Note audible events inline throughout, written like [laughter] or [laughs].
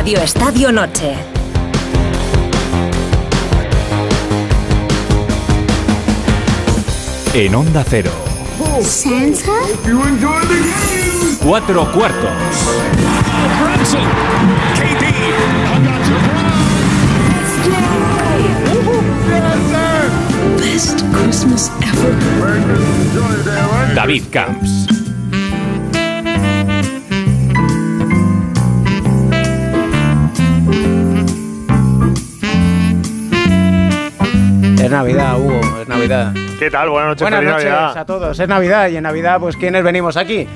Radio Estadio Noche. En Onda Cero. Santa? Cuatro cuartos. Best Christmas ever. David Camps. Es Navidad, Hugo, es Navidad. ¿Qué tal? Buenas noches, Buenas noches Navidad. a todos. Es Navidad y en Navidad, pues ¿quiénes venimos aquí?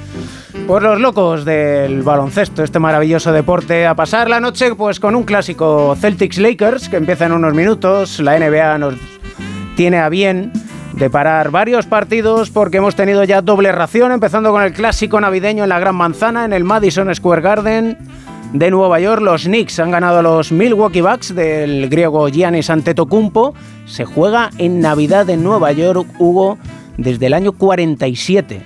Pues los locos del baloncesto, este maravilloso deporte, a pasar la noche pues con un clásico Celtics Lakers que empieza en unos minutos. La NBA nos tiene a bien de parar varios partidos porque hemos tenido ya doble ración, empezando con el clásico navideño en la Gran Manzana, en el Madison Square Garden de Nueva York. Los Knicks han ganado a los Milwaukee Bucks del griego Giannis Antetokounmpo. Se juega en Navidad en Nueva York, Hugo, desde el año 47.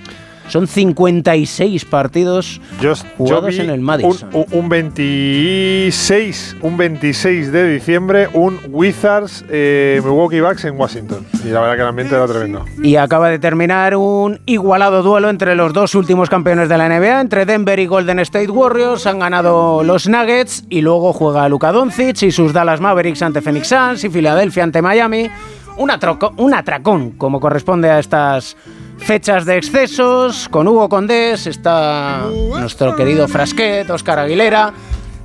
Son 56 partidos Yo, jugados yo en el Madison. Un, un 26, un 26 de diciembre, un Wizards eh, Milwaukee Bucks en Washington. Y la verdad que el ambiente era tremendo. Y acaba de terminar un igualado duelo entre los dos últimos campeones de la NBA, entre Denver y Golden State Warriors. Han ganado los Nuggets y luego juega Luka Doncic y sus Dallas Mavericks ante Phoenix Suns y Filadelfia ante Miami. Un, atroco- un atracón, como corresponde a estas fechas de excesos. Con Hugo Condés está nuestro querido Frasquet, Oscar Aguilera.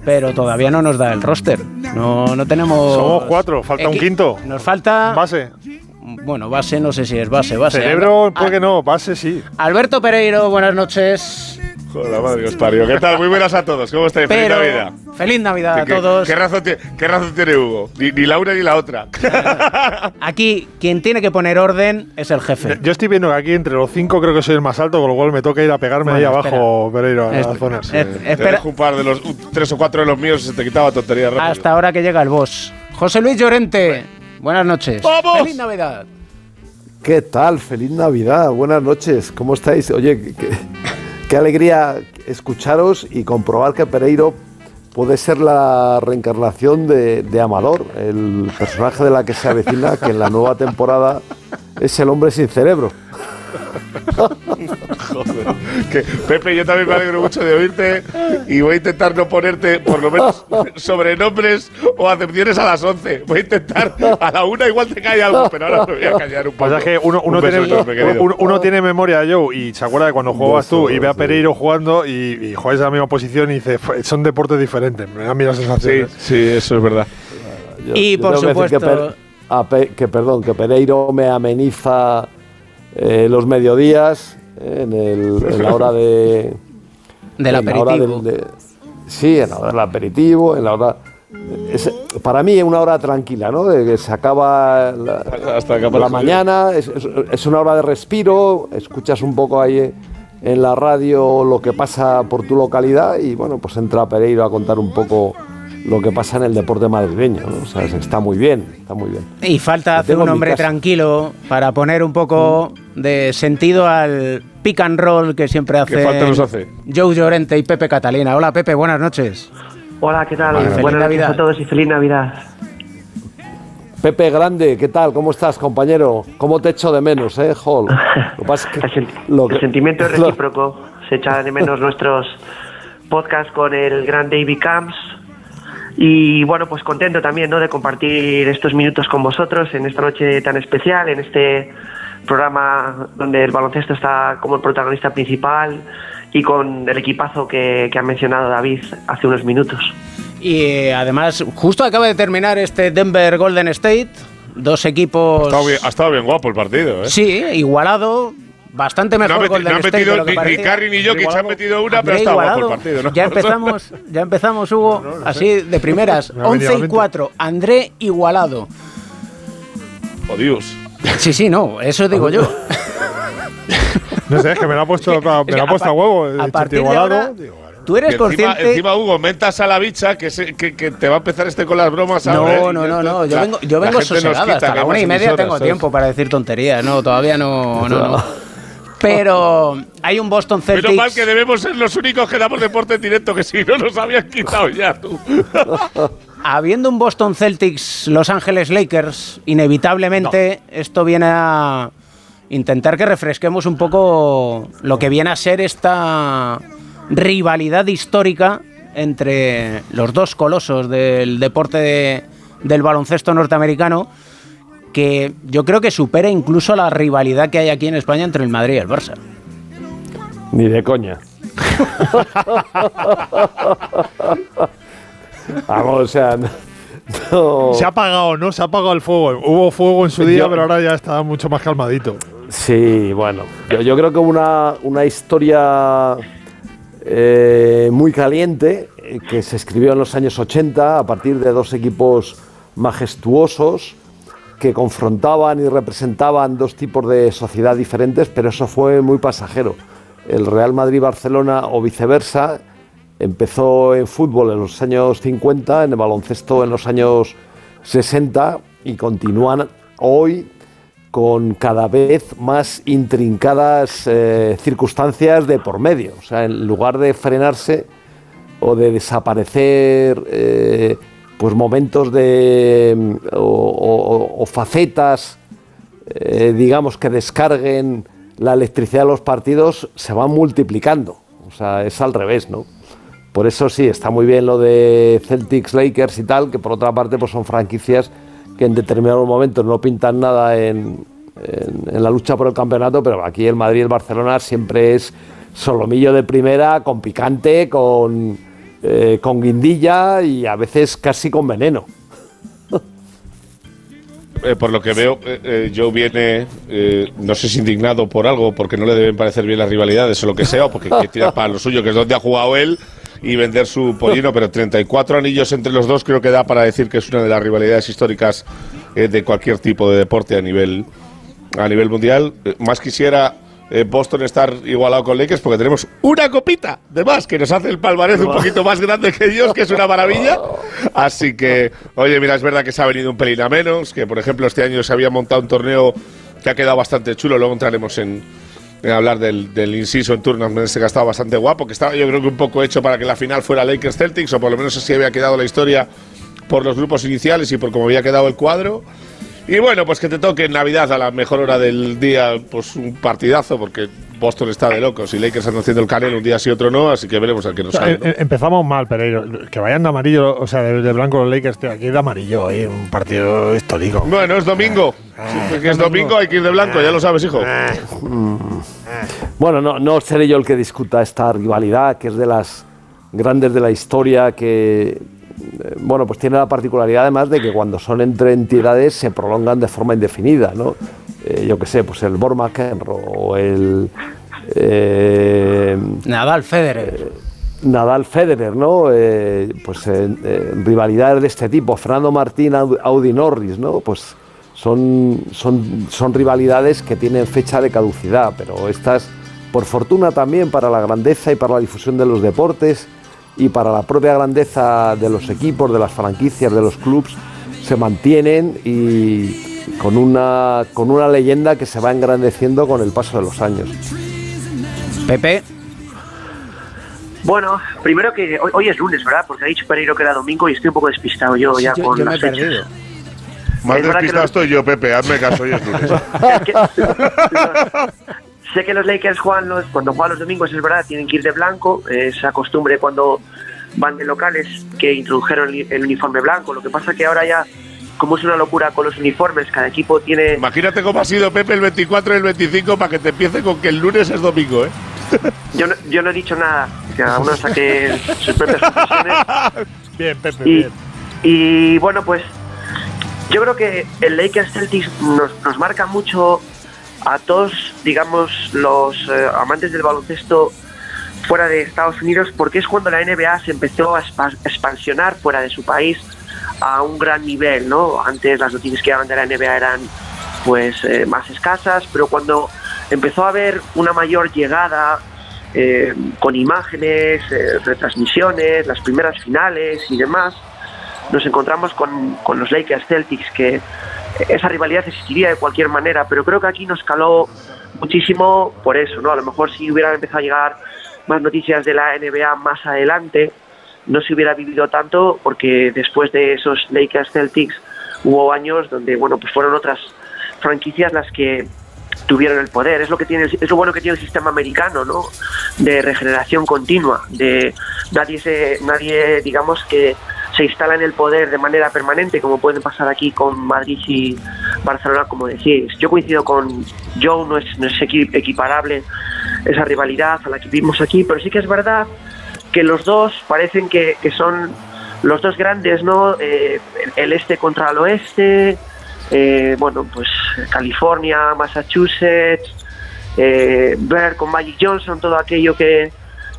Pero todavía no nos da el roster. No, no tenemos. Somos cuatro, falta un quinto. Nos falta. Base. Bueno, base, no sé si es base, base. Cerebro, ¿por qué no? Base sí. Alberto Pereiro, buenas noches. Joder, la madre que os parió. ¿Qué tal? Muy buenas a todos. ¿Cómo estáis? Feliz Pero Navidad. feliz Navidad a ¿Qué, todos. ¿qué, razón tiene, ¿Qué razón tiene Hugo? Ni, ni la una ni la otra. [laughs] Aquí quien tiene que poner orden es el jefe. Yo estoy viendo que aquí entre los cinco creo que soy el más alto, con lo cual me toca ir a pegarme Bueno, ahí espera. abajo, Pereiro, a la zona. eh, Te espera, un par de los un- tres o cuatro de los míos se te quitaba tontería rápido. hasta ahora que llega el boss. José Luis Llorente, buenas noches. ¡Vamos! Feliz Navidad. ¿Qué tal? Feliz Navidad, buenas noches, ¿cómo estáis? Oye, qué, qué- alegría escucharos y comprobar que Pereiro puede ser la reencarnación de Amador, el personaje de la que se avecina, que en la nueva temporada es el hombre sin cerebro. Que, Pepe, yo también me alegro mucho de oírte y voy a intentar no ponerte por lo menos sobrenombres o acepciones a las 11. Voy a intentar a la una igual te cae algo, pero ahora me voy a callar un poco. Pasa que uno, uno Un tiene, enorme, uno, uno tiene memoria, Joe, y se acuerda de cuando jugabas tú y ve a. Pereiro jugando y, y en la misma posición y dice, "Fue- son deportes diferentes. Me da la sensación. Sí, sí, eso es verdad. Yo- Y, yo por tengo que supuesto- a Pe- que, perdón, que Pereiro me ameniza eh, los mediodías eh, en, el- en la hora de [laughs] Del en la hora aperitivo. del- de- sí, en la hora del aperitivo, en la hora. es- para mí es una hora tranquila, ¿no? De que se acaba la, Hasta la mañana, es, es- es una hora de respiro, escuchas un poco ahí en la radio lo que pasa por tu localidad y bueno, pues entra Pereiro a contar un poco lo que pasa en el deporte madrileño, ¿no? O sea, está muy bien, está muy bien. Y falta hacer un hombre tranquilo para poner un poco de sentido al pick and roll que siempre hace, falta nos hace? Joe Llorente y Pepe Catalina. Hola Pepe, buenas noches. Hola, ¿qué tal? Vale, feliz Buenas noches Navidad. a todos y feliz Navidad. Pepe Grande, ¿qué tal? ¿Cómo estás, compañero? ¿Cómo te echo de menos, eh, Hall? Lo que pasa es que El, sen- lo que- el sentimiento es [laughs] lo- recíproco. Se echa de menos nuestros podcasts con el gran David Camps. Y bueno, pues contento también ¿no? de compartir estos minutos con vosotros en esta noche tan especial, en este programa donde el baloncesto está como el protagonista principal y con el equipazo que, que ha mencionado David hace unos minutos. Y eh, además, justo acaba de terminar este Denver Golden State. Dos equipos. Ha estado bien, ha estado bien guapo el partido, ¿eh? Sí, igualado. Bastante mejor no ha State de lo que ni. Carry ni yo, que se han metido una, pero estado guapo el partido, ¿no? Ya empezamos, ya empezamos, Hugo, así de primeras. Me ha venido a 11 la y mente. 4. André igualado. Oh, Dios. Sí, sí, no, eso digo yo. [laughs] No sé, es que me lo ha puesto, [laughs] me lo ha puesto a, huevo. A partir de igualado. tú eres encima, consciente. encima, Hugo, mentas a la bicha que, se- que, que te va a empezar este con las bromas ¿eh? No, no, no, no. Yo vengo, yo vengo sosegada. Hasta la una y media tengo ¿sabes? tiempo para decir tonterías. No, todavía no, no, no. [laughs] Pero [laughs] hay un Boston Celtics. Menos mal que debemos ser los únicos que damos deporte en directo, que si no nos habían quitado ya tú. [laughs] Habiendo un Boston Celtics Los Ángeles Lakers, inevitablemente esto viene a intentar que refresquemos un poco lo que viene a ser esta rivalidad histórica entre los dos colosos del deporte de- del baloncesto norteamericano que yo creo que supera incluso la rivalidad que hay aquí en España entre el Madrid y el Barça. Ni de coña. Vamos, o sea, no- no- Se ha apagado, ¿no? Se ha apagado el fuego. Hubo fuego en su día, Yo- pero ahora ya está mucho más calmadito. Sí, bueno, yo, yo creo que una, una historia eh, muy caliente eh, que se escribió en los años 80 a partir de dos equipos majestuosos que confrontaban y representaban dos tipos de sociedad diferentes, pero eso fue muy pasajero. El Real Madrid-Barcelona o viceversa empezó en fútbol en los años 50, en el baloncesto en los años 60 y continúan hoy con cada vez más intrincadas eh, circunstancias de por medio. O sea, en lugar de frenarse o de desaparecer eh, pues momentos de mm, o, o- o facetas eh, digamos que descarguen la electricidad de los partidos se van multiplicando. O sea es al revés no por eso sí está muy bien lo de Celtics Lakers y tal que por otra parte pues son franquicias que en determinados momentos no pintan nada en, en- en la lucha por el campeonato pero aquí el Madrid el Barcelona siempre es solomillo de primera con picante con eh, con guindilla y a veces casi con veneno [laughs] Eh, por lo que veo, eh, eh, Joe viene, eh, no sé si indignado por algo, porque no le deben parecer bien las rivalidades o lo que sea, o porque quiere tirar para lo suyo, que es donde ha jugado él, y vender su pollino, pero 34 anillos entre los dos creo que da para decir que es una de las rivalidades históricas de cualquier tipo de deporte a nivel, a nivel mundial. Más quisiera eh, Boston estar igualado con Lakers porque tenemos una copita de más que nos hace el palmarés un poquito más grande que ellos, que es una maravilla. [laughs] Así que, oye, mira, es verdad que se ha venido un pelín a menos, que por ejemplo este año se había montado un torneo que ha quedado bastante chulo, luego entraremos en, en hablar del, del inciso en tournament ese que ha estado bastante guapo, que estaba yo creo que un poco hecho para que la final fuera Lakers Celtics, o por lo menos así había quedado la historia por los grupos iniciales y por cómo había quedado el cuadro. Y bueno, pues que te toque en Navidad a la mejor hora del día, pues un partidazo, porque Boston está de locos y Lakers están haciendo el canelo un día sí otro no, así que veremos al que nos O sea, sale. ¿no? em- em- empezamos mal, Pereiro. Que vayan de amarillo, o sea, de, de blanco los Lakers, tío, aquí de amarillo, eh, un partido histórico. Bueno, es domingo. Sí, que es domingo, hay que ir de blanco, ya lo sabes, hijo. Bueno, no, no seré yo el que discuta esta rivalidad, que es de las grandes de la historia, que bueno, pues tiene la particularidad además de que cuando son entre entidades se prolongan de forma indefinida, ¿no? Eh, yo qué sé, pues el Bor McEnroe o el eh, Nadal Federer. Nadal Federer, ¿no? Eh, pues eh, eh, rivalidades de este tipo, Fernando Martín, Audi Audi Norris, ¿no? Pues son, son, son rivalidades que tienen fecha de caducidad, pero estas, por fortuna también para la grandeza y para la difusión de los deportes y para la propia grandeza de los equipos, de las franquicias, de los clubes, se mantienen y con una, con una leyenda que se va engrandeciendo con el paso de los años. Pepe, Bueno, primero que hoy, hoy es lunes, ¿verdad? Porque ha dicho Pereiro que era domingo y estoy un poco despistado yo ya yo, con yo me he las fechas. perdido. Más es despistado estoy yo, Pepe, hazme caso, hoy es lunes. [laughs] [laughs] Sé que los Lakers juegan los, cuando juegan los domingos, es verdad, tienen que ir de blanco. Esa costumbre cuando van de locales que introdujeron el, el uniforme blanco. Lo que pasa que ahora ya, como es una locura con los uniformes, cada equipo tiene. Imagínate cómo ha sido Pepe el 24 y el 25 para que te empiece con que el lunes es domingo, ¿eh? [laughs] Yo no, yo no he dicho nada, cada uno saque sus propias [laughs] conclusiones. Bien, Pepe, Y, bien. y bueno, pues yo creo que el Lakers Celtics nos, nos marca mucho a todos, digamos, los eh, amantes del baloncesto fuera de Estados Unidos, porque es cuando la NBA se empezó a expa- expansionar fuera de su país a un gran nivel, ¿no? Antes las noticias que daban de la NBA eran pues eh, más escasas, pero cuando empezó a haber una mayor llegada eh, con imágenes, eh, retransmisiones, las primeras finales y demás, nos encontramos con, con los Lakers Celtics que, esa rivalidad existiría de cualquier manera, pero creo que aquí nos caló muchísimo por eso, ¿no? A lo mejor si hubieran empezado a llegar más noticias de la NBA más adelante, no se hubiera vivido tanto porque después de esos Lakers Celtics hubo años donde, bueno, pues fueron otras franquicias las que tuvieron el poder. Es lo que tiene, es lo bueno que tiene el sistema americano, ¿no? De regeneración continua, de nadie se, nadie, digamos que se instala en el poder de manera permanente, como puede pasar aquí con Madrid y Barcelona, como decís. Yo coincido con Joe, no es, no es equi- equiparable esa rivalidad a la que vimos aquí, pero sí que es verdad que los dos parecen que, que son los dos grandes, ¿no? Eh, el, este contra el oeste, eh, bueno, pues California, Massachusetts, eh, con Magic Johnson todo aquello que,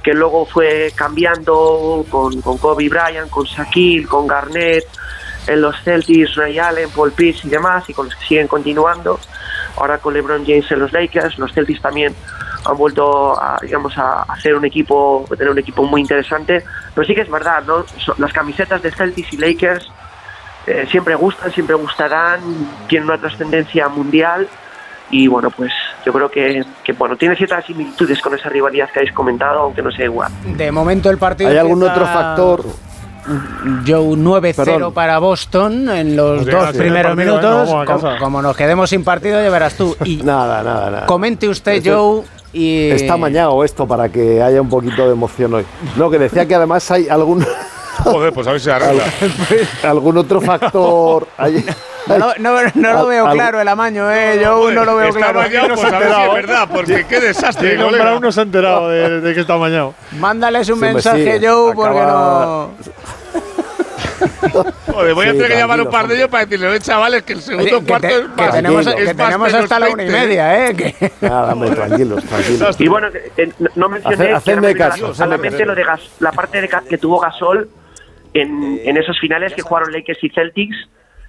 que luego fue cambiando con, con Kobe Bryant, con Shaquille, con Garnett, en los Celtics, Ray Allen, Paul Pierce y demás, y con los que siguen continuando. Ahora con LeBron James en los Lakers, los Celtics también han vuelto a, digamos, a hacer un equipo, a tener un equipo muy interesante. Pero sí que es verdad, ¿no? Las camisetas de Celtics y Lakers eh, siempre gustan, siempre gustarán, tienen una trascendencia mundial y bueno, pues yo creo que, que, bueno, tiene ciertas similitudes con esa rivalidad que habéis comentado, aunque no sea igual. De momento el partido. ¿Hay algún otro factor? Joe 9-0 Perdón. para Boston en los Pues dos primeros partido, minutos. ¿eh? A como, nos quedemos sin partido, ya verás tú. Y Nada, nada, nada. comente usted, Joe. Y Está mañado esto para que haya un poquito de emoción hoy. No, que decía que además hay algún, Joder, pues a ver si arregla. [laughs] algún otro factor. hay- [laughs] No, no, no lo veo claro el amaño, eh. Joe no lo veo claro. mañado, pues a ver si es verdad, porque qué desastre, colega. nombrado, no se ha enterado de, de que está mañado. Mándales un Sí, mensaje, Joe, porque no. [laughs] Joder, voy a tener que llamar a un par de ellos para decirle, "Oye, chavales, que el segundo Oye, que, cuarto te- es que más- tenemos, que es más tenemos hasta la una y 20, media, eh. que- [laughs] Nada, hombre, tranquilos, tranquilos. Y bueno, que, eh, no- mencioné hacedme caso, a la hacedme mente caso. lo de Gas- la parte de, que tuvo Gasol en, en esos finales que jugaron Lakers y Celtics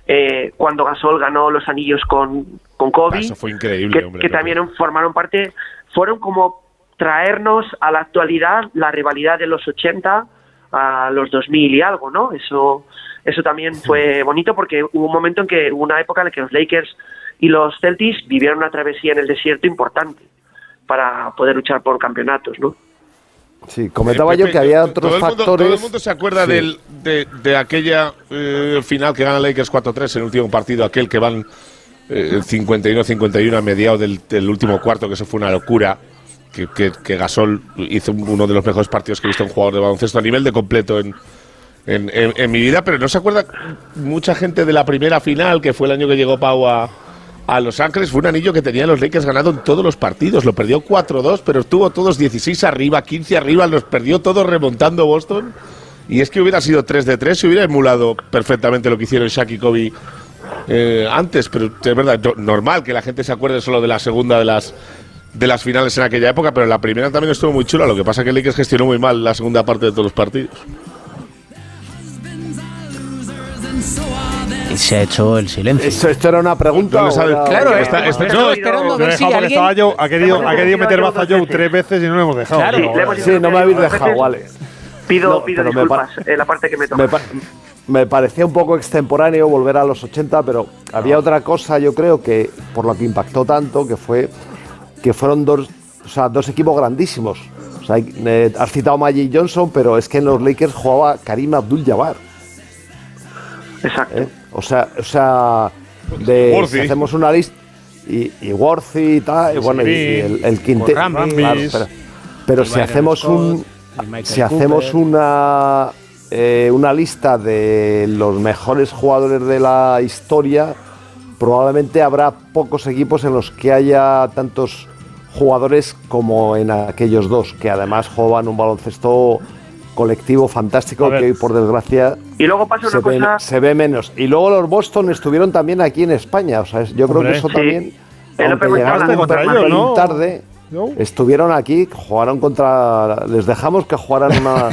eh, cuando Gasol ganó los anillos con, con Kobe. Eso fue increíble, que, hombre, que Pepe. también formaron parte, fueron como traernos a la actualidad la rivalidad de los 80 a los 2000 y algo, ¿no? Eso, eso también fue bonito porque hubo un momento en que hubo una época en la que los Lakers y los Celtics vivieron una travesía en el desierto importante para poder luchar por campeonatos, ¿no? Sí, comentaba Eh, yo que había todo otros mundo- factores. todo el mundo se acuerda Sí. del- de, de aquella eh, final que gana Lakers 4-3 en el último partido, aquel que van eh, 51-51 a mediados del, del último cuarto, que eso fue una locura. Que, que- que Gasol hizo uno de los mejores partidos que he visto un jugador de baloncesto a nivel de completo en, en, en- en mi vida, pero no se acuerda mucha gente de la primera final, que fue el año que llegó Pau a, a Los Ángeles. Fue un anillo que tenían los Lakers ganado en todos los partidos. Lo perdió 4-2, pero estuvo todos 16 arriba, 15 arriba, los perdió todos remontando Boston. Y es que hubiera sido 3 de 3, se hubiera emulado perfectamente lo que hicieron Shaq y Kobe eh, antes, pero es verdad, no- normal que la gente se acuerde solo de la segunda de las de las finales en aquella época, pero la primera también estuvo muy chula. Lo que pasa que Lakers gestionó muy mal la segunda parte de todos los partidos. Y se ha hecho el silencio. Esto, esto era una pregunta. No sabe. Claro, está- está- tenido- no, esperando a si dejado alguien. estaba Joe, ha querido, ha querido meter baza dos Joe tres veces y no lo hemos dejado. Claro. Sí, hemos. Sí, no me habéis dejado, veces. vale. Pido, No, pido disculpas, pa- eh, la parte que me toca. Me, pa- me parecía un poco extemporáneo volver a los 80, pero había otra cosa, yo creo, que por lo que impactó tanto, que fue que fueron dos, o sea, dos equipos grandísimos. O sea, eh, has citado a Magic Johnson, pero es que en los Lakers jugaba Karim Abdul-Jabbar. Exacto. ¿eh? O sea, o sea de, si hacemos una lista y, y Worthy y tal, y bueno, y, y el, el quinteto. Claro, pero pero si hacemos Scott, un si hacemos una eh, una lista de los mejores jugadores de la historia, probablemente habrá pocos equipos en los que haya tantos jugadores como en aquellos dos, que además jugaban un baloncesto colectivo fantástico que hoy por desgracia Y luego pasa se una ve, cosa. se ve menos. Y luego los Boston estuvieron también aquí en España. O sea, es- yo creo que eso Sí. también, El aunque llegaron ellos, ¿no? tarde, ¿No? estuvieron aquí, jugaron contra... Les dejamos que jugaran una-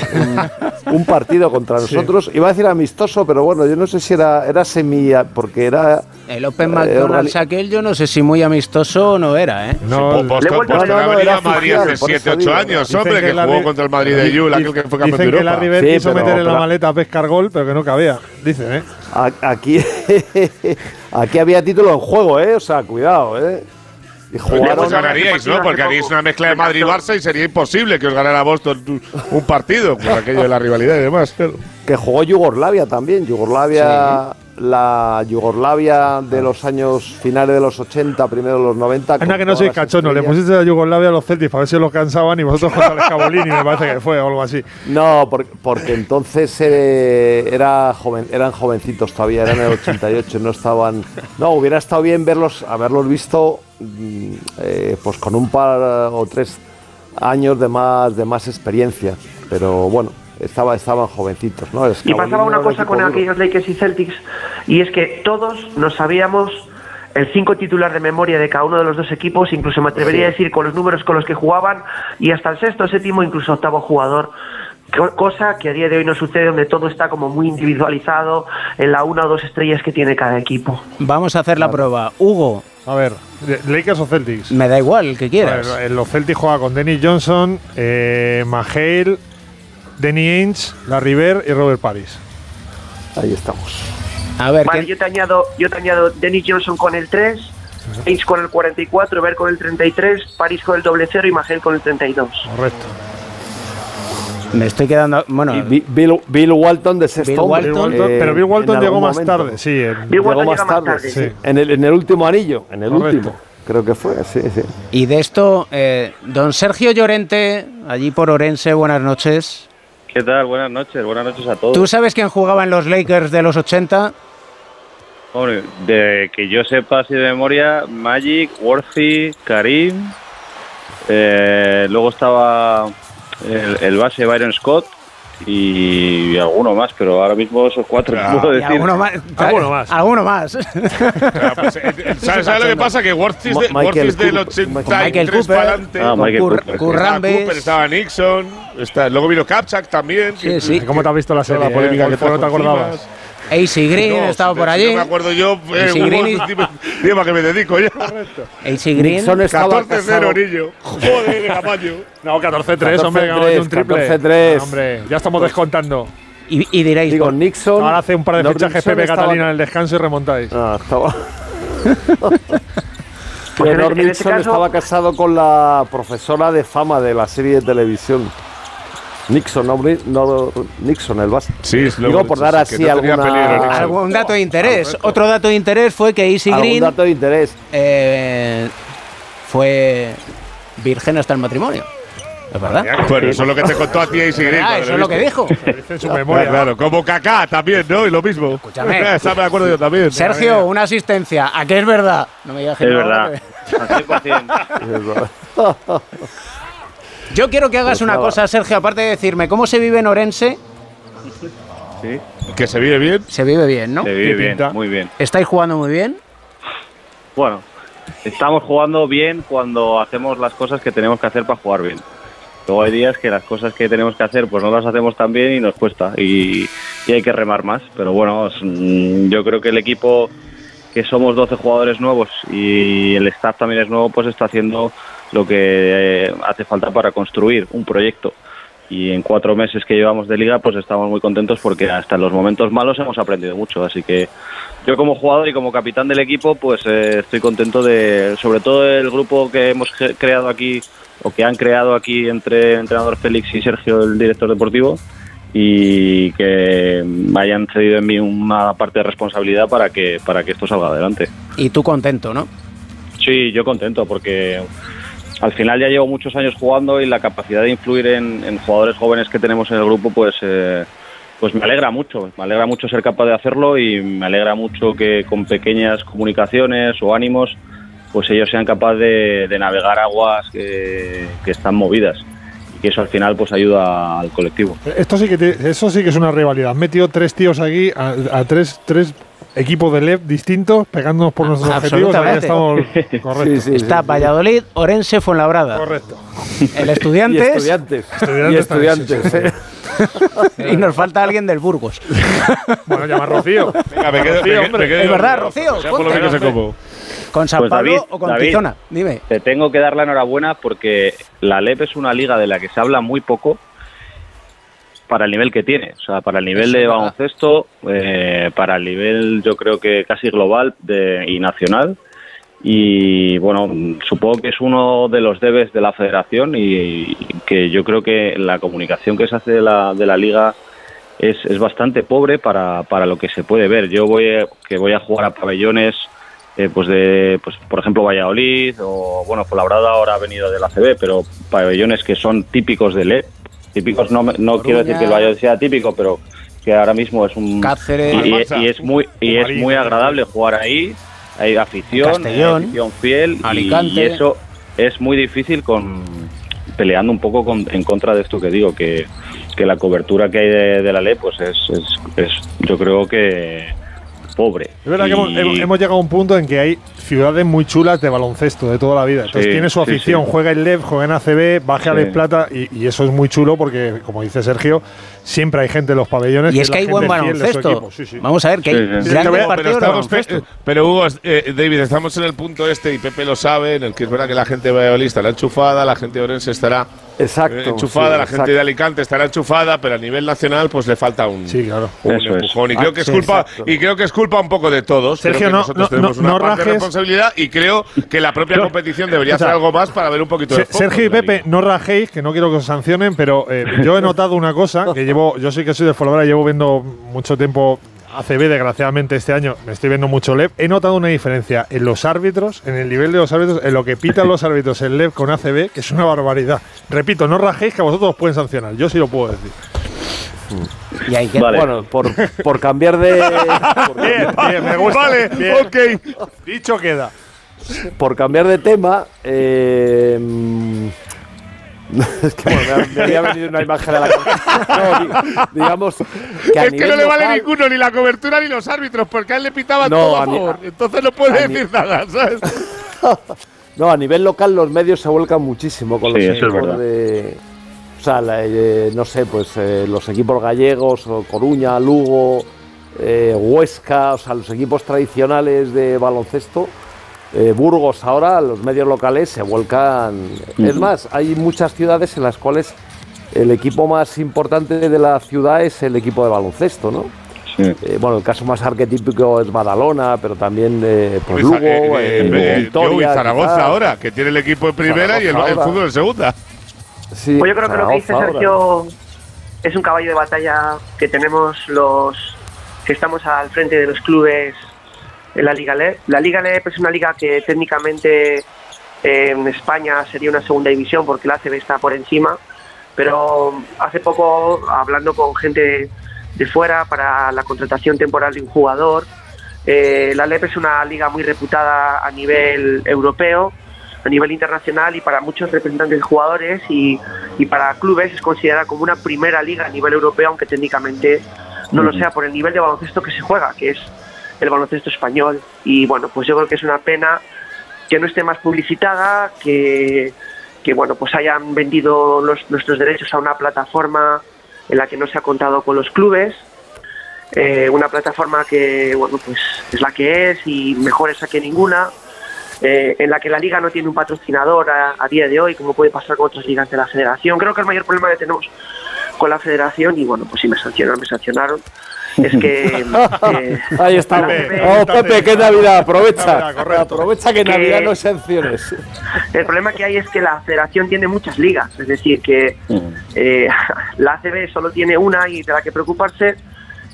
un, un partido contra nosotros. Iba a decir amistoso, pero bueno, yo no sé si era, era semi... Porque era... El Open Eh, McDonald's aquel, yo no sé si muy amistoso no era, ¿eh? No, a Boston ver. ha No, no, venido era a Madrid hace por 7, eso 8 digo. años, Dicen hombre, que, la jugó contra el Madrid de Yul, aquel que fue campeón de Dicen que la Europa. River Sí, quiso meter en la maleta a pescar gol, pero que no cabía. Dicen, ¿eh? Aquí, [laughs] aquí había título en juego, ¿eh? O sea, cuidado, ¿eh? Y jugaron. pues ganaríais, ¿no? Porque haríais una mezcla de Madrid-Barça y sería imposible que os ganara Boston un- un partido, por [laughs] aquello de la rivalidad y demás. claro. que jugó Yugoslavia también. Yugoslavia, la Yugoslavia de los años finales de los 80, primero de los 90. Anda que no las cachonos, le pusiste a Yugoslavia a los Celtics para ver si los cansaban y vosotros contra el [laughs] Escabolini, me parece que fue o algo así. No, por- porque, entonces eh, era joven, eran jovencitos todavía, eran el 88, no estaban. No, hubiera estado bien verlos, haberlos visto, mm, eh, pues con un par o tres años de más, de más experiencia. Pero bueno, estaba, estaban jovencitos, ¿no? Y pasaba una cosa con duro. aquellos Lakers y Celtics, y es que todos nos sabíamos el cinco titular de memoria de cada uno de los dos equipos, incluso me atrevería a decir con los números con los que jugaban, y hasta el sexto, séptimo, incluso octavo jugador. Co- Cosa que a día de hoy no sucede, donde todo está como muy individualizado en la una o dos estrellas que tiene cada equipo. Vamos a hacer la prueba. Hugo, A ver, ¿Lakers o Celtics? me da igual, el que A quieras. ver, los Celtics juega con Dennis Johnson, eh, Mahale, Danny Ainge, Larry Bird y Robert Paris. Ahí estamos. A ver, Vale, ¿quién- yo te añado, yo te añado Dennis Johnson con el 3, Ainge con el 44, Ver con el 33, París con el doble cero y Magel con el 32. Correcto. me estoy quedando. Bueno, Y Bill, Bill Walton de sexto Bill hombre, Bill Walton, Walton- eh, pero Bill Walton llegó más momento. tarde, sí. en- Bill Llegó Walton más tarde, tarde, sí. sí. En el, en el último anillo, en el Correcto. último. Creo que fue, sí, sí. y de esto, eh, don Sergio Llorente, allí por Orense, buenas noches. ¿Qué tal? Buenas noches, buenas noches a todos. ¿Tú sabes quién jugaba en los Lakers de los 80? Hombre, de que yo sepa así de memoria, Magic, Worthy, Karim, eh, luego estaba el, el base Byron Scott y alguno más, pero ahora mismo esos cuatro [laughs] puedo decir. alguno más. Alguno más. Alguno más. Claro, pues, [laughs] eh, ¿Sabes, sabes lo que pasa? Que Worth is, de, del Cooper. 83 Michael Cooper. para adelante. Ah, Michael Cur- Cooper. Estaba Rambis. Cooper, estaba Nixon, está, luego vino Kapchak también. Sí, que- sí. ¿Cómo te has visto la serie? la polémica eh? que ¿No te acordabas? AC Green No, estaba por si allí. No me acuerdo yo. Eh, Hugo, Green- dime, qué me dedico ya. AC Green. Nixon estaba 14-0, casado. niño. Joder, de Camaño. No, 14-3, hombre, 14-3, ganamos un triple. 14-3. Ah, hombre, ya estamos descontando. Y, y diréis, Digo, ¿por- Nixon. Ahora hace un par de no, fichajes Nixon Pepe estaba- Catalina en el descanso y remontáis. Ah, estaba. [laughs] Pues este- Nixon caso- estaba casado con la profesora de fama de la serie de televisión. Nixon, no, no, Nixon, el base. Sí, es lo- Digo, por dar que así alguna- peligro, Nixon. algún dato de interés. Otro dato de interés fue que Algún Green dato de interés. eh, fue virgen hasta el matrimonio. ¿Es verdad? Bueno, eso es lo que te contó a ti AC Green. Ah, eso es lo que dijo. En su memoria. claro, como Kaká también, ¿no? Y lo mismo. Escúchame. [laughs] Esa me acuerdo yo también. Sergio, una asistencia. ¿A qué es verdad? No me digas que Es no, verdad. [laughs] Al 100%. [laughs] Yo quiero que hagas Pues una nada. cosa, Sergio, aparte de decirme cómo se vive en Orense, Sí, Que se vive bien. se vive bien, ¿no? se vive bien, pinta? muy bien. ¿Estáis jugando muy bien? Bueno, estamos jugando bien cuando hacemos las cosas que tenemos que hacer para jugar bien. Luego hay días que las cosas que tenemos que hacer pues no las hacemos tan bien y nos cuesta y, y hay que remar más. Pero bueno, mm, yo creo que el equipo, que somos 12 jugadores nuevos y el staff también es nuevo, pues está haciendo lo que eh, hace falta para construir un proyecto. Y en cuatro meses que llevamos de liga, pues estamos muy contentos porque hasta en los momentos malos hemos aprendido mucho. Así que yo como jugador y como capitán del equipo, pues eh, estoy contento de, sobre todo el grupo que hemos creado aquí o que han creado aquí entre el entrenador Félix y Sergio, el director deportivo, y que hayan cedido en mí una parte de responsabilidad para que para que esto salga adelante. Y tú contento, ¿no? Sí, yo contento porque al final ya llevo muchos años jugando y la capacidad de influir en, jugadores jóvenes que tenemos en el grupo, pues, eh, pues me alegra mucho. Me alegra mucho ser capaz de hacerlo y me alegra mucho que con pequeñas comunicaciones o ánimos, pues ellos sean capaces de, navegar aguas que, están movidas y eso al final pues ayuda al colectivo. Esto sí que eso sí que es una rivalidad. Has metido tres tíos aquí, a, a tres, tres equipos de LEP distintos, pegándonos por nuestros objetivos. Ahí Absolutamente. estamos. [laughs] Correcto. Sí, sí, Está sí. Valladolid, Orense, Fuenlabrada. Correcto. El [laughs] Y estudiantes. estudiantes. Estudiantes y estudiantes. ¿eh? y nos falta alguien del Burgos. [laughs] Bueno, llama Rocío. Venga, me quedo, Rocío, me- hombre. me quedo Es yo verdad. Rocío, por lo menos. ¿Con San Pues, Pablo David, o con David. Tizona? Dime. Te tengo que dar la enhorabuena porque la LEP es una liga de la que se habla muy poco para el nivel que tiene. O sea, para el nivel Eso de baloncesto, eh, para el nivel yo creo que casi global de, y nacional. Y bueno, supongo que es uno de los debes de la federación y, que yo creo que la comunicación que se hace de la, de la liga es, es bastante pobre para, para lo que se puede ver. Yo voy a- que voy a jugar a pabellones eh, pues de pues por ejemplo Valladolid o bueno Fuenlabrada ahora ha venido del ACB pero pabellones que son típicos del E típicos no me- no quiero decir que el Valladolid sea típico pero que ahora mismo es un Cáceres. y, y- es muy y es muy agradable jugar ahí. Hay afición hay afición fiel y- Alicante. y eso es muy difícil con peleando un poco con- en contra de esto que digo que, que la cobertura que hay de, de la ley pues es, es, es yo creo que pobre Es verdad que Y- hemos, hemos- hemos llegado a un punto en que hay ciudades muy chulas de baloncesto de toda la vida. Entonces Sí, tiene su afición, sí. juega en LEV, juega en ACB, baja a Sí. Les Plata y, y eso es muy chulo porque, como dice Sergio, siempre hay gente en los pabellones. Y es que la hay buen baloncesto. equipo. Sí, sí. Vamos a ver que hay Sí, sí. Sí, grandes pero partidos de baloncesto. pero Hugo, eh, David, estamos en el punto este y Pepe lo sabe, en el que es verdad que la gente de Valladolid estará enchufada, la gente de Orense estará Exacto. eh, enchufada, sí, la gente de Alicante estará enchufada, pero a nivel nacional pues le falta un, Sí, claro. un es. empujón. Y Ah, creo que es culpa y creo que es culpa un poco de todos. Creo Sergio, que no- nosotros no- tenemos no- una no parte de rajes. responsabilidad y creo que la propia [laughs] competición debería o sea, hacer algo más para ver un poquito de Sergio y Pepe, no rajéis, que no quiero que os sancionen, pero eh, yo he notado una cosa, que llevo, yo sí que soy de Fuenlabrada, llevo viendo mucho tiempo ACB, desgraciadamente este año me estoy viendo mucho LEV, he notado una diferencia en los árbitros, en el nivel de los árbitros, en lo que pitan los árbitros en LEV con ACB, que es una barbaridad. Repito, no rajéis, que a vosotros os pueden sancionar, yo sí lo puedo decir. Y hay que Vale. Bueno, por, por cambiar de. [laughs] por- Bien, bien, me gusta. Vale, Bien. ok. Dicho queda. por cambiar de tema, eh, mm, [laughs] es que bueno, me, ha- me había venido una imagen a la cabeza. [laughs] No, di- digamos que a Es que no nivel le vale local- ninguno, ni la cobertura ni los árbitros, porque a él le pitaban No, todo a favor. Entonces no puede decir nada, ¿sabes? [laughs] No, a nivel local los medios se vuelcan muchísimo con Sí, los equipos de. O sea, la- eh, no sé, pues eh, los equipos gallegos, o Coruña, Lugo, eh, Huesca, o sea, los equipos tradicionales de baloncesto, eh, Burgos ahora, los medios locales se vuelcan. Es más, hay muchas ciudades en las cuales el equipo más importante de la ciudad es el equipo de baloncesto, ¿no? Sí. Eh, bueno, el caso más arquetípico es Badalona, pero también eh, pues Lugo, eh, eh, eh, Victoria, Joey Zaragoza quizás. ahora, que tiene el equipo en primera y el, fútbol en segunda. Sí, Pues yo creo que lo que dice ahora. Sergio es un caballo de batalla que tenemos los que estamos al frente de los clubes en la Liga LEP. La Liga LEP es una liga que técnicamente eh, en España sería una segunda división porque la ACB está por encima, pero hace poco hablando con gente de fuera para la contratación temporal de un jugador, eh, la LEP es una liga muy reputada a nivel europeo a nivel internacional y para muchos representantes de jugadores y, y para clubes es considerada como una primera liga a nivel europeo, aunque técnicamente no lo sea por el nivel de baloncesto que se juega, que es el baloncesto español. Y bueno, pues yo creo que es una pena que no esté más publicitada, que, que bueno, pues hayan vendido los, nuestros derechos a una plataforma en la que no se ha contado con los clubes. Eh, una plataforma que bueno pues es la que es y mejor esa que ninguna eh, en la que la liga no tiene un patrocinador a, a día de hoy, como puede pasar con otras ligas de la federación. Creo que el mayor problema que tenemos con la federación, y bueno, pues si me sancionaron, me sancionaron, es que... [laughs] eh, Ahí está. la Pepe. Oh, Pepe, qué Navidad, aprovecha. Navidad, aprovecha que Que- Navidad no sanciones. [laughs] El problema que hay es que la federación tiene muchas ligas, es decir, que eh, [laughs] la ACB solo tiene una y de la que preocuparse,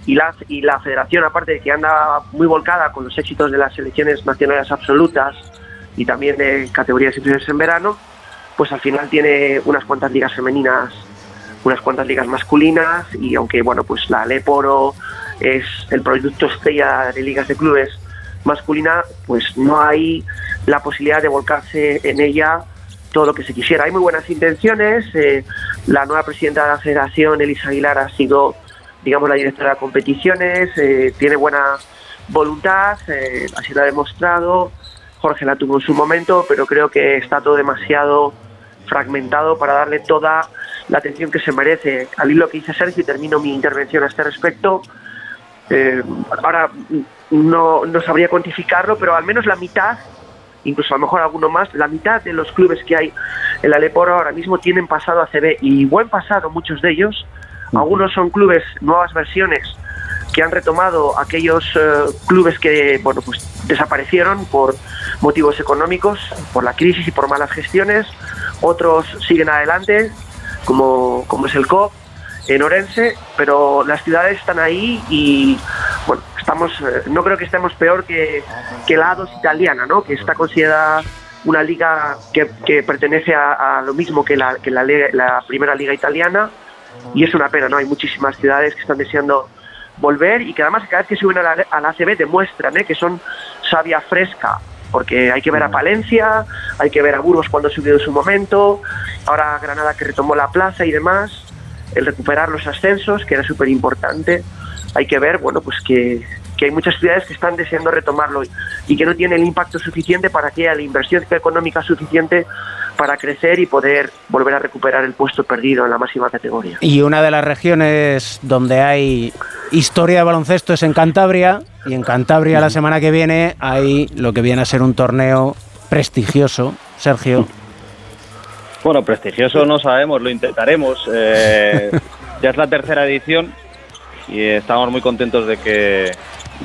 y la, y la federación, aparte de que anda muy volcada con los éxitos de las selecciones nacionales absolutas y también de categorías inferiores en verano, pues al final tiene unas cuantas ligas femeninas, unas cuantas ligas masculinas, y aunque bueno, pues la Leporo es el producto estrella de ligas de clubes masculina, pues no hay la posibilidad de volcarse en ella todo lo que se quisiera. Hay muy buenas intenciones. eh, la nueva presidenta de la federación, Elisa Aguilar, ha sido, digamos, la directora de competiciones, eh, tiene buena voluntad, eh, así lo ha demostrado. Jorge la tuvo en su momento, pero creo que está todo demasiado fragmentado para darle toda la atención que se merece. Al hilo que dice Sergio, y termino mi intervención a este respecto, eh, ahora no, no sabría cuantificarlo, pero al menos la mitad, incluso a lo mejor alguno más, la mitad de los clubes que hay en la Leporo ahora mismo tienen pasado a CB y buen pasado muchos de ellos. Algunos son clubes, nuevas versiones, que han retomado aquellos eh, clubes que bueno pues desaparecieron por motivos económicos, por la crisis y por malas gestiones. Otros siguen adelante, como, como es el COP en Orense, pero las ciudades están ahí y bueno, estamos, eh, no creo que estemos peor que, que la A2 italiana, ¿no? que está considerada una liga que, que pertenece a, a lo mismo que, la, que la, la primera liga italiana y es una pena, ¿no? Hay muchísimas ciudades que están deseando volver y que además cada vez que suben a la, a la ACB demuestran ¿eh? que son savia fresca, porque hay que ver a Palencia, hay que ver a Burgos cuando subió en su momento, ahora Granada que retomó la plaza y demás, el recuperar los ascensos, que era súper importante, hay que ver, bueno, pues que, que hay muchas ciudades que están deseando retomarlo y, y que no tienen el impacto suficiente para que haya la inversión económica suficiente para crecer y poder volver a recuperar el puesto perdido en la máxima categoría. Y una de las regiones donde hay historia de baloncesto es en Cantabria. Y en Cantabria la semana que viene hay lo que viene a ser un torneo prestigioso. Sergio. Bueno, prestigioso no sabemos, lo intentaremos. Eh, ya es la tercera edición y estamos muy contentos de que,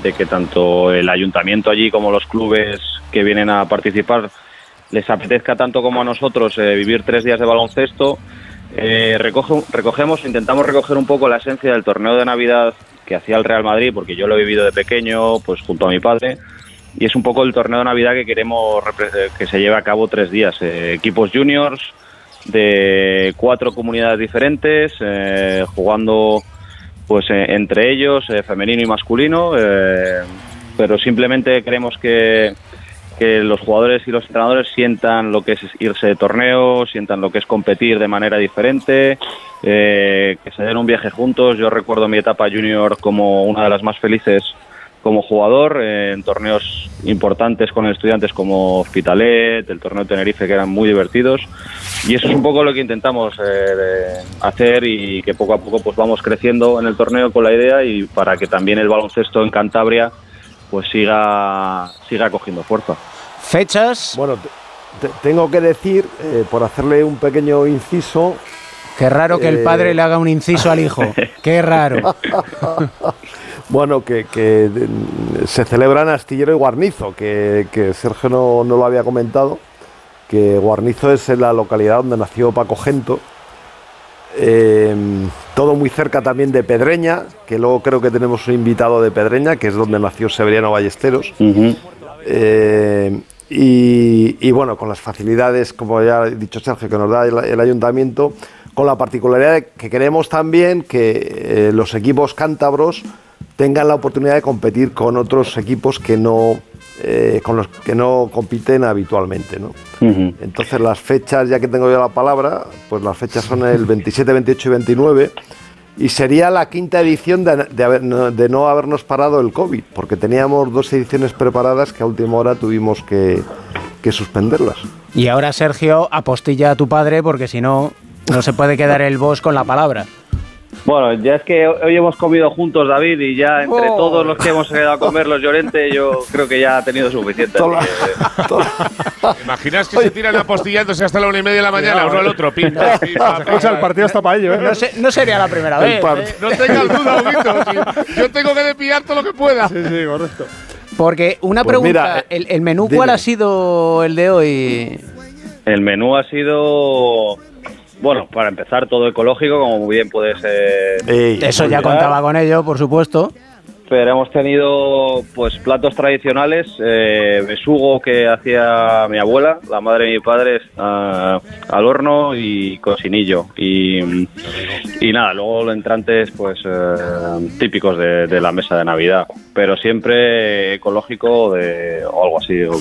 de que tanto el ayuntamiento allí como los clubes que vienen a participar les apetezca tanto como a nosotros eh, vivir tres días de baloncesto. Eh, recoge- recogemos, intentamos recoger un poco la esencia del torneo de Navidad que hacía el Real Madrid, porque yo lo he vivido de pequeño, pues junto a mi padre, y es un poco el torneo de Navidad que queremos eh, que se lleve a cabo tres días. Eh, equipos juniors de cuatro comunidades diferentes, eh, jugando pues eh, entre ellos, eh, femenino y masculino, eh, pero simplemente queremos que, que los jugadores y los entrenadores sientan lo que es irse de torneo, sientan lo que es competir de manera diferente, eh, que se den un viaje juntos. Yo recuerdo mi etapa junior como una de las más felices como jugador eh, en torneos importantes con estudiantes como Hospitalet, el torneo de Tenerife, que eran muy divertidos. Y eso es un poco lo que intentamos eh, hacer y que poco a poco pues vamos creciendo en el torneo con la idea y para que también el baloncesto en Cantabria pues siga siga cogiendo fuerza. Fechas. Bueno, te- te- tengo que decir, eh, por hacerle un pequeño inciso, Qué raro que el Eh. padre le haga un inciso al hijo. [laughs] Qué raro. [laughs] bueno, que, que, mm, se celebran Astillero y Guarnizo, que, que Sergio no, no lo había comentado, que Guarnizo es en la localidad donde nació Paco Gento, eh, todo muy cerca también de Pedreña, que luego creo que tenemos un invitado de Pedreña, que es donde nació Severiano Ballesteros. Eh, y, y bueno, con las facilidades, como ya ha dicho Sergio, que nos da el, el ayuntamiento, con la particularidad de que queremos también que eh, los equipos cántabros tengan la oportunidad de competir con otros equipos que no, eh, con los que no compiten habitualmente. ¿no? Entonces las fechas, ya que tengo yo la palabra, pues las fechas son el 27, 28 y 29. Y sería la quinta edición de, de haber- no- de no habernos parado el COVID, porque teníamos dos ediciones preparadas que a última hora tuvimos que, que suspenderlas. Y ahora, Sergio, apostilla a tu padre porque si no, no se puede quedar el boss con la palabra. Bueno, ya es que hoy hemos comido juntos, David, y ya entre Oh. todos los que hemos quedado a comer los Llorente, yo creo que ya ha tenido suficiente. Así que- ¿Te imaginas que se tiran apostillándose hasta la una y media de la mañana, uno al eh. otro? Pim, [laughs] pam, Escucha, el partido está para ello, ¿eh? No, sé- no sería la primera vez. ¿eh? No tengas duda, Huguito, [laughs] Yo tengo que despillar todo lo que pueda. Sí, sí, correcto. Porque una Pues pregunta, mira, eh, ¿el, el menú dime. cuál ha sido el de hoy? El menú ha sido, bueno, para empezar, todo ecológico, como muy bien puede ser. Ey, Eso ya contaba con ello, por supuesto. Pero hemos tenido pues platos tradicionales, eh, besugo que hacía mi abuela, la madre de mi padre, al horno y cocinillo. Y, y nada, luego los entrantes pues eh, típicos de, de la mesa de Navidad, pero siempre ecológico de, o algo así, o,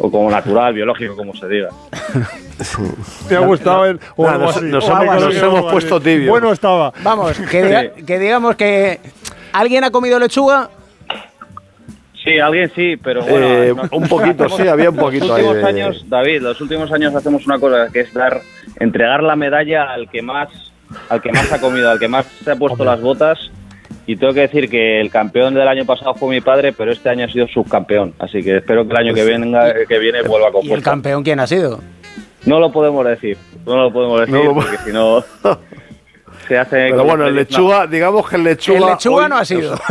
o como natural, biológico, como se diga. Te ha gustado el. o Nah, algo nos- así. nos O hemos- nos puesto tibios. Bueno estaba. Vamos, que, diga- que digamos que alguien ha comido lechuga. Sí, alguien sí, pero bueno. Eh, no- un poquito, sí, había un poquito Los ahí últimos de- años, David, los últimos años hacemos una cosa que es dar, entregar la medalla al que más al que más ha comido, al que más se ha puesto las botas. Y tengo que decir que el campeón del año pasado fue mi padre, pero este año ha sido subcampeón. Así que espero que el año que venga, que viene vuelva con ¿Y el campeón quién ha sido? No lo podemos decir, no lo podemos decir, No lo- porque si no [laughs] se hace. Pero bueno, el lechuga, digamos que el lechuga. El lechuga hoy- no ha sido. [laughs]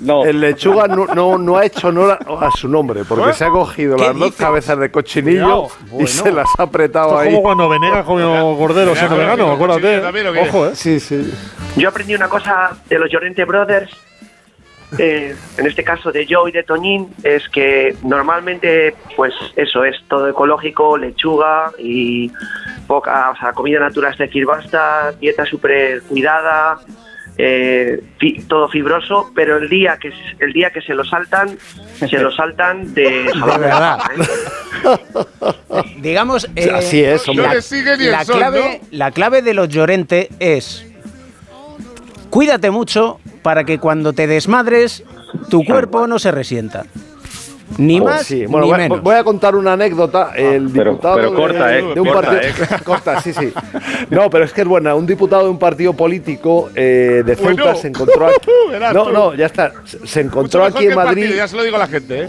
No, El lechuga no, no, no ha hecho honor a, a su nombre, porque se ha cogido ¿Qué las dos cabezas de cochinillo Cuidado. y se las ha apretado Esto es ahí. como cuando Venegas comió cordero siendo vegano, acuérdate. Ojo, eh. Sí, sí. Yo aprendí una cosa de los Llorente Brothers, eh, en este caso de Joe y de Toñín, es que normalmente, pues eso es todo ecológico, lechuga y poca, o sea, comida natural, es decir, basta, dieta súper cuidada, eh, fi- todo fibroso, pero el día que se- el día que se lo saltan, se lo saltan de, [laughs] De verdad. ¿eh? [laughs] Digamos, eh, Así es, hombre. No la sol, clave, la clave de los Llorente es cuídate mucho para que cuando te desmadres tu cuerpo no se resienta. Ni Pues más sí. Bueno, ni voy, a- menos. voy a contar una anécdota. El pero- diputado pero de- corta, eh, de un corta, partido. [laughs] corta, sí, sí. No, pero es que es buena. Un diputado de un partido político eh, de Ceuta Bueno. se encontró aquí. [laughs] No, no, ya está. Se Mucho encontró mejor aquí que en el partido, Madrid ya se lo digo a la gente, ¿eh?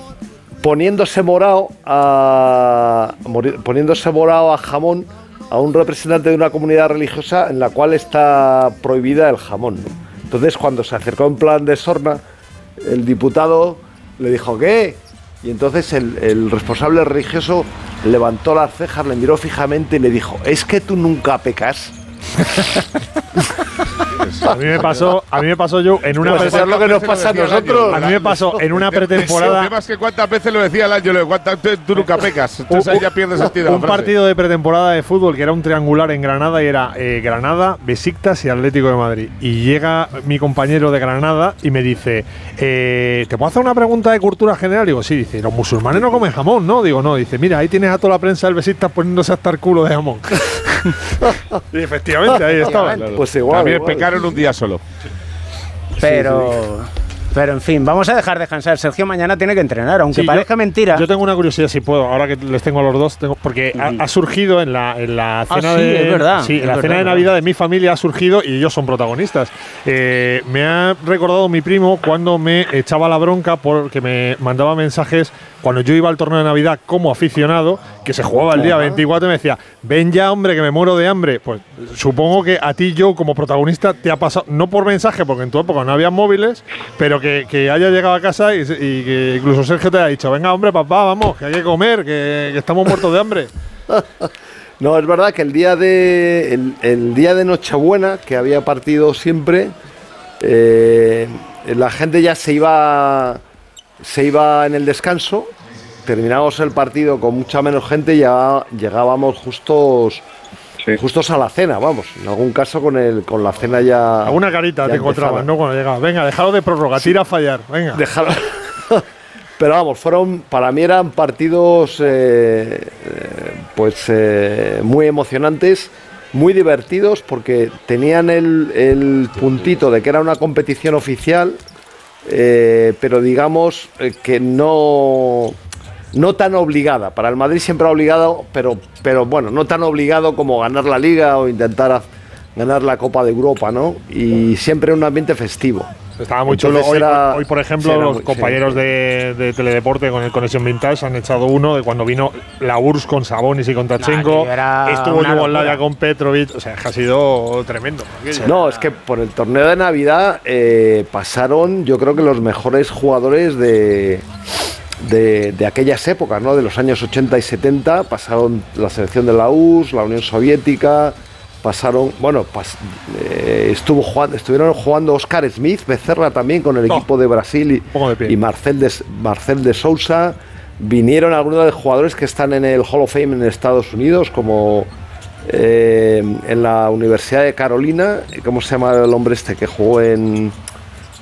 poniéndose morado a poniéndose morado a jamón a un representante de una comunidad religiosa en la cual está prohibida el jamón. ¿no? Entonces, cuando se acercó en plan de sorna, el diputado le dijo ¿qué? Y entonces el, responsable religioso levantó las cejas, le miró fijamente y le dijo ¿es que tú nunca pecas? [laughs] A mí me pasó, a mí me pasó yo en una Pues es lo que nos pasa a nosotros. A mí me pasó en una El pretemporada. tema es que cuántas veces lo decía el de cuántas tú, tú nunca pecas. Entonces ahí ya pierdes sentido. la Un partido de pretemporada de fútbol que era un triangular en Granada y era eh, Granada, Besiktas y Atlético de Madrid. Y llega mi compañero de Granada y me dice, eh, ¿te puedo hacer una pregunta de cultura general? Digo, sí, dice, los musulmanes no comen jamón, ¿no? Digo, no, dice, mira, ahí tienes a toda la prensa del Besiktas poniéndose hasta el culo de jamón. y efectivamente, ahí estaba. Pues igual. También igual. pecaron un día solo. Pero, pero en fin, vamos a dejar descansar. Sergio mañana tiene que entrenar, aunque Sí, yo- parezca mentira. Yo tengo una curiosidad, si puedo, ahora que les tengo a los dos, tengo- porque ha, ha surgido en la, en la cena Ah, sí, de es verdad, sí, es en la verdad, cena de Navidad de mi familia ha surgido y ellos son protagonistas. Eh, me ha recordado mi primo cuando me echaba la bronca porque me mandaba mensajes cuando yo iba al torneo de Navidad como aficionado, que se jugaba el día 24 y me decía, ven ya hombre que me muero de hambre. Pues supongo que a ti yo como protagonista te ha pasado, no por mensaje, porque en tu época no había móviles, pero que, haya llegado a casa y, que incluso Sergio te haya dicho, venga hombre papá, vamos, que hay que comer, que, estamos muertos de hambre. [laughs] No, es verdad que el día de el, día de Nochebuena, que había partido siempre, eh, la gente ya se iba se iba en el descanso. Terminamos el partido con mucha menos gente ya llegábamos justos Sí. justos a la cena, vamos. En algún caso con el con la cena ya Alguna carita ya te encontrabas. ¿no? Cuando llegabas, venga, dejado de prórroga, tira a fallar, venga. Dejar- [laughs] Pero vamos, fueron, para mí eran partidos eh, eh, pues eh, muy emocionantes, muy divertidos, porque tenían el, el puntito de que era una competición oficial, eh, pero digamos eh, que no, no tan obligada. Para el Madrid siempre obligado, pero, pero bueno, no tan obligado como ganar la liga o intentar ganar la Copa de Europa, ¿no? Y siempre un ambiente festivo. Estaba muy Entonces chulo. Hoy, era- hoy, por ejemplo, los muy- compañeros sí. de, de Teledeporte con el Conexión Vintage han echado uno de cuando vino la URSS con Sabonis y con Tachenko. era Estuvo Yugoslavia con Petrovic. O sea, que ha sido tremendo. No, es que por el torneo de Navidad eh, pasaron, yo creo que los mejores jugadores de, de, de aquellas épocas, ¿no? De los años 80 y 70, pasaron la selección de la URSS, la Unión Soviética, pasaron, bueno, pas- eh, estuvo jugando, estuvieron jugando Oscar Smith, Becerra también con el Oh, equipo de Brasil y Marcel de, Marcel de Sousa. Vinieron algunos de los jugadores que están en el Hall of Fame en Estados Unidos, como eh, en la Universidad de Carolina. ¿Cómo se llama el hombre este que jugó en.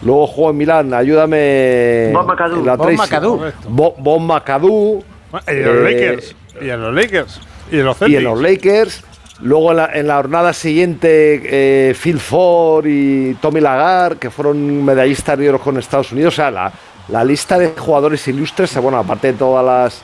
Luego jugó en Milán, ayúdame. Bob McAdoo. la Bob Tracy. McAdoo. Correcto. Bo- Bob McAdoo. Y en los Eh, Lakers. Y en los Lakers. Y en los Y en los Lakers. Luego en la, en la jornada siguiente, eh, Phil Ford y Tommy Lagar, que fueron medallistas de oro con Estados Unidos. O sea, la, la lista de jugadores ilustres, bueno, aparte de todas las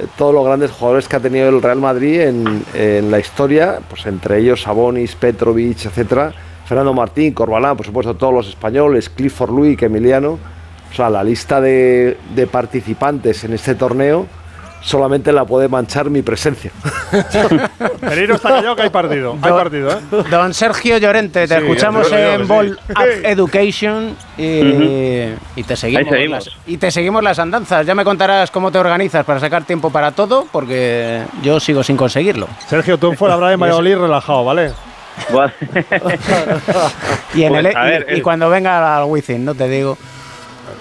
eh, todos los grandes jugadores que ha tenido el Real Madrid en, en la historia, pues entre ellos Sabonis, Petrovic, etcétera, Fernando Martín, Corbalán, por supuesto todos los españoles, Clifford Luis, Emiliano. O sea, la lista de, de participantes en este torneo solamente la puede manchar mi presencia. Pereiro está callado que hay partido. Hay Do- partido, ¿eh? Don Sergio Llorente, te Sí, escuchamos en Ball sí. Up Education y, y te seguimos. Ahí seguimos. las- y te seguimos las andanzas. Ya me contarás cómo te organizas para sacar tiempo para todo, porque yo sigo sin conseguirlo. Sergio, tú en fuera habrá en [laughs] Valladolid relajado, ¿vale? [laughs] Y, en Pues, el- a y- ver, y el- cuando venga al Wizzing, no te digo.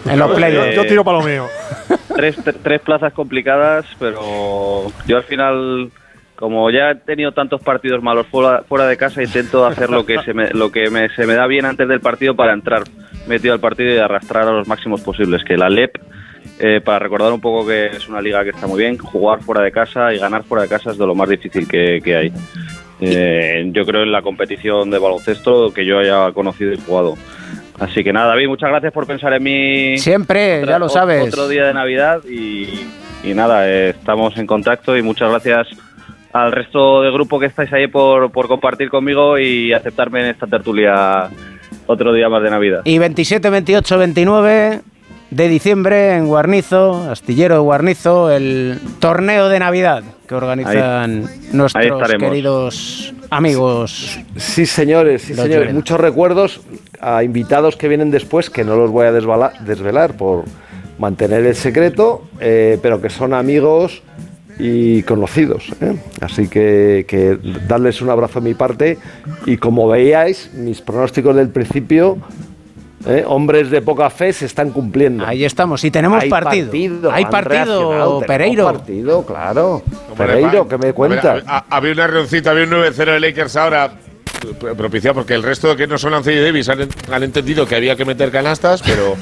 En los Yo, playoffs. yo tiro para lo mío. [laughs] [laughs] tres, tre- tres plazas complicadas, pero yo al final, como ya he tenido tantos partidos malos fuera, fuera de casa, intento hacer lo que se me, lo que me, se me da bien antes del partido para entrar metido al partido y arrastrar a los máximos posibles. Que la LEP, eh, para recordar un poco que es una liga que está muy bien, jugar fuera de casa y ganar fuera de casa es de lo más difícil que, que hay. Eh, yo creo en la competición de baloncesto que yo haya conocido y jugado. Así que nada, David, muchas gracias por pensar en mí. Siempre, Otra- ya lo sabes. Otro día de Navidad y, y nada, eh, estamos en contacto y muchas gracias al resto del grupo que estáis ahí por, por compartir conmigo y aceptarme en esta tertulia otro día más de Navidad. Y 27, 28, 29 de diciembre en Guarnizo, Astillero de Guarnizo, el torneo de Navidad que organizan nuestros queridos amigos. Sí, señores, sí, señores. Muchos recuerdos a invitados que vienen después, que no los voy a desvala- desvelar por mantener el secreto, eh, pero que son amigos y conocidos. ¿eh? Así que, que darles un abrazo de mi parte. Y como veíais, mis pronósticos del principio, ¿eh? hombres de poca fe, se están cumpliendo. Ahí estamos, y tenemos Hay partido. Hay partido, reaccionado, tenemos Pereiro. partido, claro. Hombre, Pereiro, ¿qué me cuentas? ha- Había un reoncito, había un 9-0 de Lakers ahora propiciado porque el resto que no son Anthony Davis han, han entendido que había que meter canastas, pero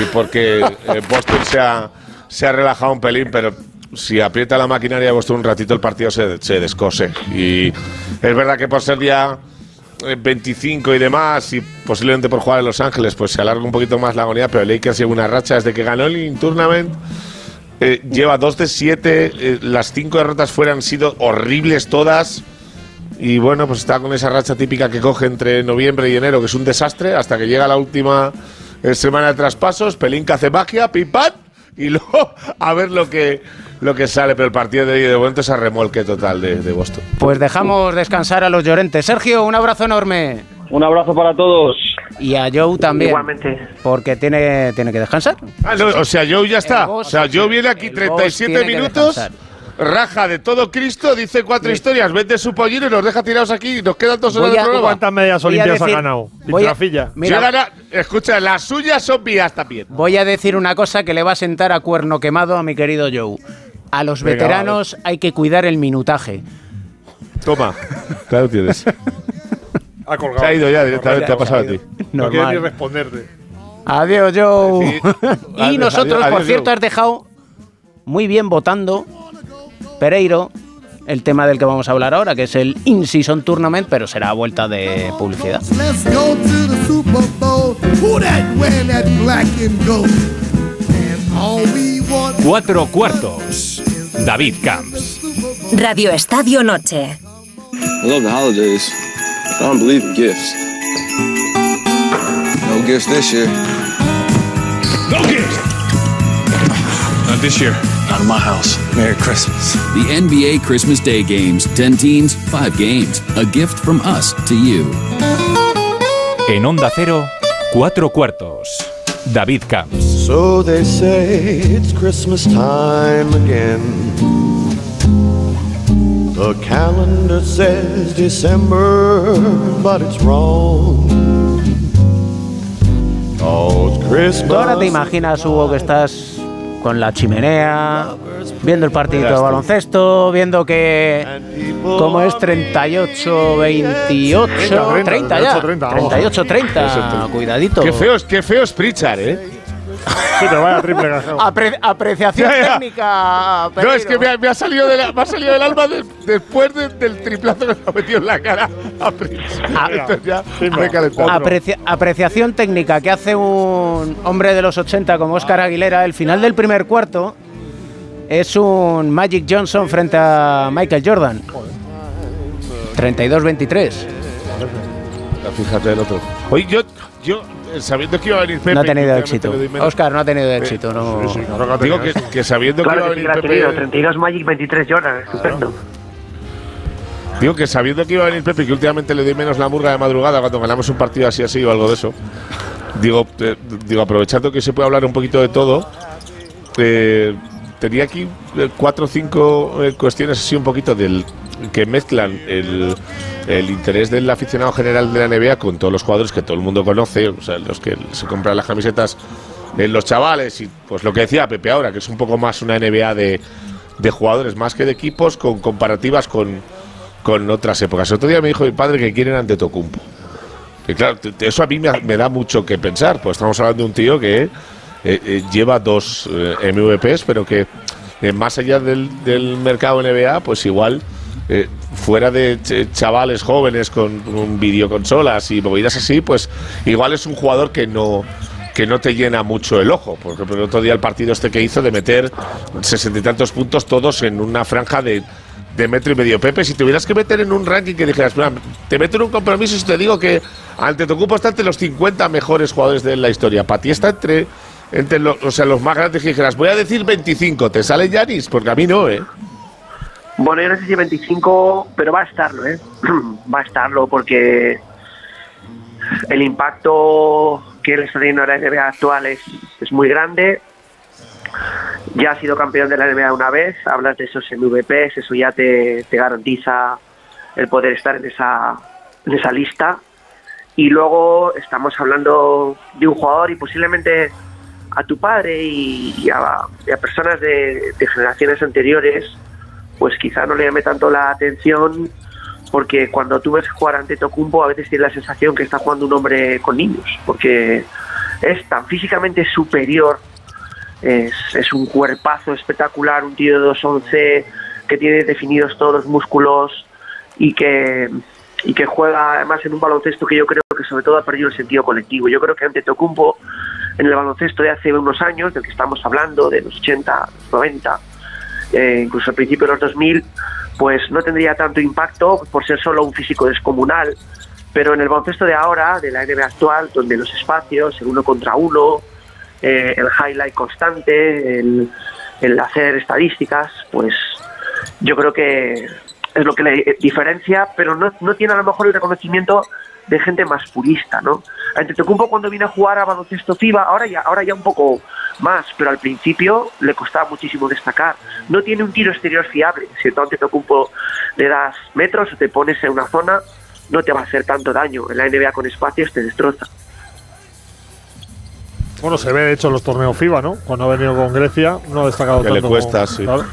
y porque eh, Boston se ha, se ha relajado un pelín, pero si aprieta la maquinaria de Boston un ratito el partido se, se descose. Y es verdad que por ser ya eh, 25 y demás y posiblemente por jugar en Los Ángeles pues se alarga un poquito más la agonía, pero Lakers lleva una racha desde que ganó el In-Tournament eh, lleva dos de siete. eh, las cinco derrotas fueran han sido horribles todas. Y bueno, pues está con esa racha típica que coge entre noviembre y enero, que es un desastre, hasta que llega la última eh, semana de traspasos. Pelinka hace magia, pim pam, y luego [laughs] a ver lo que, lo que sale. Pero el partido de hoy de momento es a remolque total de, de Boston. Pues dejamos descansar a los Llorentes. Sergio, un abrazo enorme. Un abrazo para todos. Y a Joe también. Igualmente. Porque tiene, tiene que descansar. Ah, no, o sea, Joe ya está. Boss- o sea, Joe viene aquí el boss 37 tiene que minutos. Raja de todo Cristo, dice cuatro historias, vende su pollino y nos deja tirados aquí y nos quedan dos horas de programa. ¿Cuántas medias olimpias decir- ha ganado? voy a-. Mira, gana- escucha, las suyas son mías también. Voy a decir una cosa que le va a sentar a cuerno quemado a mi querido Joe. A los Venga, veteranos hay que cuidar el minutaje. Toma. Claro tienes. Ha colgado. Se ha ido ya directamente, te ha pasado a ti. No quiere ni responderte. Adiós, Joe. Sí. [laughs] y Adiós, nosotros, adiós, por adiós, cierto, Joe. has dejado muy bien votando Pereiro el tema del que vamos a hablar ahora, que es el In-Season Tournament, pero será a vuelta de publicidad. Cuatro cuartos. David Camps. Radio Estadio Noche. I love the holidays. I don't believe in gifts. No gifts this year. No gifts. Not this year. Out of my house. Merry Christmas. The NBA Christmas Day games. 10 teams, 5 games. A gift from us to you. En Onda Cero, cuatro cuartos. David Camps. So they say it's Christmas time again. The calendar says December, but it's wrong. 'Cause Christmas. Ahora te imaginas, Hugo, que estás con la chimenea, viendo el partidito de baloncesto, viendo que como es 38, 28, 30, 30, ya, 30, 38, 30, cuidadito. Qué feo, qué feo es Pritchard, ¿eh? Sí, pero vaya triple gajeo. Apre- apreciación Ya, ya. técnica. No, es Pereiro. que me ha, me ha salido, de la- me ha salido del alma de- después de- del triplazo que me ha metido en la cara a Pritchard. Ah, Entonces ya sí, me he. Aprecia- apreciación técnica que hace un hombre de los 80 como Óscar Aguilera, el final del primer cuarto, es un Magic Johnson frente a Michael Jordan. 32-23. Fíjate el otro. Oye, yo, yo sabiendo que iba a venir Pepe. No ha que tenido últimamente éxito. le doy menos- Oscar no ha tenido éxito. No. Sí, sí, claro Digo tenido que, que sabiendo Claro que iba a venir tenido. Pepe. 32 Magic, 23 Jordan. Estupendo. Digo que sabiendo que iba a venir Pepe, que últimamente le doy menos la murga de madrugada cuando ganamos un partido así así o algo de eso. Digo, eh, digo aprovechando que se puede hablar un poquito de todo, eh, tenía aquí eh, cuatro o cinco eh, cuestiones así un poquito del que mezclan el, el interés del aficionado general de la NBA con todos los jugadores que todo el mundo conoce, o sea, los que se compran las camisetas en los chavales y pues lo que decía Pepe ahora, que es un poco más una NBA de, de jugadores más que de equipos con comparativas con, con otras épocas. Otro día me dijo mi padre que quieren ante Tocumpo. Claro, eso a mí me, da mucho que pensar, pues estamos hablando de un tío que eh, eh, lleva dos eh, MVPs, pero que más allá del, del mercado NBA, pues igual eh, fuera de ch- chavales jóvenes con, con videoconsolas y movidas así, pues igual es un jugador que no que no te llena mucho el ojo. Por ejemplo, el otro día el partido este que hizo de meter sesenta y tantos puntos todos en una franja de, de metro y medio. Pepe, si tuvieras que meter en un ranking que dijeras, "Mira, te meto en un compromiso y te digo que ante Tocupo está entre los 50 mejores jugadores de la historia. Para ti está entre, entre los, o sea, los más grandes que dijeras, voy a decir 25, ¿te sale Yanis? Porque a mí no, ¿eh? Bueno, yo no sé si 25, pero va a estarlo, ¿eh? [clears throat] va a estarlo porque el impacto que él está teniendo en la NBA actual es, muy grande. Ya ha sido campeón de la NBA una vez, hablas de esos MVPs, eso ya te, garantiza el poder estar en esa, en esa lista. Y luego estamos hablando de un jugador y posiblemente a tu padre y, a, personas de generaciones anteriores, pues quizá no le llame tanto la atención porque cuando tú ves jugar ante Tocumpo a veces tienes la sensación que está jugando un hombre con niños, porque es tan físicamente superior, es, es un cuerpazo espectacular, un tío de 2'11 que tiene definidos todos los músculos y que, y que juega además en un baloncesto que yo creo que sobre todo ha perdido el sentido colectivo. Yo creo que ante Tocumpo en el baloncesto de hace unos años, del que estamos hablando, de los 80, los 90, eh, incluso al principio de los 2000, pues no tendría tanto impacto por ser solo un físico descomunal. Pero en el baloncesto de ahora, de la NBA actual, donde los espacios, el uno contra uno, eh, el highlight constante, el, hacer estadísticas, pues yo creo que es lo que le diferencia, pero no, no tiene a lo mejor el reconocimiento de gente más purista, ¿no? Antetokounmpo cuando viene a jugar a baloncesto FIBA, ahora ya, ahora ya un poco más, pero al principio le costaba muchísimo destacar. No tiene un tiro exterior fiable. Si tú a Antetokounmpo le das metros o te pones en una zona, no te va a hacer tanto daño. En la NBA con espacios te destroza. Bueno, se ve de hecho en los torneos FIBA, ¿no? Cuando ha venido con Grecia, no ha destacado Que le cuesta, como- sí. claro.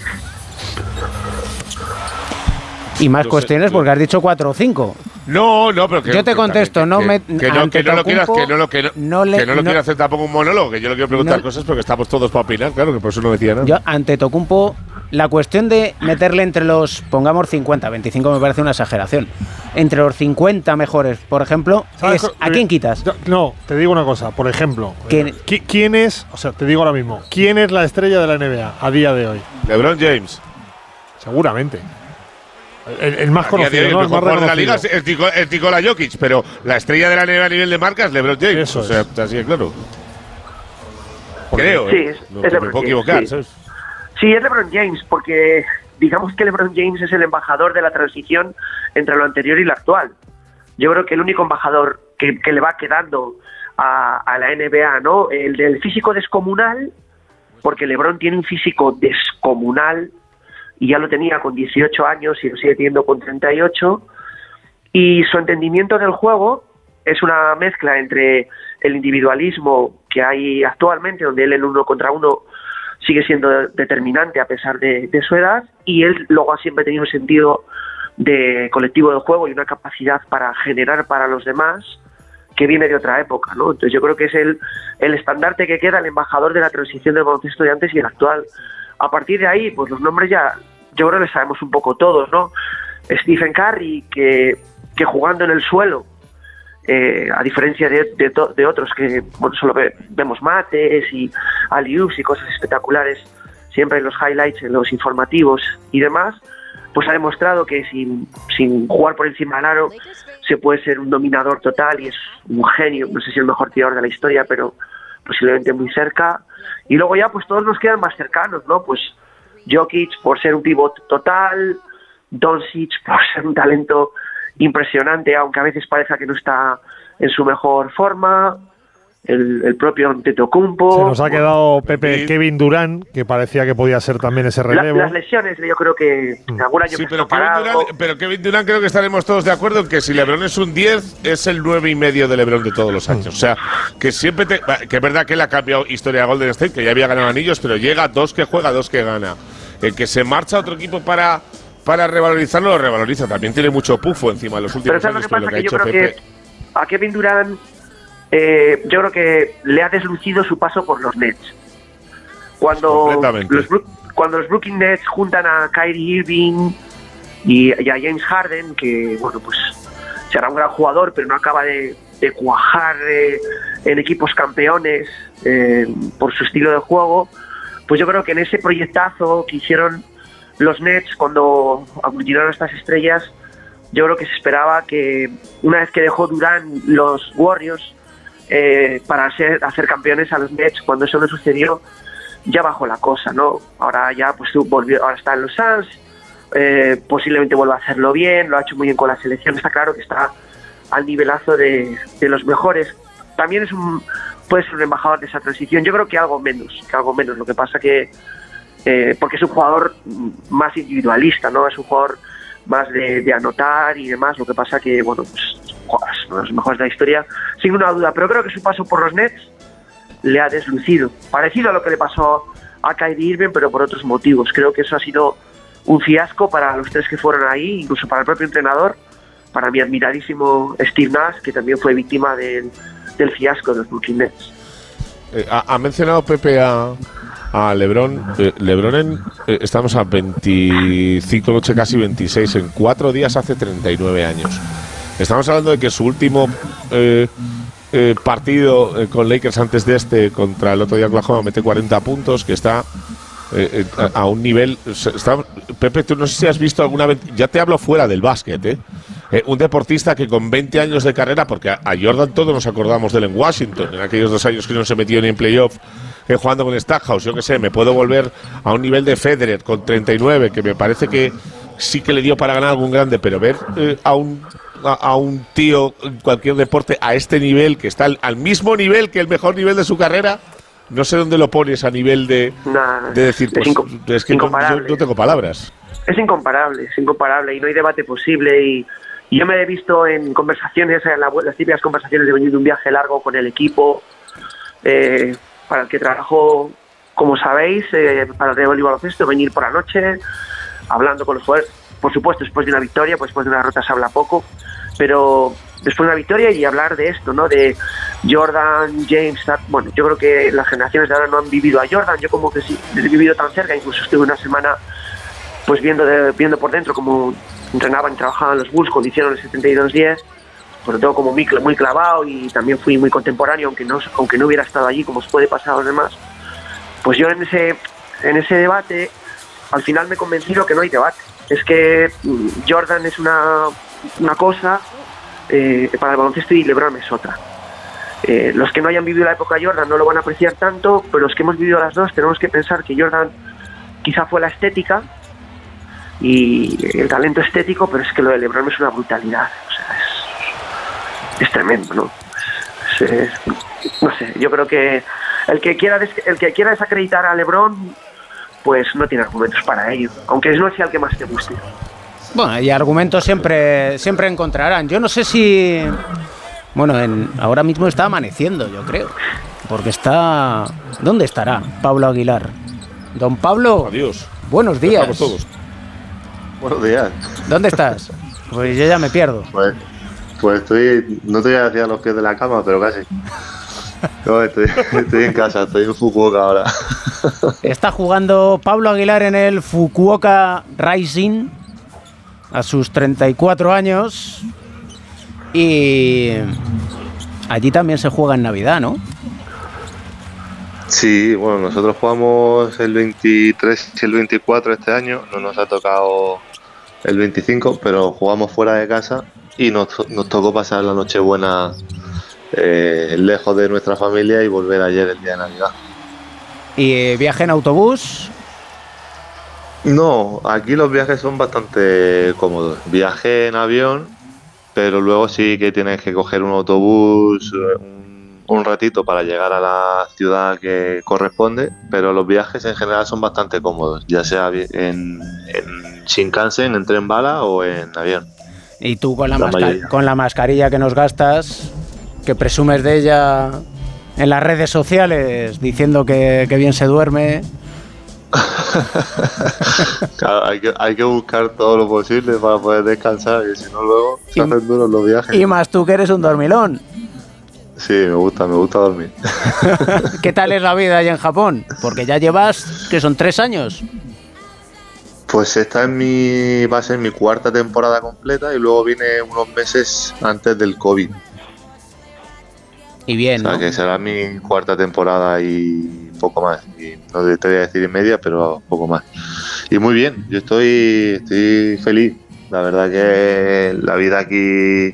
Y más Yo cuestiones porque has dicho 4 o 5. No, no, pero que Yo te contesto, no que, me- que no, ante que no lo quieras, que no lo que no, no le- que no lo no- quiero hacer tampoco un monólogo, que yo lo quiero preguntar No- cosas porque estamos todos para opinar, claro, que por eso no decía nada. Yo, ante Tocumpo, la cuestión de meterle entre los, pongamos 50, 25 me parece una exageración. Entre los 50 mejores, por ejemplo, ¿Sabes es, ¿a quién quitas? Yo- No, te digo una cosa, por ejemplo. ¿Quién- eh, ¿qui- ¿Quién es, o sea, te digo ahora mismo, quién es la estrella de la NBA a día de hoy? LeBron James. Seguramente. El, el más conocido, hoy, ¿no? el El mejor más jugador de la liga es el, Tico- el Nikola Jokic, pero la estrella de la NBA a nivel de marcas es LeBron James. Eso o sea, es. así de claro. Creo, Sí, ¿eh? es- No, es me puedo James, equivocar, sí. ¿sabes? Sí, es LeBron James, porque digamos que LeBron James es el embajador de la transición entre lo anterior y lo actual. Yo creo que el único embajador que, que le va quedando a, a la NBA, ¿no? El del físico descomunal, porque LeBron tiene un físico descomunal y ya lo tenía con 18 años y lo sigue teniendo con 38. Y su entendimiento del juego es una mezcla entre el individualismo que hay actualmente, donde él en uno contra uno sigue siendo determinante a pesar de, su edad, y él luego ha siempre tenido un sentido de colectivo de juego y una capacidad para generar para los demás que viene de otra época, ¿no? Entonces yo creo que es el, el estandarte que queda, el embajador de la transición del baloncesto de antes y el actual. A partir de ahí, pues los nombres ya, yo creo que sabemos un poco todos, ¿no? Stephen Curry, que, que jugando en el suelo, eh, a diferencia de, de de otros que bueno, solo ve- vemos mates y aliups y cosas espectaculares, siempre en los highlights, en los informativos y demás, pues ha demostrado que sin, sin jugar por encima del aro se puede ser un dominador total y es un genio, no sé si el mejor tirador de la historia, pero posiblemente muy cerca. Y luego ya pues todos nos quedan más cercanos, ¿no? Pues Jokic por ser un pivot total, Doncic por ser un talento impresionante, aunque a veces parezca que no está en su mejor forma, el, el propio Antetokounmpo. Se nos ha quedado Pepe Kevin Durán, que parecía que podía ser también ese La- relevo. las lesiones, yo creo que algún año Sí, pero Kevin, parado. Durant, pero Kevin Durant creo que estaremos todos de acuerdo en que si LeBron es un 10, es el 9 y medio de LeBron de todos los años. O sea, que siempre te, que es verdad que él ha cambiado historia de Golden State, que ya había ganado anillos, pero llega dos que juega, dos que gana. El que se marcha a otro equipo para para revalorizarlo lo revaloriza. También tiene mucho pufo encima de los Pero últimos ¿sabes lo años que pasa? lo que ha Que yo hecho creo Pepe. que a Kevin Durant eh, yo creo que le ha deslucido su paso por los Nets. Cuando los, cuando los Brooklyn Nets juntan a Kyrie Irving y, y a James Harden, que bueno pues será un gran jugador, pero no acaba de, de cuajar eh, en equipos campeones eh, por su estilo de juego, pues yo creo que en ese proyectazo que hicieron los Nets cuando aglutinaron estas estrellas, yo creo que se esperaba que una vez que dejó Durán los Warriors eh, para ser, hacer campeones a los Nets, cuando eso no sucedió, ya bajó la cosa, ¿no? Ahora ya pues volvió, ahora está en los Suns, eh, posiblemente vuelva a hacerlo bien, lo ha hecho muy bien con la selección, está claro que está al nivelazo de, de los mejores. También es un puede ser un embajador de esa transición. Yo creo que algo menos, que algo menos. Lo que pasa que eh, porque es un jugador más individualista, ¿no? Es un jugador más de, de anotar y demás. Lo que pasa que, bueno, pues joder, es uno de los mejores de la historia, sin una duda. Pero creo que su paso por los Nets le ha deslucido. Parecido a lo que le pasó a Kyrie Irving, pero por otros motivos. Creo que eso ha sido un fiasco para los tres que fueron ahí, incluso para el propio entrenador, para mi admiradísimo Steve Nash, que también fue víctima del, del fiasco de los Brooklyn Nets. Eh, ha, ha mencionado Pepe a, a Lebron. Eh, Lebron, en, eh, estamos a 25, noche casi 26. En cuatro días hace 39 años. Estamos hablando de que su último eh, eh, partido eh, con Lakers antes de este, contra el otro día Oklahoma, mete 40 puntos, que está eh, a, un nivel. Pepe, tú no sé si has visto alguna vez. Ya te hablo fuera del básquet, ¿eh? Un deportista que con 20 años de carrera, porque a, a Jordan todos nos acordamos de él en Washington, en aquellos dos años que no se metió ni en playoff, jugando con Stackhouse, yo qué sé, me puedo volver a un nivel de Federer con 39, que me parece que sí que le dio para ganar algún grande, pero ver a un a, a un tío en cualquier deporte a este nivel, que está al, al mismo nivel que el mejor nivel de su carrera, no sé dónde lo pones a nivel de, Nah, de decir, es pues es que no, yo no tengo palabras. Es incomparable, es incomparable y no hay debate posible. Y, y yo me he visto en conversaciones, en la- las típicas conversaciones de venir de un viaje largo con el equipo, eh, para el que trabajo, como sabéis, eh, para el Real Baloncesto, venir por la noche, hablando con los jugadores. Por supuesto, después de una victoria, pues después de una derrota se habla poco, pero después de una victoria y hablar de esto, ¿no? De Jordan, James, tal. bueno, yo creo que las generaciones de ahora no han vivido a Jordan, yo como que sí, he vivido tan cerca, incluso estuve una semana pues viendo viendo por dentro cómo entrenaban y trabajaban los Bulls cuando hicieron el 72-10, sobre todo como muy, muy clavado y también fui muy contemporáneo, aunque no, aunque no hubiera estado allí como se puede pasar a los demás. Pues yo en ese, en ese debate al final me he convencido que no hay debate. Es que mm, Jordan es una, una cosa eh, para el baloncesto y LeBron es otra. Eh, los que no hayan vivido la época Jordan no lo van a apreciar tanto, pero los que hemos vivido las dos tenemos que pensar que Jordan quizá fue la estética y el talento estético, pero es que lo de LeBron es una brutalidad. O sea, es, es tremendo, ¿no? No sé, yo creo que el que quiera el que quiera desacreditar a LeBron, pues no tiene argumentos para ello, aunque no sea el que más te guste. Bueno, y argumentos siempre, siempre encontrarán. Yo no sé si. Bueno, en- ahora mismo está amaneciendo, yo creo. Porque está. ¿Dónde estará Pablo Aguilar? Don Pablo. Adiós. Buenos días. Todos. Buenos días. ¿Dónde estás? Pues yo ya me pierdo. Pues, pues estoy, no te voy a decir a los pies de la cama, pero casi. No, estoy, [laughs] estoy en casa, estoy en Fukuoka ahora. [laughs] Está jugando Pablo Aguilar en el Fukuoka Rising a sus 34 años. Y allí también se juega en Navidad, ¿no? Sí, bueno, nosotros jugamos el 23 y el 24 este año, no nos ha tocado el 25, pero jugamos fuera de casa y nos, nos tocó pasar la Nochebuena eh, lejos de nuestra familia y volver ayer el día de Navidad. ¿Y eh, viaje en autobús? No, aquí los viajes son bastante cómodos. Viaje en avión, pero luego sí que tienes que coger un autobús eh, un, un ratito para llegar a la ciudad que corresponde, pero los viajes en general son bastante cómodos, ya sea en, en Shinkansen, en tren bala o en avión. Y tú con la, La masca- mayoría. con la mascarilla que nos gastas, que presumes de ella en las redes sociales, diciendo que, que bien se duerme. [laughs] Claro, hay, que, hay que buscar todo lo posible para poder descansar, y si no luego se hacen duros los viajes. Y más tú que eres un dormilón. Sí, me gusta, me gusta dormir. [laughs] ¿Qué tal es la vida allá en Japón? Porque ya llevas, que son tres años. Pues esta es mi, va a ser mi cuarta temporada completa y luego vine unos meses antes del COVID. Y bien, O sea ¿no? que será mi cuarta temporada y poco más. Y no te voy a decir y media, pero poco más. Y muy bien, yo estoy, estoy feliz. La verdad que la vida aquí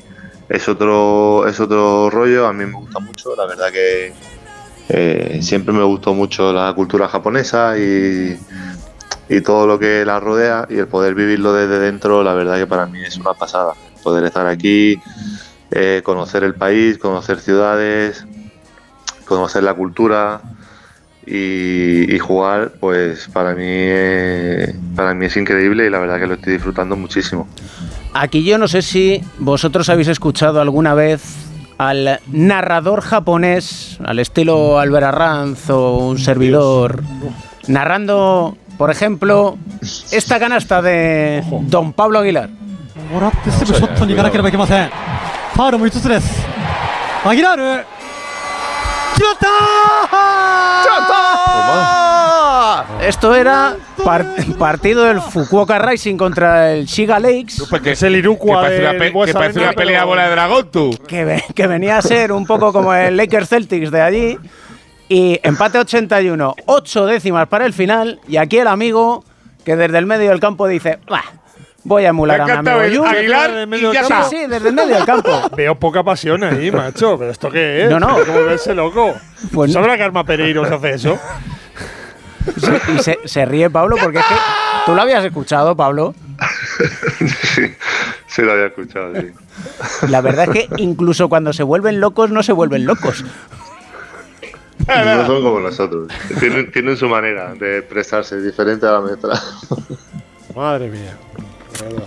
es otro, es otro rollo, a mí me gusta mucho. La verdad que eh, siempre me gustó mucho la cultura japonesa y, y todo lo que la rodea y el poder vivirlo desde dentro, la verdad que para mí es una pasada. Poder estar aquí, eh, conocer el país, conocer ciudades, conocer la cultura y, y jugar, pues para mí, eh, para mí es increíble y la verdad que lo estoy disfrutando muchísimo. Aquí yo no sé si vosotros habéis escuchado alguna vez al narrador japonés, al estilo Albert Arranz o un servidor, narrando, por ejemplo, esta canasta de Don Pablo Aguilar. もらってすぐショットに行かなければいけませんファウルも5つですアギラール決まったー Esto era par- partido del Fukuoka Rising contra el Shiga Lakes. es el Iruqua Que parece una, del pe- que Buesa parece una Venga, pelea pero- bola de dragón, tú. que, ve- que venía a ser un poco como el Lakers Celtics de allí. Y empate 81, 8 décimas para el final. Y aquí el amigo que desde el medio del campo dice: "Bah, Voy a emular Me a el Jun". Aguilar Desde el y medio ya Sí, está. sí, desde el medio del campo. [laughs] Veo poca pasión ahí, macho. ¿Pero esto qué es? No, no. Que volverse loco. Pues- ¿Sabrá que Arma Pereiro se hace eso? Y se, se ríe Pablo porque es que tú lo habías escuchado, Pablo. sí, sí lo había escuchado, sí. La verdad es que incluso cuando se vuelven locos, no se vuelven locos. No son como nosotros. Tienen, tienen su manera de expresarse diferente a la nuestra. Madre mía.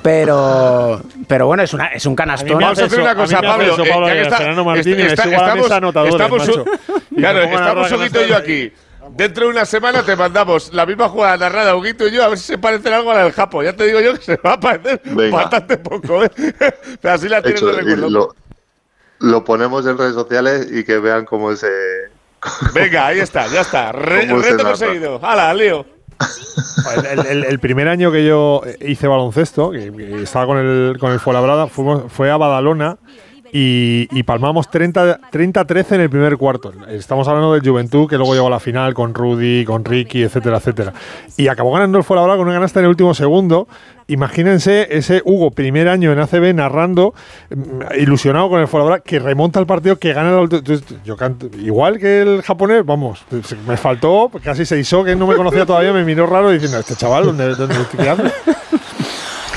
Pero, pero bueno, es, una, es un canastón. Vamos a hacer una cosa, Pablo. eh, estamos, [laughs] claro, estamos Huguito y yo aquí. Dentro de una semana te mandamos la misma jugada narrada, Huguito y yo, a ver si se parece algo a la del Japo. Ya te digo yo que se va a parecer Venga. bastante poco, ¿eh? [laughs] Pero así la tienes Hecho, de recuerdo. lo, lo ponemos en redes sociales y que vean cómo se. [laughs] Venga, ahí está, ya está. Re- ¿Cómo se reto conseguido. ¡Hala, Leo! El, primer año que yo hice baloncesto, que, estaba con el, con el Fuenlabrada, fue a Badalona y, y palmamos 30 30-13 en el primer cuarto. Estamos hablando del Juventud, que luego llegó a la final con Rudy, con Ricky, etcétera, etcétera. Y acabó ganando el Fuenlabrada con una canasta en el último segundo. Imagínense ese Hugo, primer año en ACB, narrando, mm, ilusionado con el Fuenlabrada, que remonta el partido, que gana entonces, yo Igual que el japonés, vamos, me faltó, casi se hizo, que no me conocía todavía, me miró raro diciendo, este chaval, ¿dónde, hace?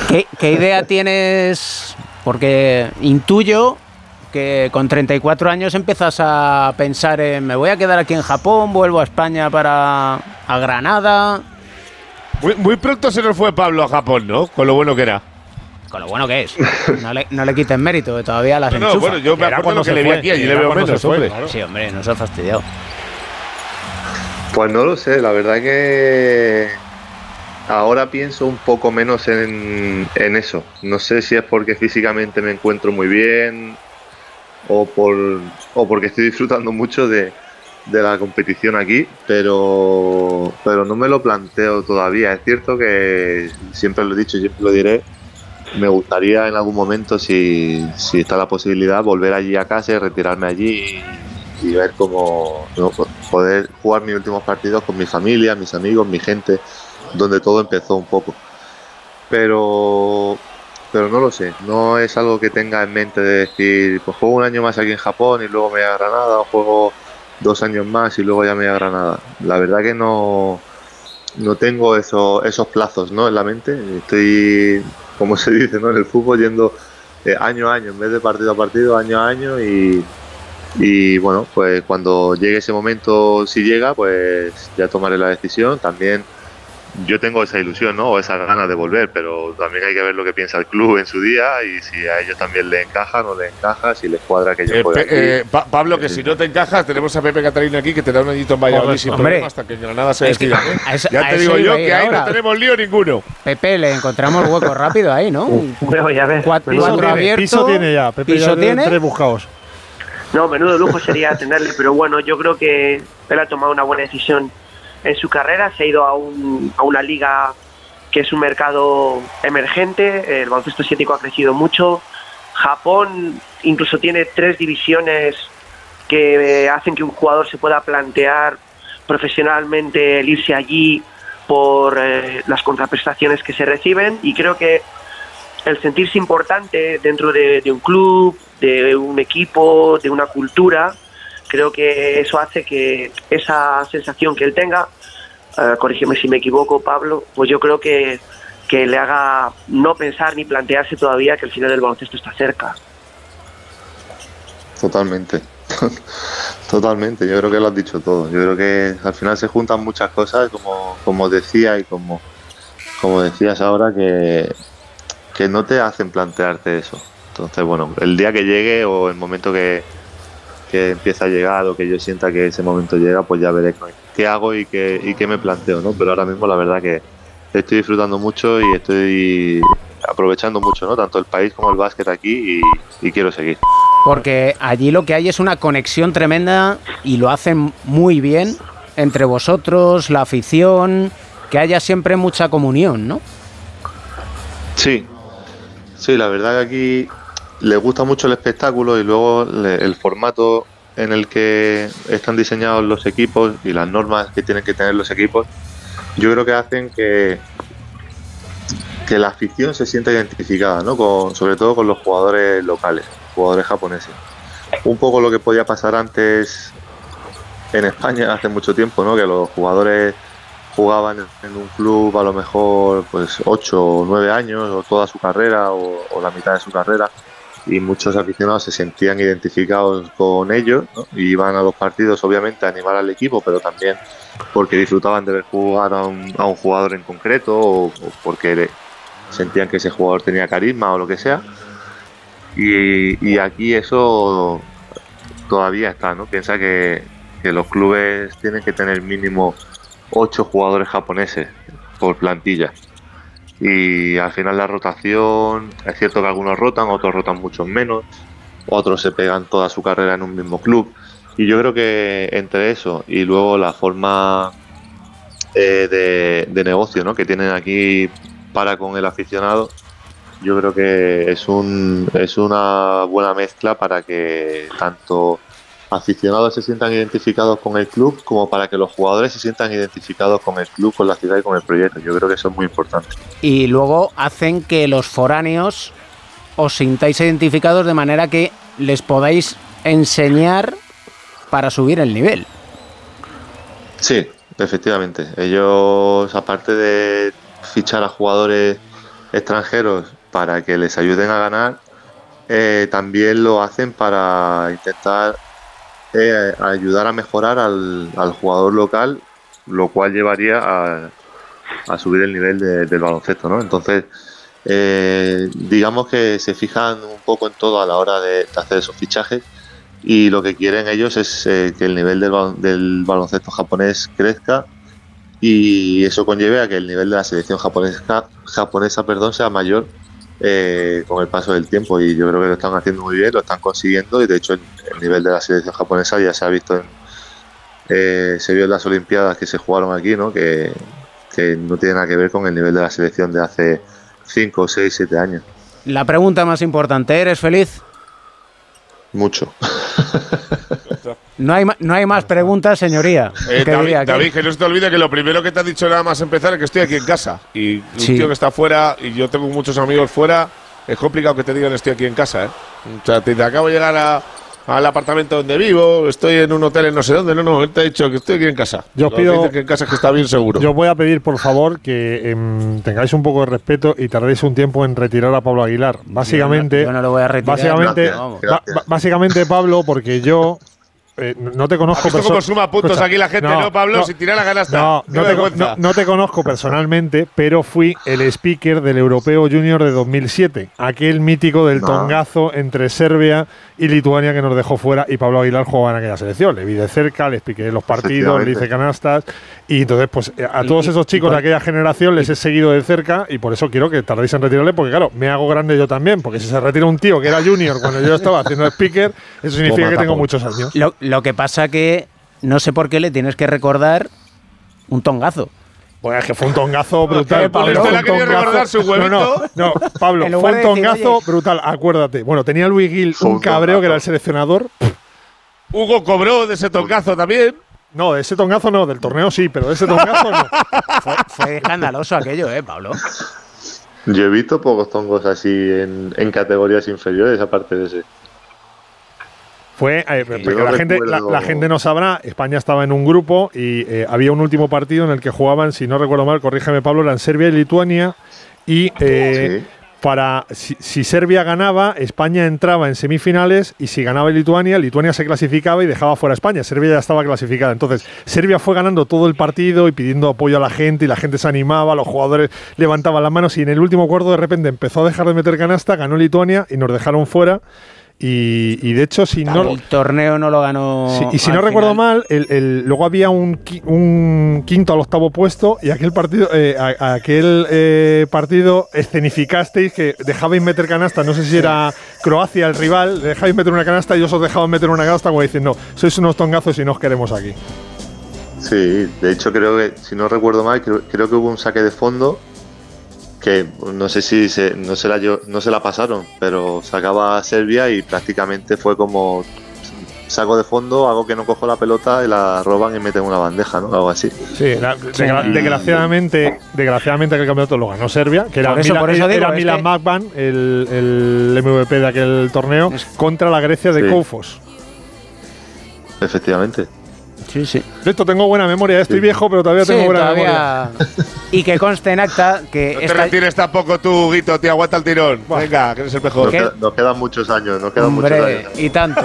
¿Qué, qué idea tienes? Porque intuyo que con 34 años empiezas a pensar en me voy a quedar aquí en Japón, vuelvo a España para a Granada, Muy, muy pronto se nos fue Pablo a Japón, ¿no? Con lo bueno que era. con lo bueno que es. No le, no le quiten mérito, que todavía las No, no, bueno, yo me acuerdo cuando que se le vi aquí, allí le veo menos, fue, hombre. claro. Sí, hombre, nos ha fastidiado. Pues no lo sé, la verdad que ahora pienso un poco menos en, en eso. No sé si es porque físicamente me encuentro muy bien o, por, o porque estoy disfrutando mucho de, de la competición aquí, pero, pero no me lo planteo todavía. Es cierto que siempre lo he dicho y siempre lo diré. Me gustaría en algún momento, si, si está la posibilidad, volver allí a casa y retirarme allí y ver cómo poder jugar mis últimos partidos con mi familia, mis amigos, mi gente, donde todo empezó un poco. Pero pero no lo sé, no es algo que tenga en mente de decir, pues juego un año más aquí en Japón y luego me voy a Granada, o juego dos años más y luego ya me voy a Granada. La verdad que no, no tengo eso, esos plazos ¿no? en la mente, estoy, como se dice ¿no? en el fútbol, yendo eh, año a año, en vez de partido a partido, año a año y, y bueno, pues cuando llegue ese momento, si llega, pues ya tomaré la decisión. También yo tengo esa ilusión, ¿no? O esas ganas de volver, pero también hay que ver lo que piensa el club en su día y si a ellos también le encaja, no le encaja, si les cuadra que yo Eh, eh, Pa- Pablo, que si no te encajas, tenemos a Pepe Catalina aquí que te da un añito en Valladolid sin Hombre. problema hasta que en Granada se Es que decida. ¿eh? a Ya te digo yo que ahí ahora. no tenemos lío ninguno. Pepe, le encontramos hueco rápido ahí, ¿no? [laughs] Bueno, ya ves. Cuatro, cuatro tiene, abierto. Piso tiene ya, Pepe ¿Piso ya tiene? tres buscados. No, menudo lujo sería tenerle, pero bueno, yo creo que él ha tomado una buena decisión en su carrera, se ha ido a, un, a una liga que es un mercado emergente, el baloncesto asiático ha crecido mucho, Japón incluso tiene tres divisiones que hacen que un jugador se pueda plantear profesionalmente el irse allí por eh, las contraprestaciones que se reciben y creo que el sentirse importante dentro de, de un club, de un equipo, de una cultura, creo que eso hace que esa sensación que él tenga, eh, corrígeme si me equivoco Pablo, pues yo creo que, que le haga no pensar ni plantearse todavía que el final del baloncesto está cerca. Totalmente. [laughs] Totalmente, yo creo que lo has dicho todo. Yo creo que al final se juntan muchas cosas, como, como decía y como, como decías ahora, que, que no te hacen plantearte eso. Entonces, bueno, el día que llegue o el momento que, que empieza a llegar o que yo sienta que ese momento llega, pues ya veré qué hago y qué, y qué me planteo, ¿no? Pero ahora mismo la verdad que estoy disfrutando mucho y estoy aprovechando mucho, ¿no? Tanto el país como el básquet aquí y, y quiero seguir. Porque allí lo que hay es una conexión tremenda y lo hacen muy bien entre vosotros, la afición, que haya siempre mucha comunión, ¿no? Sí, sí, la verdad que aquí les gusta mucho el espectáculo y luego el formato en el que están diseñados los equipos y las normas que tienen que tener los equipos, yo creo que hacen que, que la afición se sienta identificada, ¿no? Con- sobre todo con los jugadores locales, jugadores japoneses. Un poco lo que podía pasar antes en España [laughs] hace mucho tiempo, ¿no? Que los jugadores jugaban en un club a lo mejor pues 8 o 9 años o toda su carrera o la mitad de su carrera y muchos aficionados se sentían identificados con ellos y iban a los partidos obviamente a animar al equipo pero también porque disfrutaban de ver jugar a un, jugador en concreto o, porque sentían que ese jugador tenía carisma o lo que sea y, aquí eso todavía está, ¿no? Piensa que, que los clubes tienen que tener mínimo ocho jugadores japoneses por plantilla. Y al final la rotación, es cierto que algunos rotan, otros rotan mucho menos, otros se pegan toda su carrera en un mismo club. Y yo creo que entre eso y luego la forma eh, de, de negocio ¿no? que tienen aquí para con el aficionado, yo creo que es, un, es una buena mezcla para que tanto aficionados se sientan identificados con el club como para que los jugadores se sientan identificados con el club, con la ciudad y con el proyecto. Yo creo que eso es muy importante. Y luego hacen que los foráneos os sintáis identificados de manera que les podáis enseñar para subir el nivel. Sí, efectivamente. Ellos, aparte de fichar a jugadores extranjeros para que les ayuden a ganar, eh, también lo hacen para intentar eh, ayudar a mejorar al, al jugador local, lo cual llevaría a, a subir el nivel de- del baloncesto, ¿no? Entonces, eh, digamos que se fijan un poco en todo a la hora de, hacer esos fichajes y lo que quieren ellos es eh, que el nivel del, del baloncesto japonés crezca y eso conlleve a que el nivel de la selección japonesa, japonesa perdón, sea mayor eh, con el paso del tiempo y yo creo que lo están haciendo muy bien, lo están consiguiendo y de hecho el, el nivel de la selección japonesa ya se ha visto en, eh, se vio en las Olimpiadas que se jugaron aquí, ¿no? Que, que no tiene nada que ver con el nivel de la selección de hace 5, 6, 7 años. La pregunta más importante, ¿eres feliz? mucho. No hay, no hay más preguntas, señoría. Eh, que David, que- David, que no se te olvide que lo primero que te ha dicho nada más empezar es que estoy aquí en casa. Y un Sí. tío que está fuera, y yo tengo muchos amigos fuera, es complicado que te digan estoy aquí en casa, ¿eh? O sea, te, te acabo de llegar a- al apartamento donde vivo, estoy en un hotel en no sé dónde. No, no, él te ha dicho que estoy aquí en casa. Yo os pido- que en casa es que está bien seguro. Yo voy a pedir, por favor, que em, tengáis un poco de respeto y tardéis un tiempo en retirar a Pablo Aguilar. Básicamente, yo no lo voy a retirar. Básicamente, Gracias, básicamente Pablo, porque yo eh, no te ¿Has conozco visto cómo perso- suma puntos Escucha, aquí la gente, no, Pablo? Si tira la canasta. No, te, co- vergüenza. no- no te conozco personalmente, pero fui el speaker del Europeo Junior de 2007, aquel mítico del No. tongazo entre Serbia y Lituania que nos dejó fuera y Pablo Aguilar jugaba en aquella selección. Le vi de cerca, le expliqué los partidos, le hice canastas y entonces pues eh, a todos y- esos chicos de aquella generación les he seguido de cerca y por eso quiero que tardéis en retirarle porque claro, me hago grande yo también, porque si se retira un tío que era junior cuando yo estaba haciendo speaker, eso significa Toma, que tengo muchos años. Lo, lo que pasa que no sé por qué le tienes que recordar un tongazo. Pues es que fue un tongazo [laughs] brutal. Eh, Pablo, Fue ¿usted le un ha querido tongazo- recordar su huevito? No, no, no, Pablo, [laughs] fue un decir, tongazo brutal, acuérdate. Bueno, tenía Luis Gil un cabreo que era el seleccionador. Hugo cobró de ese tongazo también. No, de ese tongazo no, del torneo sí, pero de ese tongazo no. [laughs] Fue, fue escandaloso aquello, ¿eh, Pablo? Yo he visto pocos tongos así en, en categorías inferiores, aparte de ese. Fue, eh, la gente, la, recuerdo- la gente no sabrá, España estaba en un grupo y eh, había un último partido en el que jugaban, si no recuerdo mal, corrígeme Pablo, eran Serbia y Lituania y eh, Sí. para si, si Serbia ganaba, España entraba en semifinales y si ganaba Lituania, Lituania se clasificaba y dejaba fuera a España. Serbia ya estaba clasificada. Entonces, Serbia fue ganando todo el partido y pidiendo apoyo a la gente y la gente se animaba, los jugadores levantaban las manos y en el último cuarto de repente empezó a dejar de meter canasta, ganó Lituania y nos dejaron fuera. Y, y de hecho, si no, el torneo no lo ganó. Sí, y si no recuerdo mal, el, el- luego había un, un quinto al octavo puesto y aquel partido, eh, a- aquel eh, partido escenificasteis que dejabais meter canasta. No sé si era Croacia el rival, dejabais meter una canasta y ellos os dejaban meter una canasta como diciendo, sois unos tongazos y no os queremos aquí. Sí, de hecho creo que, si no recuerdo mal, creo, creo que hubo un saque de fondo que no sé si se, no, se la, no se la pasaron, pero sacaba a Serbia y prácticamente fue como saco de fondo, hago que no cojo la pelota y la roban y meten una bandeja, ¿no? Algo así. Sí, la- desgra- desgraciadamente, desgraciadamente aquel campeonato lo ganó Serbia, que era, Por eso- Milan, por eso digo, era es Milan que- Magban, el, el MVP de aquel torneo, contra la Grecia de Sí. Koufos. Efectivamente. Sí, sí. De esto tengo buena memoria, estoy Sí. viejo, pero todavía Sí, tengo buena memoria. Y que conste en acta que No te esta- retires tampoco tú, Guito, te aguanta el tirón. Venga, que eres el mejor. Nos quedan muchos años, nos quedan muchos años. y tanto.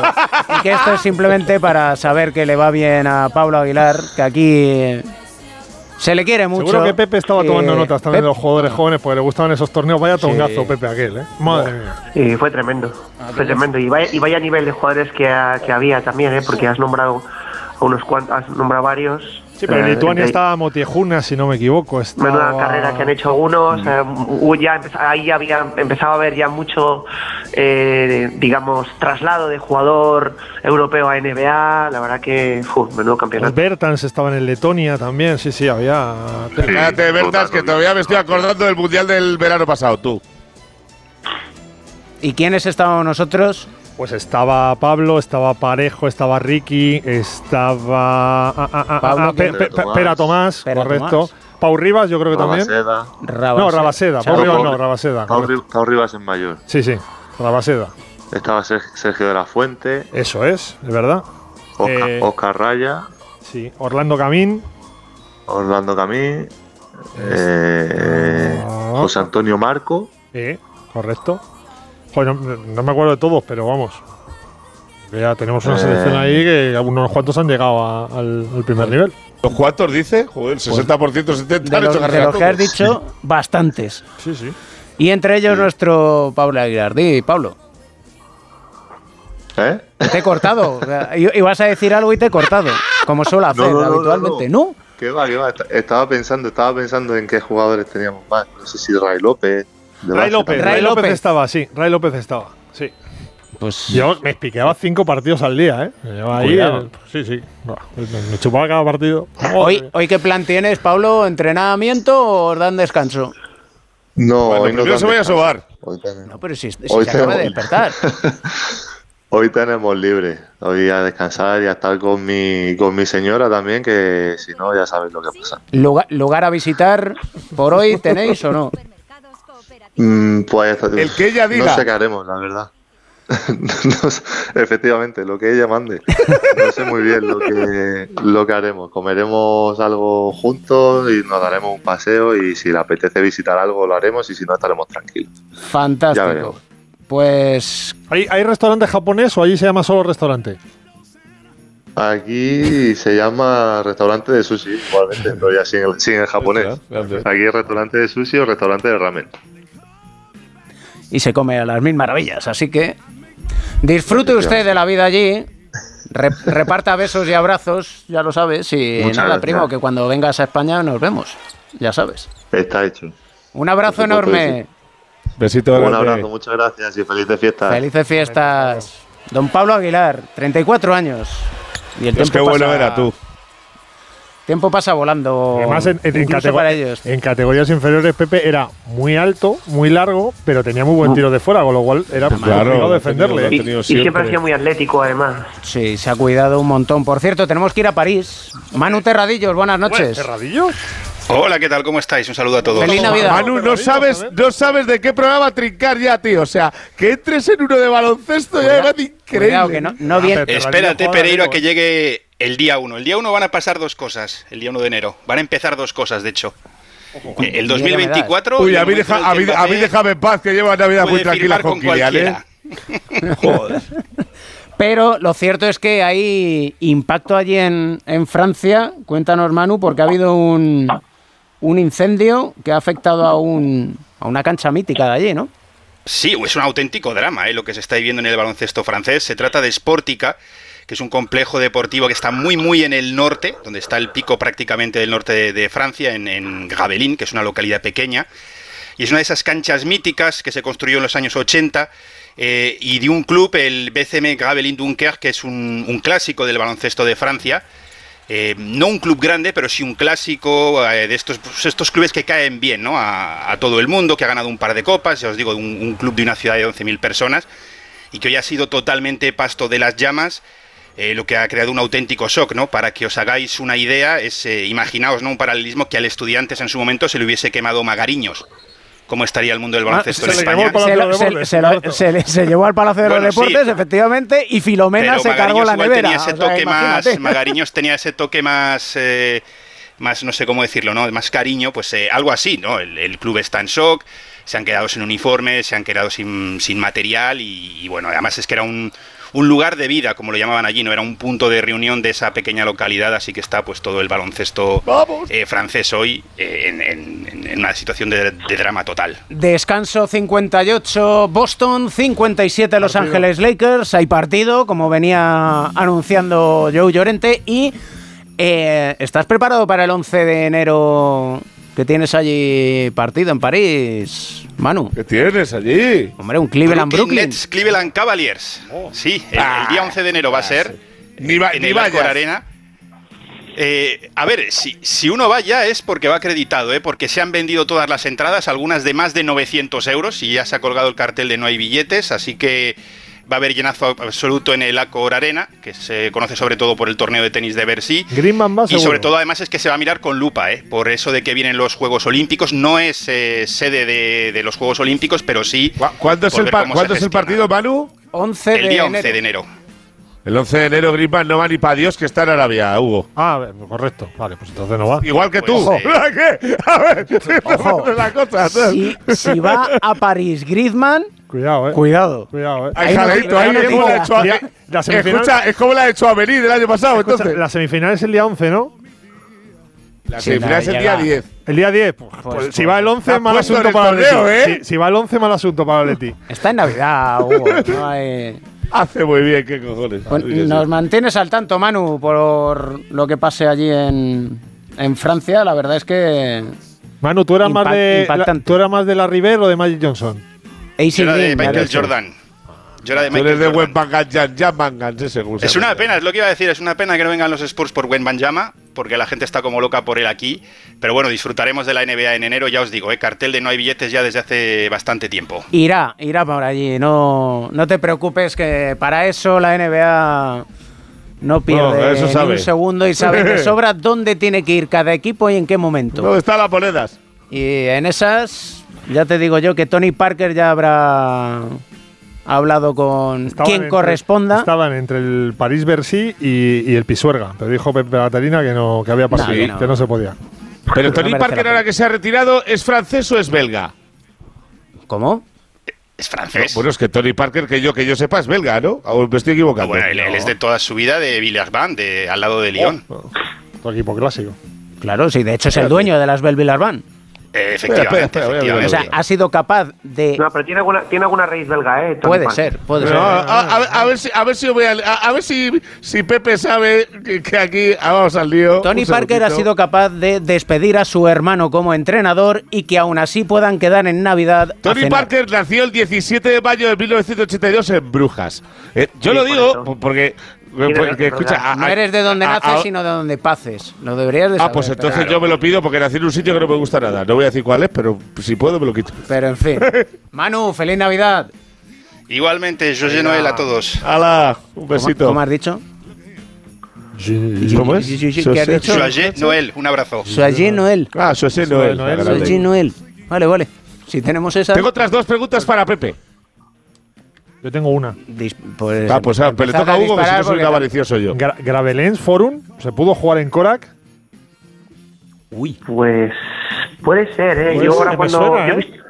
Y que esto es simplemente para saber que le va bien a Pablo Aguilar, que aquí eh, se le quiere mucho. Seguro que Pepe estaba Eh, tomando notas también de los jugadores jóvenes porque le gustaban esos torneos. Vaya Sí. tongazo, Pepe, aquel, ¿eh? Madre mía. Y fue tremendo, fue tremendo. Y vaya, y vaya nivel de jugadores que, ha- que había también, ¿eh? porque has nombrado a unos cuantos, has nombrado varios. Sí, pero en Eh, Lituania estaba Motiejuna, si no me equivoco. Estaba... Menuda carrera que han hecho algunos. eh, hubo ya ahí había empezado a haber ya mucho, eh, digamos, traslado de jugador europeo a NBA. La verdad que menudo Los campeonato. Bertans estaban en Letonia también. Sí, sí, había. Cállate, Bertas, que todavía me estoy acordando del mundial del verano pasado, tú. ¿Y quiénes estábamos nosotros? Pues estaba Pablo, estaba Parejo, estaba Ricky, estaba. ah, ah, ah, Pablo, ah, Pera Tomás, Pera correcto. Tomás. Pau Rivas, yo creo que también. Rabaseda. No, Rabaseda. Pau. Rivas no, Rabaseda. Pau, Rivas en mayor. Sí, sí, Rabaseda. Estaba Ser- Sergio de la Fuente, Eso es, es verdad. Oscar, Eh, Oscar Raya, Sí, Orlando Camín. Orlando Camín, eh, José Antonio Marco. Sí, correcto. Joder, no, no me acuerdo de todos, pero vamos. Ya tenemos una Eh. selección ahí que unos cuantos han llegado a- al, al primer nivel. ¿Los cuantos dice? Joder, 60%, 70%. De han hecho de los que has dicho, bastantes. Sí, sí. Y entre ellos nuestro Pablo Aguilar. Di, Pablo, ¿Eh? te he cortado. Sea, [laughs] i- Ibas a decir algo y te he cortado, como suelo hacer No, no, no, no, habitualmente. ¿No? ¿Qué va, qué va? Est- Estaba pensando, estaba pensando en qué jugadores teníamos más. No sé si Ray López. Ray López. Ray Ray López López. estaba, sí. Ray López estaba, sí. Pues Yo me piqueaba cinco partidos al día, ¿eh? Me llevaba ahí. El- sí, sí. Me, me chupaba cada partido. hoy, hoy qué plan tienes, Pablo, ¿entrenamiento o os dan descanso? No, Bueno, hoy no se vaya a sobar. Hoy tenemos- No, pero si, si Hoy se acaba de despertar. [laughs] Hoy tenemos libre. Hoy a descansar y a estar con mi, con mi señora también, que si no, ya sabéis lo que pasa. Lugar, lugar a visitar por hoy tenéis o no? Mm, pues El que ella diga. No sé qué haremos, la verdad. [laughs] No efectivamente, lo que ella mande. No sé muy bien lo que, lo que haremos. Comeremos algo juntos y nos daremos un paseo y si le apetece visitar algo lo haremos y si no estaremos tranquilos. Ya Fantástico. veremos. Pues ¿Hay, ¿Hay restaurante japonés o allí se llama solo restaurante? Aquí se llama restaurante de sushi, igualmente, pero ya sin el, sin el japonés. Aquí es restaurante de sushi o restaurante de ramen. Y se come a las mil maravillas. Así que disfrute usted de la vida allí. re- reparta [laughs] besos y abrazos, ya lo sabes. Y Muchas nada, gracias. primo, que cuando vengas a España nos vemos. Ya sabes. Está hecho. Un abrazo que enorme. Besito Un abrazo, muchas gracias y felices fiestas. Felices fiestas. Don Pablo Aguilar, 34 años. Y el Dios, tiempo qué bueno pasa- era tú. Tiempo pasa volando. Además, en, en- en ellos. en categorías inferiores, Pepe era muy alto, muy largo, pero tenía muy buen tiro de fuera, con lo cual era complicado defenderle. Y, y siempre ha sido muy atlético, además. Sí, se ha cuidado un montón. Por cierto, tenemos que ir a París. Manu Terradillos, buenas noches. ¿Terradillos? Hola, ¿qué tal? ¿Cómo estáis? Un saludo a todos. Feliz Navidad. Manu, no sabes, no sabes de qué programa trincar ya, tío. O sea, que entres en uno de baloncesto ya me parece increíble. Cuidado, que no, no viene. Espérate, Pereiro, a que llegue el día 1. El día 1 van a pasar dos cosas, el día 1 de enero. Van a empezar dos cosas, de hecho. Eh, El 2024... Uy, a mí, deja, en a, mí, mí déjame en paz, que lleva Navidad muy puede tranquila con con Kylian, ¿eh? [laughs] Joder. Pero lo cierto es que hay impacto allí en, en Francia. Cuéntanos, Manu, porque ha habido un, un incendio que ha afectado a, un, a una cancha mítica de allí, ¿no? Sí, es un auténtico drama ¿eh? lo que se está viviendo en el baloncesto francés. Se trata de Sportica, que es un complejo deportivo que está muy, muy en el norte, donde está el pico prácticamente del norte de, Francia, en, en que es una localidad pequeña. Y es una de esas canchas míticas que se construyó en los años 80 eh, y de un club, el BCM Gravelines Dunkerque, que es un, clásico del baloncesto de Francia. Eh, no un club grande, pero sí un clásico eh, de estos, pues, estos clubes que caen bien ¿no? a, a todo el mundo, que ha ganado un par de copas, ya os digo, un, un club de una ciudad de 11.000 personas y que hoy ha sido totalmente pasto de las llamas, eh, lo que ha creado un auténtico shock, ¿no? Para que os hagáis una idea, es, eh, imaginaos, ¿no? Un paralelismo que al estudiantes en su momento se le hubiese quemado Magariños. ¿Cómo estaría el mundo del baloncesto en Ah, se, España? lo- se- se lo- se le- se llevó al Palacio de Bueno, los sí. Deportes, efectivamente, y Filomena Pero se cargó la igual nevera. tenía ese o sea, toque más. Magariños tenía ese toque más, eh, más no sé cómo decirlo, ¿no? Más cariño, pues eh, algo así, ¿no? El, el club está en shock, se han quedado sin uniformes, se han quedado sin, sin material y, y, bueno, además es que era un, un lugar de vida, como lo llamaban allí, no era un punto de reunión de esa pequeña localidad, así que está pues todo el baloncesto eh, francés hoy eh, en, en- en una situación de, de drama total. Descanso 58 Boston, 57 Los Ángeles Lakers. Hay partido, como venía anunciando Joe Llorente. Y eh, ¿estás preparado para el 11 de enero que tienes allí partido en París, Manu? ¿Qué tienes allí? Hombre, un Cleveland Brooklyn. Nets, Cleveland Cavaliers. Sí, el, el día 11 de enero va a ser Ni, va- en ni el Arena. Eh, a ver, si, si uno va ya es porque va acreditado, ¿eh? porque se han vendido todas las entradas, algunas de más de 900 euros, y ya se ha colgado el cartel de no hay billetes, así que va a haber llenazo absoluto en el Accor Arena, que se conoce sobre todo por el torneo de tenis de Bercy. Greenman va Y seguro. sobre todo, además, es que se va a mirar con lupa, ¿eh? por eso de que vienen los Juegos Olímpicos. No es eh, sede de, de los Juegos Olímpicos, pero sí. ¿Cuándo es, el, ¿cuándo es el partido, Manu? 11 El de día 11 enero. de enero. El 11 de enero Griezmann no va ni para Dios que está en Arabia, Hugo. Ah, correcto. Vale, pues entonces no va. Igual que tú. Pues, [laughs] eh, ¿Qué? A ver, [laughs] la cosa. Si, si va a París Griezmann, Cuidado, eh. cuidado. Cuidado, eh. Hay jaleito, te- ahí ahí no es te como la ha diga. hecho a- Ya, la semifinal- Escucha, es como la ha hecho a Benítez el año pasado, Escucha, entonces. la semifinal es el día 11, ¿no? La Sí, semifinal es el día llega. 10. El día 10. Pues, Pues, pues, si pues, va el te 11, has mal asunto para el torneo, Leti. ¿eh? Si, si va el 11, mal asunto para Leti. Está en Navidad, Hugo. no [laughs] hay- Hace muy bien, qué cojones. Pues nos mantienes al tanto, Manu, por lo que pase allí en, en Francia. La verdad es que Manu, ¿tú eras, más de, la, impactante. ¿tú eras más de la River o de Magic Johnson? AC Yo era de Michael. Jordan. Yo era de Tú eres Michael de Jordan. Jan Jan ese Es una pena, es lo que iba a decir, es una pena que no vengan los Spurs por Wenbanyama, porque la gente está como loca por él aquí. Pero bueno, disfrutaremos de la NBA en enero, ya os digo, ¿eh? cartel de no hay billetes ya desde hace bastante tiempo. Irá, irá por allí. No, no te preocupes que para eso la NBA no pierde No, eso ni un segundo y sabe de [laughs] sobra dónde tiene que ir cada equipo y en qué momento. ¿Dónde están las monedas? Y en esas, ya te digo yo que Tony Parker ya habrá hablado con Estaban quien entre- corresponda. Estaban entre el París-Bercy y, y el Pisuerga. Pero dijo Pepe Baterina que no, que había pasado, que que, no. no. se podía. Pero Tony Parker, ahora que se ha retirado, ¿es francés o es belga? ¿Cómo? Es francés. bueno, es que Tony Parker, que yo que yo sepa, es belga, ¿no? ¿O me estoy equivocando? Bueno, él, él es de toda su vida de Villeurbanne, de al lado de Lyon. Tu equipo clásico. Claro, sí, de hecho es el dueño de las Belvillarban. Eh, efectivamente, espera, espera, voy a efectivamente. O sea, ha sido capaz de. No, pero tiene alguna, tiene alguna raíz belga, ¿eh? Tony Puede Parker. ser, puede No, ser. a, a- a ver- si a ver si voy a, a- a ver si, si Pepe sabe que, que aquí ah, vamos al lío. Tony Parker ha sido capaz de despedir a su hermano como entrenador y que aún así puedan quedar en Navidad. a Tony cenar. Parker nació el 17 de mayo de 1982 en Brujas. Eh, yo Sí, lo digo porque, Tiene porque razón, escucha, a- No eres de donde a- naces, a- sino de donde paces. Lo deberías de Ah, saber. pues pero- entonces yo me lo pido porque nací en un sitio que no me gusta nada. No voy a decir cuál es, pero si puedo me lo quito. Pero en fin. [laughs] Manu, feliz Navidad. Igualmente, José Noel a todos. ¡Hala! Un ¿Cómo, besito. cómo has dicho? ¿Cómo es? ¿qué has dicho? Joyeux Noel, un abrazo. Soyez Noel. Ah, José Noel. Noel. grande. Soyez Noel. Vale, vale. Si tenemos esa. Tengo otras dos preguntas para Pepe. Yo tengo una. dis- pues, Ah, pues ah, pero le toca a Hugo, que si no soy avaricioso yo. Gra- Gravelens Forum, ¿se pudo jugar en Korak? Uy. Pues puede ser, ¿eh? Puede yo ser, ahora cuando. suena, yo, he ¿eh? visto,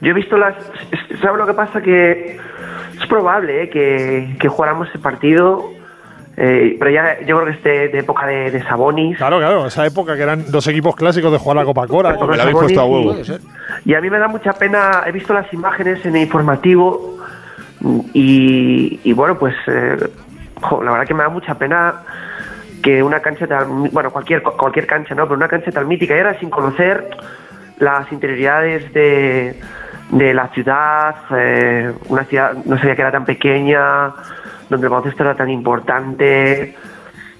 yo he visto las. es- ¿Sabes lo que pasa? Que es probable ¿eh? que, que jugáramos ese partido. eh, pero ya yo creo que es de, de época de, de Sabonis. Claro, claro, esa época que eran dos equipos clásicos de jugar la Copa Korak. Me la habéis puesto a huevo. Puede ser. Y a mí me da mucha pena, he visto las imágenes en el informativo y, y bueno, pues eh, jo, la verdad que me da mucha pena que una cancha tan, bueno, cualquier, cualquier cancha, ¿no? Pero una cancha tan mítica y ahora sin conocer las interioridades de, de la ciudad, eh, una ciudad, no sabía que era tan pequeña, donde el baloncesto era tan importante.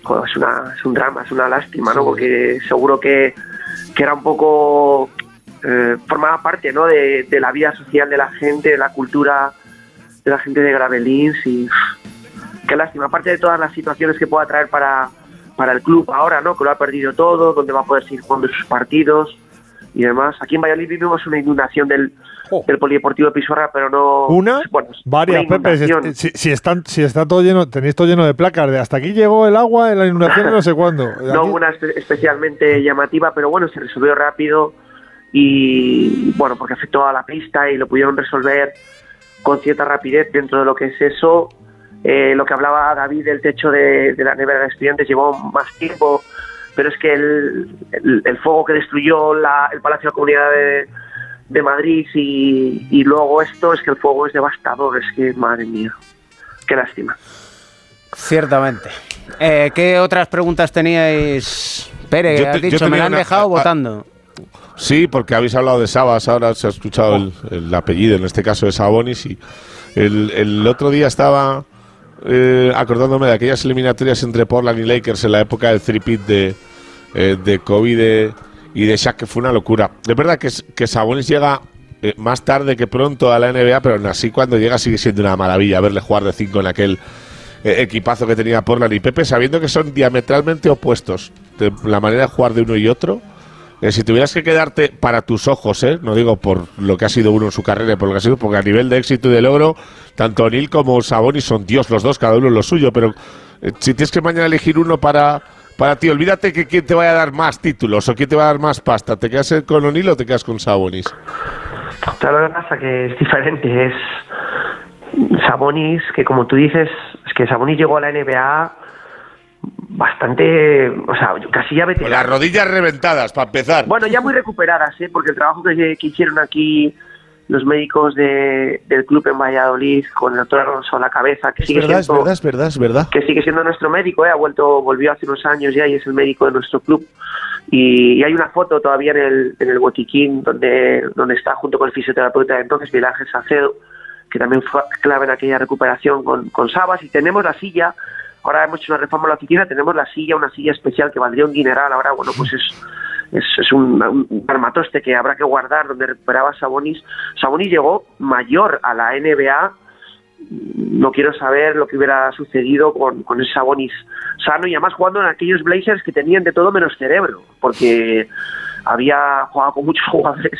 Joder, es, una, es un drama, es una lástima, ¿no? Porque seguro que, que era un poco eh, formaba parte ¿no? de, de la vida social de la gente, de la cultura de la gente de Gravelins y qué lástima, aparte de todas las situaciones que pueda traer para, para el club ahora, ¿no? que lo ha perdido todo, donde va a poder seguir jugando sus partidos y demás. Aquí en Valladolid vivimos una inundación del, del polideportivo pero no... Una, bueno, varias, una Pepe. Si, si- están, si está todo lleno, tenéis todo lleno de placas de hasta aquí llegó el agua en la inundación no sé cuándo. [laughs] no Aquí- una espe- especialmente llamativa, pero bueno, se resolvió rápido y bueno, porque afectó a la pista y lo pudieron resolver con cierta rapidez dentro de lo que es eso. Eh, lo que hablaba David del techo de, de la nevera de estudiantes llevó más tiempo, pero es que el, el- el fuego que destruyó la- el Palacio de la Comunidad de, de Madrid y, y luego esto es que el fuego es devastador, es que madre mía, qué lástima. Ciertamente. Eh, ¿Qué otras preguntas teníais? Pere, Yo te- has yo dicho, me la han una- dejado votando. Sí, porque habéis hablado de Sabas, ahora se ha escuchado el, el apellido, en este caso de Sabonis. Y el, otro día estaba eh, acordándome de aquellas eliminatorias entre Portland y Lakers en la época del three-peat de, eh, y de, Shaq, que fue una locura. Es verdad que, que Sabonis llega eh, más tarde que pronto a la NBA, pero aún así cuando llega sigue siendo una maravilla verle jugar de cinco en aquel eh, equipazo que tenía Portland y Pepe, sabiendo que son diametralmente opuestos de la manera de jugar de uno y otro. Eh, si tuvieras que quedarte para tus ojos, ¿eh? no digo por lo que ha sido uno en su carrera, por lo que ha sido, porque a nivel de éxito y de logro, tanto O'Neill como Sabonis son Dios los dos, cada uno lo suyo, pero eh, si tienes que mañana elegir uno para, para ti, olvídate que quién te vaya a dar más títulos o quién te va a dar más pasta, ¿te quedas con O'Neill o te quedas con Sabonis? Claro, lo que pasa que es diferente, es Sabonis, que como tú dices, es que Sabonis llegó a la NBA bastante, o sea, casi ya Con veterano. las rodillas reventadas, para empezar. Bueno, ya muy recuperadas, ¿eh? porque el trabajo que, que hicieron aquí los médicos de- del club en Valladolid con el doctor Alonso a la cabeza, que sigue siendo, es verdad, es verdad. que sigue siendo nuestro médico, ¿eh? ha vuelto, volvió hace unos años ya y es el médico de nuestro club. Y, y hay una foto todavía en el, en el botiquín donde, donde está junto con el fisioterapeuta de entonces, Miguel Ángel Salcedo, que también fue clave en aquella recuperación con, con Sabas. Y tenemos la silla ahora hemos hecho una reforma en la oficina, tenemos la silla, una silla especial que valdría un dineral, ahora bueno, pues es un, un armatoste que habrá que guardar donde recuperaba Sabonis. Sabonis llegó mayor a la NBA no quiero saber lo que hubiera sucedido con, con ese Sabonis sano y además jugando en aquellos Blazers que tenían de todo menos cerebro, porque había jugado con muchos [laughs] jugadores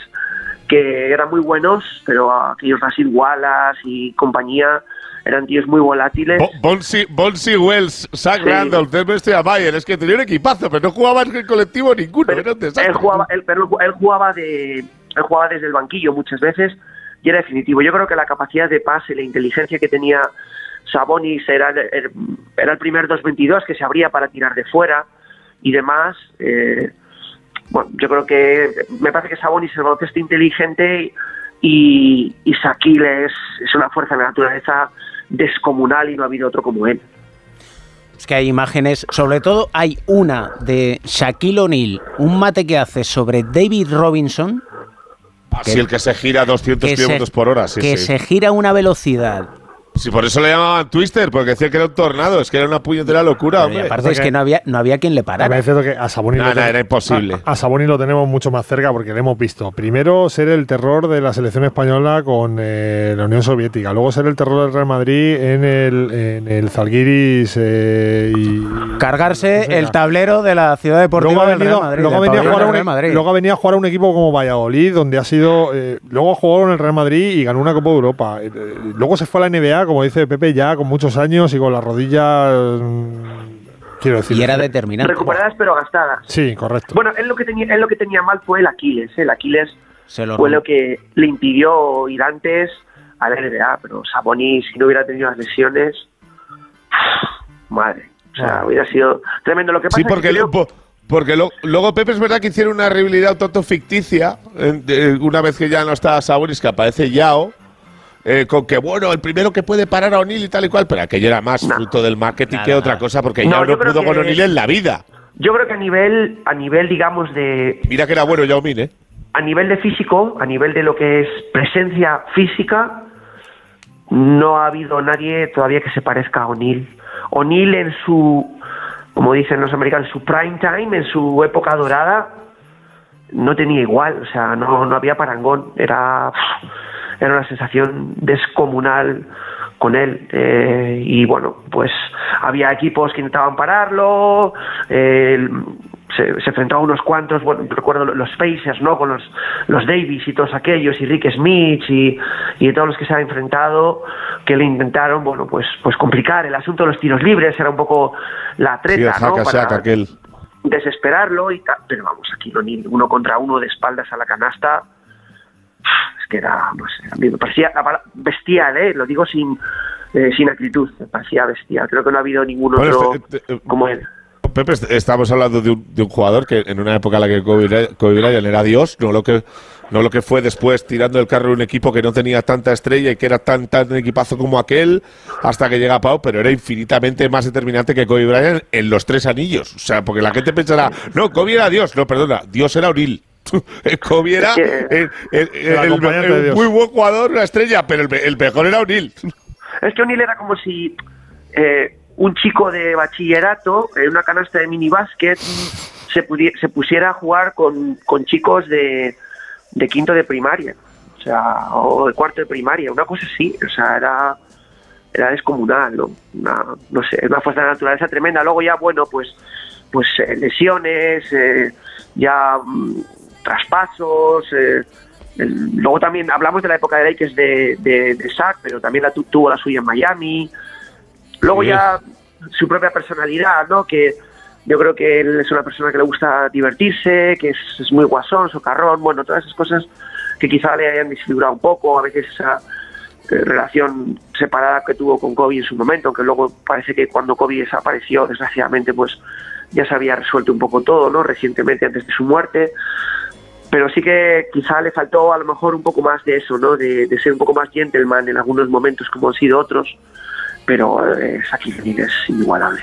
que eran muy buenos, pero aquellos Rasid Wallace y compañía eran tíos muy volátiles. Bo- Bonsi, Bonsi Wells, Zach Sí. Randolph, a Bayer, es que tenía un equipazo, pero no jugaba en el colectivo ninguno, era un desastre. él jugaba, él, pero él jugaba de, él jugaba desde el banquillo muchas veces y era definitivo. Yo creo que la capacidad de pase, la inteligencia que tenía Sabonis era, el- era el primer 2-22 que se abría para tirar de fuera y demás. eh, bueno, yo creo que me parece que Sabonis es el baloncesto inteligente y, y Shaquille es, es una fuerza de la naturaleza descomunal y no ha habido otro como él. Es que hay imágenes, sobre todo hay una de Shaquille O'Neal, un mate que hace sobre David Robinson, Así el que se gira a 200 que, kilómetros por hora, sí, que sí. se gira a una velocidad. Sí, por eso le llamaban Twister, porque decía que era un tornado, es que era una puñetera locura, Y aparte es que no había, no había quien le parara. Me parece que a Sabonis No, lo no, ten- era imposible. A, a Sabonis lo tenemos mucho más cerca porque le hemos visto. Primero ser el terror de la selección española con eh, la Unión Soviética. Luego ser el terror del Real Madrid en el, en el Zalgiris eh, y Cargarse el tablero de la ciudad deportiva luego ha del venido, Real Madrid. luego venido a jugar a Madrid. luego jugar a un equipo como Valladolid, donde ha sido. eh, luego ha jugado en el Real Madrid y ganó una Copa de Europa. Eh, luego se fue a la NBA, como dice Pepe, ya con muchos años y con la rodilla. mm, quiero decir. y era determinante. Recuperadas pero gastadas. Sí, correcto. Bueno, él lo que tenía, él lo que tenía mal fue el Aquiles. ¿eh? El Aquiles Se lo fue lo que le impidió ir antes a la NBA, pero Sabonis, si no hubiera tenido las lesiones, [sighs] madre, o sea, hubiera sido tremendo. Lo que pasa Sí, es que porque, creo- po- porque lo- luego Pepe es verdad que hicieron una rivalidad un tanto ficticia, en- de- una vez que ya no está Sabonis, que aparece Yao, eh, con que bueno, el primero que puede parar a O'Neill y tal y cual, pero aquello era más fruto del marketing Nada, que otra cosa, porque No, yo no pudo con O'Neill en la vida. yo creo que a nivel, a nivel, digamos, de, Mira que era bueno Yao Min, ¿eh? a nivel de físico, a nivel de lo que es presencia física, no ha habido nadie todavía que se parezca a O'Neill. O'Neill en su, como dicen los americanos, su prime time, en su época dorada, no tenía igual, o sea, no, no había parangón, era, era una sensación descomunal con él. eh, y bueno, pues había equipos que intentaban pararlo, eh, se, se enfrentó a unos cuantos, bueno, recuerdo los Pacers, ¿no? Con los, los Davis y todos aquellos, y Rick Smith y, y todos los que se han enfrentado, que le intentaron, bueno, pues, pues complicar el asunto de los tiros libres, era un poco la Sí, treta, ¿no? Haka Para- Shaka, aquel. desesperarlo y tal, pero vamos, aquí no ni uno contra uno de espaldas a la canasta, que era, no sé, a mí me parecía bestial, ¿eh? lo digo sin, eh, sin acritud, me parecía bestial, creo que no ha habido ningún Bueno, otro este- eh, como él. Pepe, est- estamos hablando de un, de un jugador que en una época en la que Kobe Bryant, era Dios, no lo que no lo que fue después tirando el carro de un equipo que no tenía tanta estrella y que era tan tan equipazo como aquel hasta que llega Pau, pero era infinitamente más determinante que Kobe Bryant en los tres anillos. O sea, porque la gente pensará, no, Kobe era Dios, no, perdona, Dios era O'Neill. Kobe era Es que- el, el- muy buen jugador, una estrella, pero el, me- el mejor era O'Neill. Es que O'Neill era como si eh, un chico de bachillerato en una canasta de minibásquet se, pudi- se pusiera a jugar con, con chicos de, de quinto de primaria, o sea, o de cuarto de primaria, una cosa así, o sea, era, era descomunal, ¿no? Una, no sé, una fuerza de la naturaleza tremenda. Luego ya, bueno, pues, pues eh, lesiones, eh, ya mm, traspasos, eh, el- luego también hablamos de la época de Lakers de, de, de Shaq, pero también la tu- tuvo la suya en Miami. Luego Sí. ya su propia personalidad, ¿no? Que yo creo que él es una persona que le gusta divertirse, que es, es muy guasón, socarrón, bueno, todas esas cosas que quizá le hayan desfigurado un poco, a veces esa eh, relación separada que tuvo con Kobe en su momento, aunque luego parece que cuando Kobe desapareció, desgraciadamente, pues ya se había resuelto un poco todo, ¿no? Recientemente, antes de su muerte. Pero sí que quizá le faltó a lo mejor un poco más de eso, ¿no? De, de ser un poco más gentleman en algunos momentos como han sido otros. Pero eh, O'Neal es inigualable.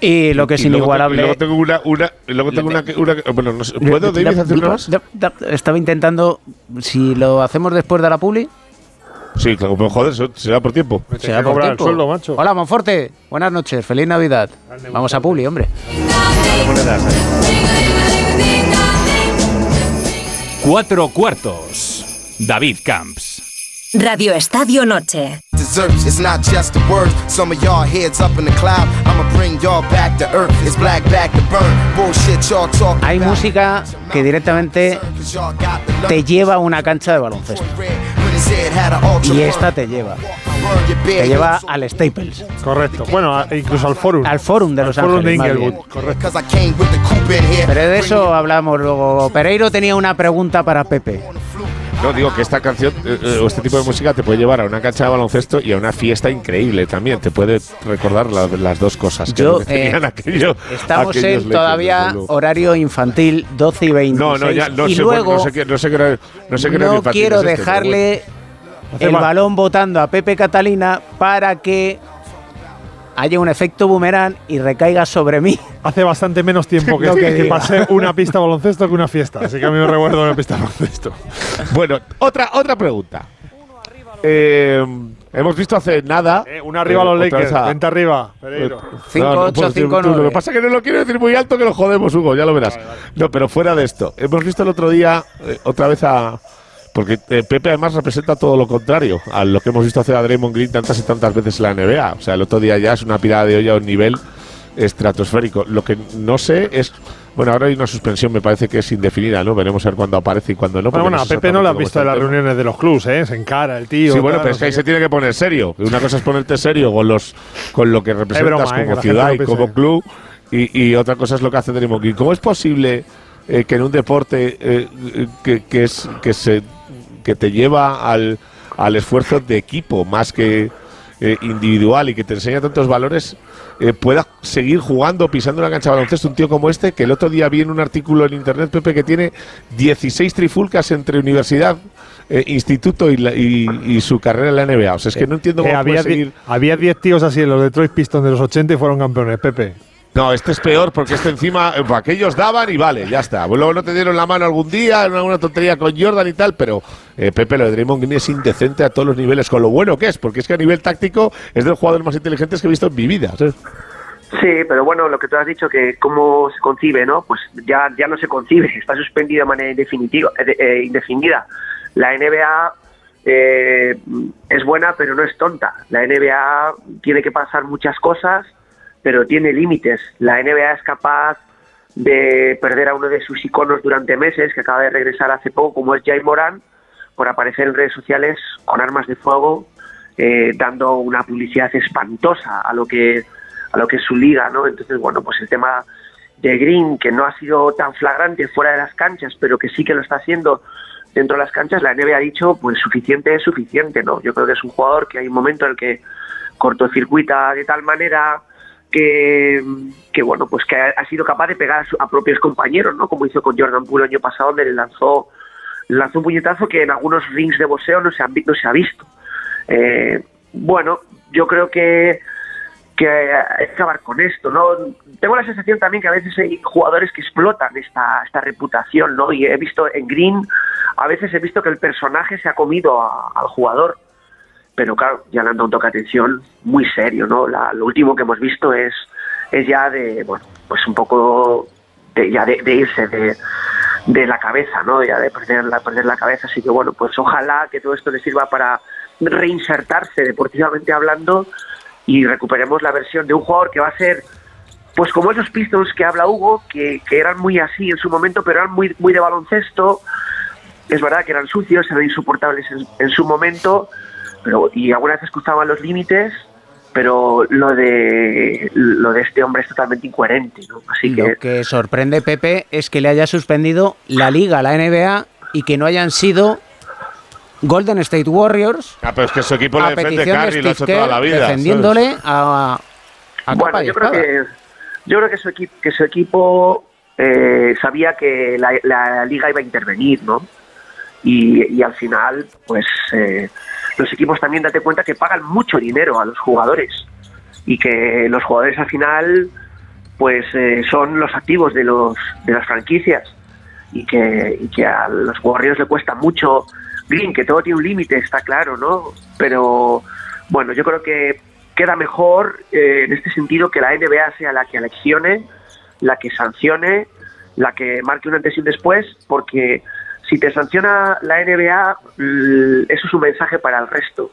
Y lo que es Y inigualable. luego tengo una, una, luego tengo una, una- bueno, no sé, ¿puedo, David, hacer una más? Estaba intentando, si lo hacemos después de la publi. Sí, claro, pero joder, eso será por tiempo. Será por tiempo. Hola, Monforte. Buenas noches. Feliz Navidad. Vamos a Publi, hombre. Cuatro cuartos. David Camps. Radio Estadio Noche. Desserts, it's not just the words. Some of y'all heads up in the cloud. I'ma bring y'all back to earth. It's black back to burn. Bullshit y'all talk. Hay música que directamente te lleva a una cancha de baloncesto. Y esta te lleva. Te lleva al Staples. Correcto. Bueno, a- incluso al Forum. Al Forum de Los Al Forum de Ángeles. Inglewood. Correcto. Pero de eso hablamos luego. Pereiro tenía una pregunta para Pepe. No, digo que esta canción eh, eh, o este tipo de música te puede llevar a una cancha de baloncesto y a una fiesta increíble también. Te puede recordar la- las dos cosas. que Yo, [laughs] que eh, aquello- Estamos aquellos en todavía horario infantil 12 y 26. No, no, ya no y sé, luego bueno, no sé qué, no sé qué era- no sé qué era no infantil quiero es este, dejarle el mal. balón votando a Pepe Catalina para que haya un efecto boomerang y recaiga sobre mí. [laughs] Hace bastante menos tiempo que, [laughs] pasé una pista de baloncesto que una fiesta. Así que a mí me recuerdo una pista de baloncesto. [laughs] Bueno, otra, otra pregunta. Eh, hemos visto hace nada. Eh, una arriba a los otra Lakers. a- Vente arriba, Pereiro. Cinco, No, no, ocho, pues, cinco, tú, Lo que pasa es que no lo quiero decir muy alto que lo jodemos, Hugo, ya lo verás. No, pero fuera de esto. Hemos visto el otro día, eh, otra vez a. Porque eh, Pepe además representa todo lo contrario a lo que hemos visto hacer a Draymond Green tantas y tantas veces en la NBA. O sea, el otro día ya es una pirada de olla a un nivel estratosférico. Lo que no sé es. Bueno, ahora hay una suspensión, me parece que es indefinida, ¿no? Veremos a ver cuándo aparece y cuándo no. Bueno, bueno, no a Pepe no lo has visto en las reuniones de los clubs, ¿eh? Se encara el tío. Sí, bueno, tal, pero es que ahí se tiene que poner serio. Una cosa es ponerte serio con los con lo que representas broma, eh, como ciudad y como club y, y otra cosa es lo que hace Draymond Green. ¿Cómo es posible eh, que en un deporte eh, que, que es que se que te lleva al, al esfuerzo de equipo más que eh, individual y que te enseña tantos valores eh, pueda seguir jugando, pisando una cancha de baloncesto un tío como este, que el otro día vi en un artículo en internet, Pepe, que tiene 16 trifulcas entre universidad, eh, instituto y, la- y- y su carrera en la NBA. O sea, es que no entiendo Eh, cómo había, puede seguir. había 10 tíos así en los Detroit Pistons de los 80 y fueron campeones, Pepe. No, este es peor porque este encima, eh, pues aquellos daban y vale, ya está. Pues Luego no te dieron la mano algún día, alguna tontería con Jordan y tal, pero eh, Pepe, lo de Draymond es indecente a todos los niveles, con lo bueno que es, porque es que a nivel táctico es de los jugadores más inteligentes que he visto en mi vida. Sí, pero bueno, lo que tú has dicho, que cómo se concibe, ¿no? Pues ya, ya no se concibe, [laughs] está suspendido de manera indefinitiva, eh, eh, indefinida. La NBA eh, es buena, pero no es tonta. La NBA tiene que pasar muchas cosas, pero tiene límites. La NBA es capaz de perder a uno de sus iconos durante meses, que acaba de regresar hace poco, como es Jay Moran, por aparecer en redes sociales con armas de fuego, eh, dando una publicidad espantosa a lo que a lo que es su liga, ¿no? Entonces, bueno, pues el tema de Green, que no ha sido tan flagrante fuera de las canchas, pero que sí que lo está haciendo dentro de las canchas, la NBA ha dicho, pues suficiente es suficiente, ¿no? Yo creo que es un jugador que hay un momento en el que cortocircuita de tal manera que, bueno, pues que ha, sido capaz de pegar a, su- a propios compañeros, ¿no? Como hizo con Jordan Poole el año pasado, donde le lanzó, lanzó un puñetazo que en algunos rings de boxeo no se, han, ha visto. Eh, bueno, yo creo que que hay acabar con esto, ¿no? Tengo la sensación también que a veces hay jugadores que explotan esta, esta reputación, ¿no? Y he visto en Green, a veces he visto que el personaje se ha comido al jugador, pero claro, ya le han dado un toque de atención muy serio, ¿no? La- lo último que hemos visto es, es ya de, bueno, pues un poco de, ya de, irse de, de la cabeza, ¿no? Ya de perder la, perder la cabeza, así que bueno, pues ojalá que todo esto le sirva para reinsertarse deportivamente hablando y recuperemos la versión de un jugador que va a ser pues como esos Pistons que habla Hugo, que, que eran muy así en su momento, pero eran muy, muy de baloncesto. Es verdad que eran sucios, eran insoportables en, en su momento, pero y algunas veces cruzaban los límites, pero lo de lo de este hombre es totalmente incoherente, ¿no? Así que Lo que sorprende, Pepe, es que le haya suspendido la Liga, la NBA, y que no hayan sido Golden State Warriors Ah, pero es que su equipo le a defiende petición de Curry, lo ha hecho Steve toda la vida. ¿sabes? defendiéndole a, a bueno, yo creo que yo creo que su equipo que su equipo eh, sabía que la, la liga iba a intervenir, ¿no? Y, y al final, pues eh, los equipos también date cuenta que pagan mucho dinero a los jugadores y que los jugadores al final, pues eh, son los activos de los de las franquicias y que, que a los Warriors le cuesta mucho Green, que todo tiene un límite, está claro, ¿no? Pero bueno, yo creo que queda mejor eh, en este sentido que la NBA sea la que aleccione, la que sancione, la que marque un antes y un después, porque si te sanciona la NBA, l- eso es un mensaje para el resto.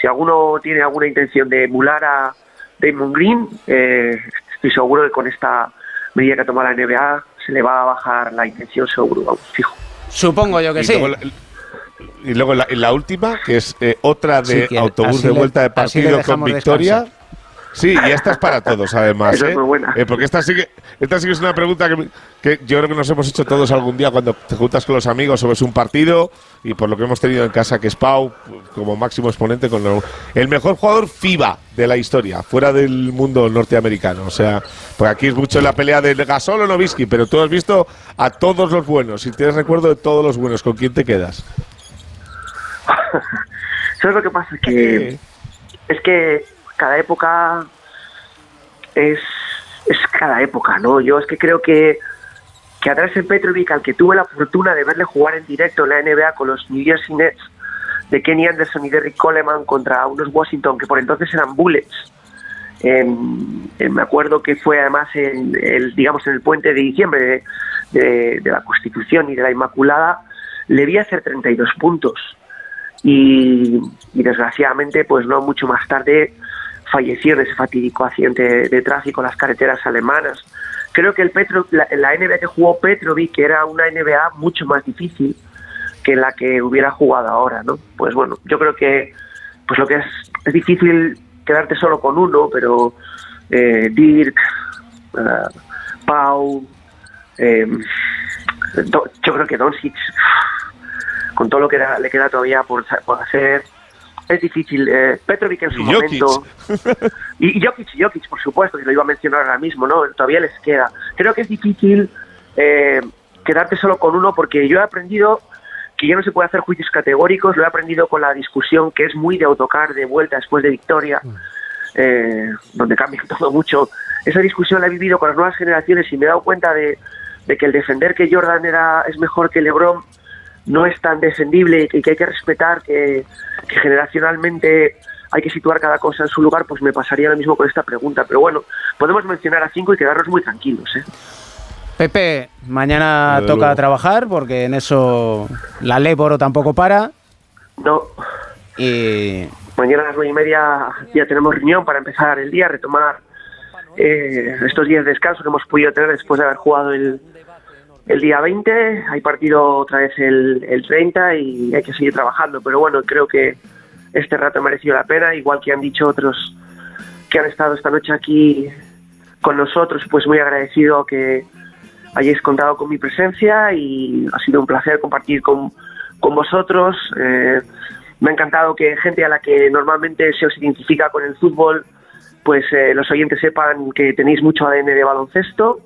Si alguno tiene alguna intención de emular a Damon Green, eh, estoy seguro que con esta medida que ha tomado la NBA se le va a bajar la intención seguro, vamos, fijo. Supongo yo que Y sí. luego la- Y luego la, la última, que es eh, otra de Sí, autobús de le- vuelta de partido con victoria. descansar. Sí, y esta es para todos, además. Esa es ¿eh? muy buena. Eh, porque esta sí, que, esta sí que es una pregunta que, que yo creo que nos hemos hecho todos algún día cuando te juntas con los amigos o ves un partido y por lo que hemos tenido en casa, que es Pau, como máximo exponente, con lo- el mejor jugador FIBA de la historia, fuera del mundo norteamericano. O sea, pues aquí es mucho la pelea de Gasol o Novisky, pero tú has visto a todos los buenos y tienes recuerdo de todos los buenos. ¿Con quién te quedas? [laughs] ¿Sabes lo que pasa? Que es que cada época es, es cada época, ¿no? Yo es que creo que, que a Drazen Petrovic, al que tuve la fortuna de verle jugar en directo en la NBA con los New Jersey Nets, de Kenny Anderson y Derrick Coleman contra unos Washington que por entonces eran Bullets. En- en- me acuerdo que fue además en el, digamos, en el puente de diciembre de la Constitución y de la Inmaculada, le vi hacer 32 puntos y, y desgraciadamente pues no mucho más tarde falleció en ese fatídico accidente de, de tráfico en las carreteras alemanas. Creo que el Petro, la, la NBA que jugó Petrovic era una NBA mucho más difícil que la que hubiera jugado ahora, ¿no? Pues bueno, yo creo que pues lo que es, es difícil quedarte solo con uno, pero eh, Dirk, eh, Pau, eh, yo creo que Doncic con todo lo que le queda todavía por, por hacer. Es difícil. Eh, Petrovic en su Y Jokic. momento. [laughs] Y, y Jokic, y Jokic, por supuesto, que lo iba a mencionar ahora mismo, ¿no? Todavía les queda. Creo que es difícil eh, quedarte solo con uno porque yo he aprendido que ya no se puede hacer juicios categóricos, lo he aprendido con la discusión que es muy de autocar de vuelta después de victoria, eh, donde cambia [laughs] todo mucho. Esa discusión la he vivido con las nuevas generaciones y me he dado cuenta de, de que el defender que Jordan era es mejor que LeBron no es tan defendible y que hay que respetar que, que generacionalmente hay que situar cada cosa en su lugar, pues me pasaría lo mismo con esta pregunta. Pero bueno, podemos mencionar a cinco y quedarnos muy tranquilos. ¿eh? Pepe, mañana Desde toca luego. trabajar porque en eso la ley Boro tampoco para. No. Y Mañana a las nueve y media ya tenemos reunión para empezar el día, retomar eh, estos días de descanso que hemos podido tener después de haber jugado el, el día 20. Hay partido otra vez el, el 30 y hay que seguir trabajando. Pero bueno, creo que este rato ha merecido la pena, igual que han dicho otros que han estado esta noche aquí con nosotros, pues muy agradecido que hayáis contado con mi presencia y ha sido un placer compartir con, con vosotros. Eh, me ha encantado que gente a la que normalmente se os identifica con el fútbol, pues eh, los oyentes sepan que tenéis mucho ADN de baloncesto.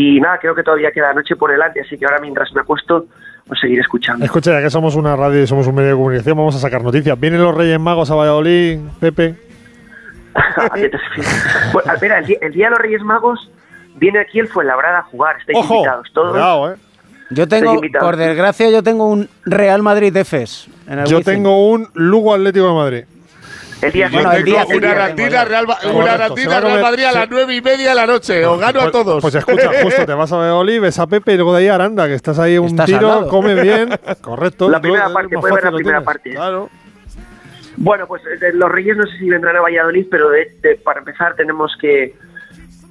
Y nada, creo que todavía queda noche por delante, así que ahora mientras me acuesto os seguiré escuchando. Escucha, ya que somos una radio y somos un medio de comunicación, vamos a sacar noticias. ¿Vienen los Reyes Magos a Valladolid, Pepe? [laughs] Bueno, espera, el día, el día de los Reyes Magos viene aquí el Fuenlabrada a jugar, estáis Ojo, invitados todos. Cuidado, ¿eh? yo tengo, por desgracia, yo tengo un Real Madrid Efes. En el Yo Wizzing. tengo un Lugo Atlético de Madrid. El día Bueno, el día una Arandina Real, una Arandina a Real comer- Madrid a las nueve y media de la noche. Os gano a Pues- todos. Pues escucha, justo te vas a Valladolid, ves a Pepe y luego de ahí a Aranda, que estás ahí un tiro, come bien. [laughs] Correcto. La primera parte, más puede ver la primera parte. Claro. Bueno, pues eh, los Reyes no sé si vendrán a Valladolid, pero de- de- para empezar tenemos que,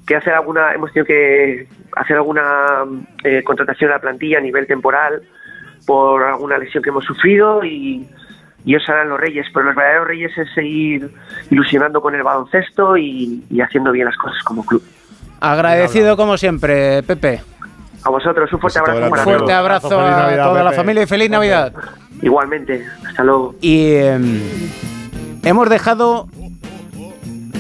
que hacer alguna, hemos tenido que hacer alguna eh, contratación de la plantilla a nivel temporal por alguna lesión que hemos sufrido y, y ellos serán los Reyes, pero los verdaderos Reyes es seguir ilusionando con el baloncesto y, y haciendo bien las cosas como club. Agradecido como siempre, Pepe. A vosotros un fuerte abrazo. Un fuerte abrazo Feliz a Navidad, toda la familia y feliz Navidad. Igualmente, hasta luego. Y em, hemos dejado.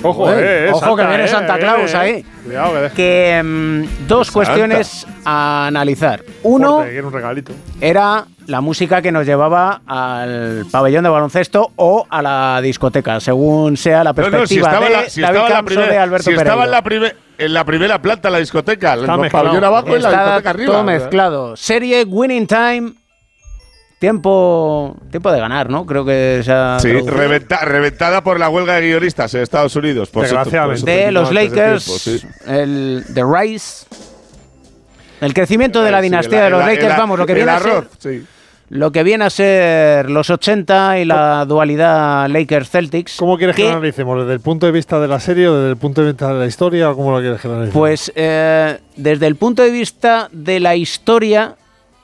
Ojo, eh, eh, ojo que viene eh, Santa eh, Claus eh. ahí. Cuidado, que em, dos Santa. cuestiones a analizar. Uno un regalito. era la música que nos llevaba al pabellón de baloncesto o a la discoteca, según sea la No, no, si perspectiva estaba, de la, si David o de Alberto si estaba en, la en la primera planta la discoteca, el pabellón abajo y la discoteca arriba. todo mezclado. Serie Winning Time tiempo, tiempo de ganar, ¿no? Creo que se ha Sí, reventa- reventada por la huelga de guionistas en Estados Unidos. Por eso de los Lakers, tiempo, sí. el The Rise, el crecimiento de la Sí, dinastía el- de los el- Lakers, el- vamos, lo que el viene a ser lo que viene a ser los 80 y la dualidad Lakers-Celtics. ¿Cómo quieres que, que, lo analicemos? ¿Desde el punto de vista de la serie o desde el punto de vista de la historia? ¿O cómo lo quieres que lo analicemos? Pues eh, desde el punto de vista de la historia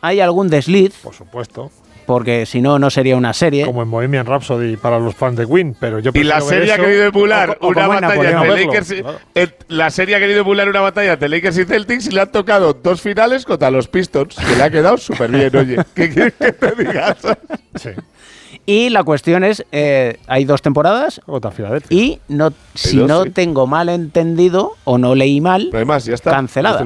hay algún desliz. Por supuesto. Porque si no, no sería una serie. Como en Bohemian Rhapsody para los fans de Queen, pero yo Y la serie ha querido emular o- o una batalla entre Verlo, Lakers. y- claro. la serie ha querido emular una batalla entre Lakers y Celtics y le han tocado dos finales contra los Pistons, que le ha quedado súper bien, [laughs] oye. ¿Qué quieres que te diga? [laughs] Y la cuestión es, eh, hay dos temporadas y no, si dos, no sí. tengo mal entendido o no leí mal, Además, ya está. cancelada.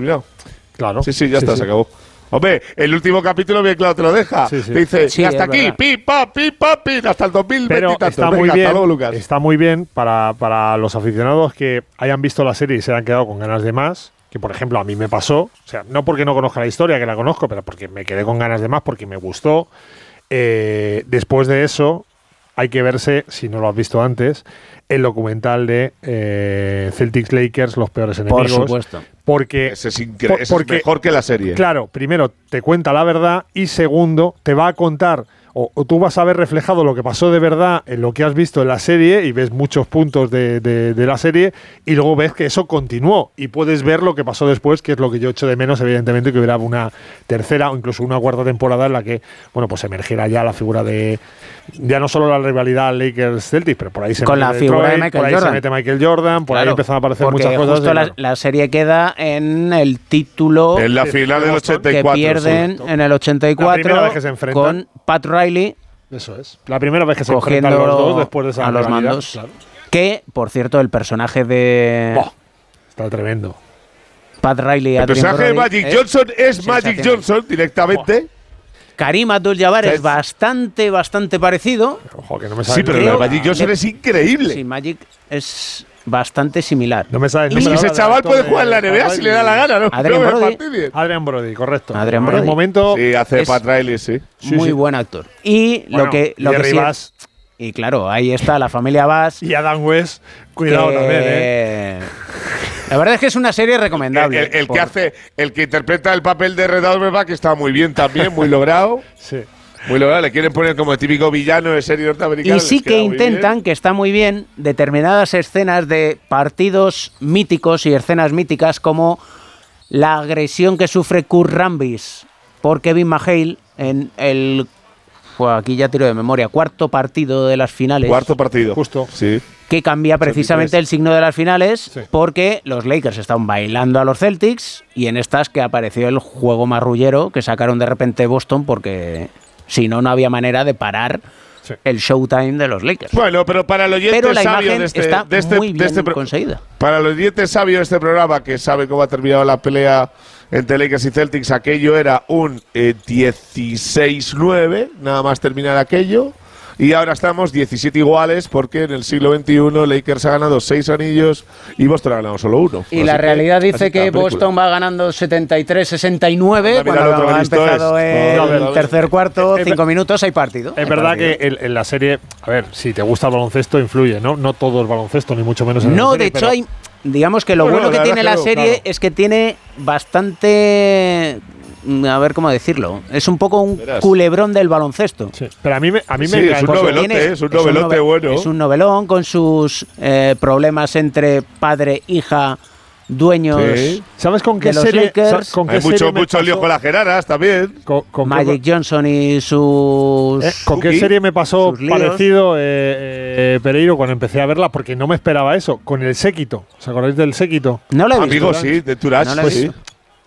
Claro. Sí, sí, ya Sí, está, sí. se acabó. Hombre, el último capítulo bien claro te lo deja. Sí, sí. Te dice, Sí, y hasta aquí, pim, pam, pim, hasta el 2020 Pero está Venga, muy bien, luego, Lucas. está muy bien para, para los aficionados que hayan visto la serie y se hayan quedado con ganas de más. Que por ejemplo a mí me pasó, o sea, no porque no conozca la historia, que la conozco, pero porque me quedé con ganas de más, porque me gustó. Eh, después de eso, hay que verse, si no lo has visto antes, el documental de eh, Celtics Lakers, los peores Por enemigos. supuesto. Porque, Ese es, incre- por- ese es mejor que la serie. Claro, primero te cuenta la verdad y segundo te va a contar o, o tú vas a ver reflejado lo que pasó de verdad en lo que has visto en la serie y ves muchos puntos de, de- de la serie y luego ves que eso continuó y puedes ver lo que pasó después, que es lo que yo echo de menos, evidentemente, que hubiera una tercera o incluso una cuarta temporada en la que, bueno, pues emergiera ya la figura de, ya no solo la rivalidad Lakers-Celtics, pero por ahí se Con mete la figura de Detroit, Michael por ahí Jordan. se mete Michael Jordan, por ahí Claro, empiezan a aparecer muchas cosas. justo la, la serie queda en el título En la final del 84. que pierden sí. en el La 84 primera vez que se enfrentan. con Pat Riley Eso es. La primera vez que se enfrentan los dos después de esa a los mandos. claro. Que, por cierto, el personaje de Está tremendo. Pat Riley El Adrian personaje de Magic es Johnson es Magic. Johnson directamente. Karim Abdul-Jabbar es bastante, bastante parecido. Ojo, que no me Sí, pero lo de Magic Johnson es increíble. Sí, Magic es bastante similar. No me sabes Y ese chaval puede jugar en la NBA si le da la gana, ¿no? Me Brody. Adrian Brody, correcto. Adrian En Brody. el momento. Sí, hace Es- Pat Riley, sí. Muy sí. buen actor. Y Bueno, lo que, lo que Jerry sí es- y claro, ahí está la familia Bass. y Adam West, cuidado que- también, ¿eh? [laughs] La verdad es que es una serie recomendable. El, el- el por- que hace, el que interpreta el papel de Red Auerbach está muy bien también, muy logrado. Sí. Muy logrado. Le quieren poner como típico villano de serie norteamericana. Y sí que intentan, que está muy bien, determinadas escenas de partidos míticos y escenas míticas como la agresión que sufre Kurt Rambis por Kevin McHale en el... Aquí ya tiro de memoria, cuarto partido de las finales. Cuarto partido. Justo. Sí. que cambia precisamente 83. el signo de las finales Sí. porque los Lakers estaban bailando a los Celtics y en estas que apareció el juego marrullero que sacaron de repente Boston porque si no, no había manera de parar Sí. el showtime de los Lakers. Bueno, pero para el oyente Pero la sabio imagen de este, está de este- muy de bien este conseguida. Para los oyentes sabios de este programa que sabe cómo ha terminado la pelea entre Lakers y Celtics, aquello era un eh, 16-9, nada más terminar aquello. Y ahora estamos 17 iguales porque en el siglo XXI Lakers ha ganado 6 anillos y Boston ha ganado solo uno. Y Así la que- realidad dice que película. Boston va ganando 73-69 Anda a mirar cuando ha empezado es. el No, tercer cuarto, Eh, eh, cinco minutos, hay partido. Es verdad partido. que en, en la serie, a ver, si te gusta el baloncesto, influye, ¿no? No todo es baloncesto, ni mucho menos en la No, serie, de hecho pero- hay, digamos que lo Bueno, bueno que tiene la serie claro. es que tiene bastante, a ver cómo decirlo, es un poco un Verás. culebrón del baloncesto. Sí, pero a mí me, a mí Sí, me es un novelote, tiene- es un novelote nove- bueno. Es un novelón con sus eh, problemas entre padre, hija, dueños. Sí. ¿Sabes con qué de los serie? Con qué Hay mucho, serie me mucho lío pasó- con las geranas también. con- con qué- Magic Johnson y sus. Eh, ¿Con qué serie me pasó líos. parecido, eh, eh, Pereiro, cuando empecé a verla? Porque no me esperaba eso. Con el séquito. ¿Os acordáis del séquito? No lo he visto. Amigo, sí, de Turach. No la pues sí.